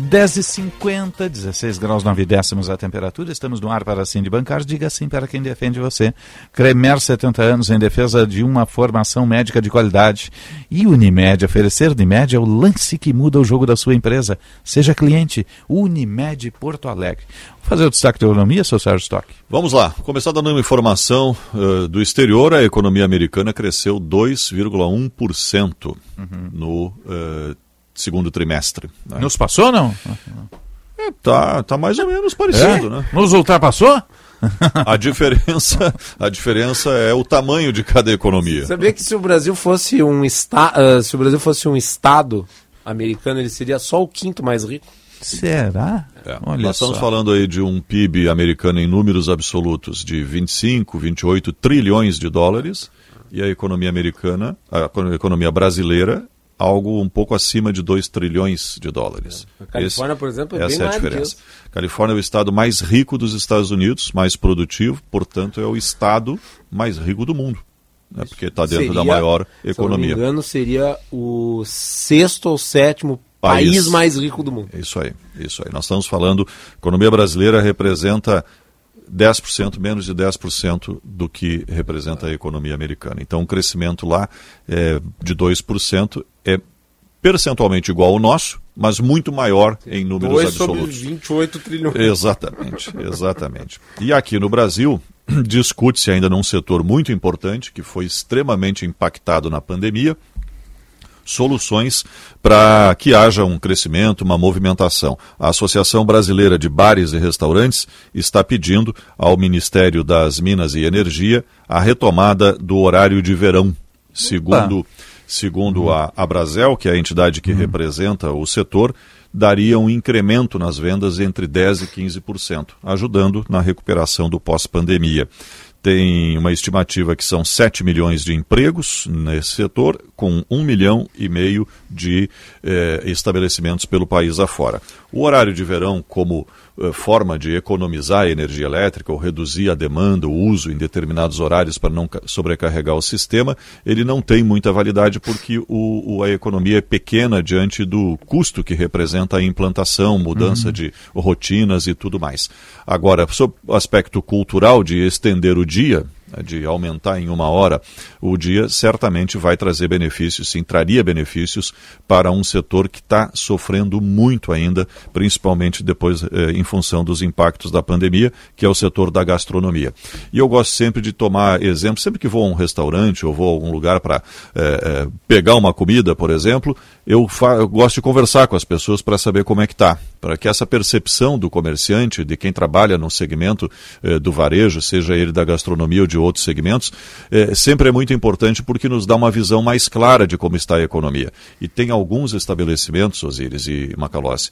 10h50, 16 graus 9 décimos a temperatura. Estamos no ar para Sim de Bancar. Diga sim para quem defende você. Cremer 70 anos em defesa de uma formação médica de qualidade. E Unimed, oferecer Unimed é o lance que muda o jogo da sua empresa. Seja cliente. Unimed Porto Alegre. Vou fazer o destaque da economia, seu Sérgio Stock. Vamos lá, começar dando uma informação eh, do exterior. A economia americana cresceu 2,1% Uhum. no eh, segundo trimestre. né? Nos passou, não? Tá, tá mais ou menos parecido, É? né? Nos ultrapassou? [LAUGHS] A diferença, a diferença é o tamanho de cada economia. Sabia que se o Brasil fosse um estado, se o Brasil fosse um estado americano, ele seria só o quinto mais rico? Será? É, Olha Nós estamos só. falando aí de um PIB americano em números absolutos de 25, 28 trilhões de dólares e a economia americana, a economia brasileira, algo um pouco acima de 2 trilhões de dólares. A Califórnia, por exemplo, é essa bem é a diferença. Califórnia é o estado mais rico dos Estados Unidos, mais produtivo, portanto é o estado mais rico do mundo, né, porque está dentro da Seria, maior Se eu não me economia. engano, seria o sexto ou sétimo país, País. mais rico do mundo. É Isso aí, isso aí. Nós estamos falando, a economia brasileira representa 10%, menos de 10% do que representa a economia americana. Então, o crescimento lá é de 2% é percentualmente igual ao nosso, mas muito maior em números 2 sobre absolutos. 28 trilhões. Exatamente, [LAUGHS] exatamente. E aqui no Brasil, [CLEARS THROAT] discute-se ainda num setor muito importante, que foi extremamente impactado na pandemia, soluções para que haja um crescimento, uma movimentação. A Associação Brasileira de Bares e Restaurantes está pedindo ao Ministério das Minas e Energia a retomada do horário de verão, segundo segundo a Abrazel, que é a entidade que representa o setor, daria um incremento nas vendas entre 10% e 15%, ajudando na recuperação do pós-pandemia. Tem uma estimativa que são 7 milhões de empregos nesse setor, com 1 milhão e meio de eh, estabelecimentos pelo país afora. O horário de verão, como forma de economizar a energia elétrica ou reduzir a demanda, o uso em determinados horários para não ca- sobrecarregar o sistema, ele não tem muita validade porque o, a economia é pequena diante do custo que representa a implantação, mudança Uhum. de rotinas e tudo mais. Agora, sob o aspecto cultural de estender o dia, de aumentar em uma hora o dia, certamente vai trazer benefícios, sim, traria benefícios para um setor que está sofrendo muito ainda, principalmente depois eh, em função dos impactos da pandemia, que é o setor da gastronomia. E eu gosto sempre de tomar exemplo, sempre que vou a um restaurante ou vou a algum lugar para eh, eh, pegar uma comida, por exemplo, eu, eu gosto de conversar com as pessoas para saber como é que está, para que essa percepção do comerciante, de quem trabalha no segmento eh, do varejo, seja ele da gastronomia ou de outros segmentos, eh, sempre é muito importante porque nos dá uma visão mais clara de como está a economia. E tem alguns estabelecimentos, Osíris e Macalossi,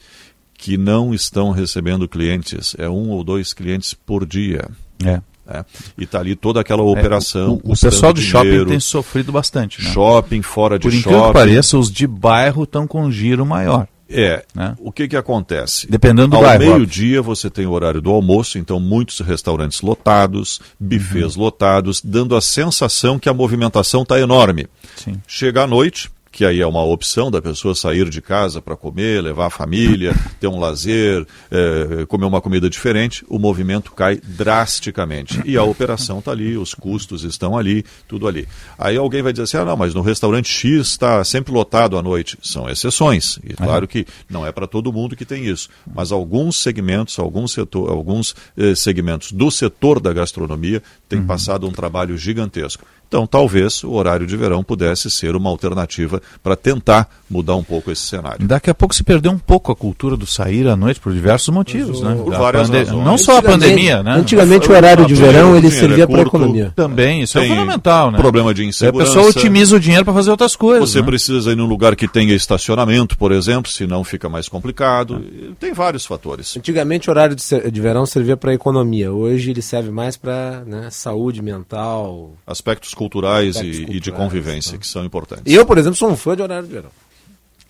que não estão recebendo clientes, é um ou dois clientes por dia. É. né? E está ali toda aquela operação. o, o custando pessoal do shopping dinheiro. tem sofrido bastante, né? Shopping, fora de Por incrível shopping. que pareça, os de bairro estão com giro maior. É. Né? O que que acontece? Dependendo do Ao bairro, meio-dia você tem o horário do almoço, então muitos restaurantes lotados, Uhum. bufês lotados, dando a sensação que a movimentação está enorme. Sim. Chega à noite, que aí é uma opção da pessoa sair de casa para comer, levar a família, [LAUGHS] ter um lazer, eh, comer uma comida diferente, o movimento cai drasticamente. E a operação está ali, os custos estão ali, tudo ali. Aí alguém vai dizer assim: ah, não, mas no restaurante X está sempre lotado à noite. São exceções. E claro que não é para todo mundo que tem isso. Mas alguns segmentos, alguns, setor, alguns eh, segmentos do setor da gastronomia têm passado um trabalho gigantesco. Então, talvez o horário de verão pudesse ser uma alternativa para tentar mudar um pouco esse cenário. Daqui a pouco se perdeu um pouco a cultura do sair à noite por diversos motivos, né? Por A várias pande- razões. Não só a Antigamente- pandemia, né? antigamente o horário de verão, ele dinheiro servia é para curto, economia. Também, isso é fundamental, né? problema de A insegurança. pessoa otimiza o dinheiro para fazer outras coisas. Você né? precisa ir num lugar que tenha estacionamento, por exemplo, senão fica mais complicado. Tem vários fatores. Antigamente o horário de, ser- de verão servia para economia. Hoje ele serve mais para né, saúde mental. Aspectos culturais, Aspectos e, e de culturais, convivência que são importantes. Eu, por exemplo, sou um fã de horário de verão.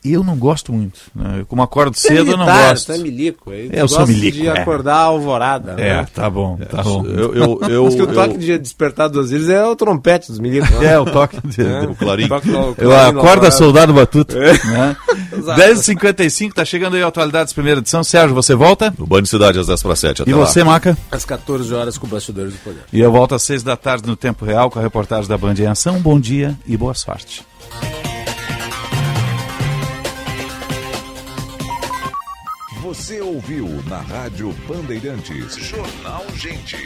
Eu não gosto muito. Né? Eu, como acordo é cedo, eu não militar, gosto. você é milico. É, eu sou milico, de é. acordar a alvorada. É, né? tá bom, tá bom. Eu, eu, eu, Diz que o toque eu- de despertar duas vezes é o trompete dos milicos. né? [LAUGHS] É, o toque de- É, do clarim. toque do- Eu clarim na acordo alvorada. soldado batuta. É. Né? [LAUGHS] Exato. 10h55, tá chegando aí a atualidades, primeira edição. Sérgio, você volta? O Band Cidade às 10 para 7. Até E lá. você, Maca? Às 14 horas com Bastidores do Poder. E eu volto às 6 da tarde no Tempo Real com a reportagem da Band em Ação. Bom dia e boa sorte. Você ouviu na Rádio Bandeirantes. Jornal Gente.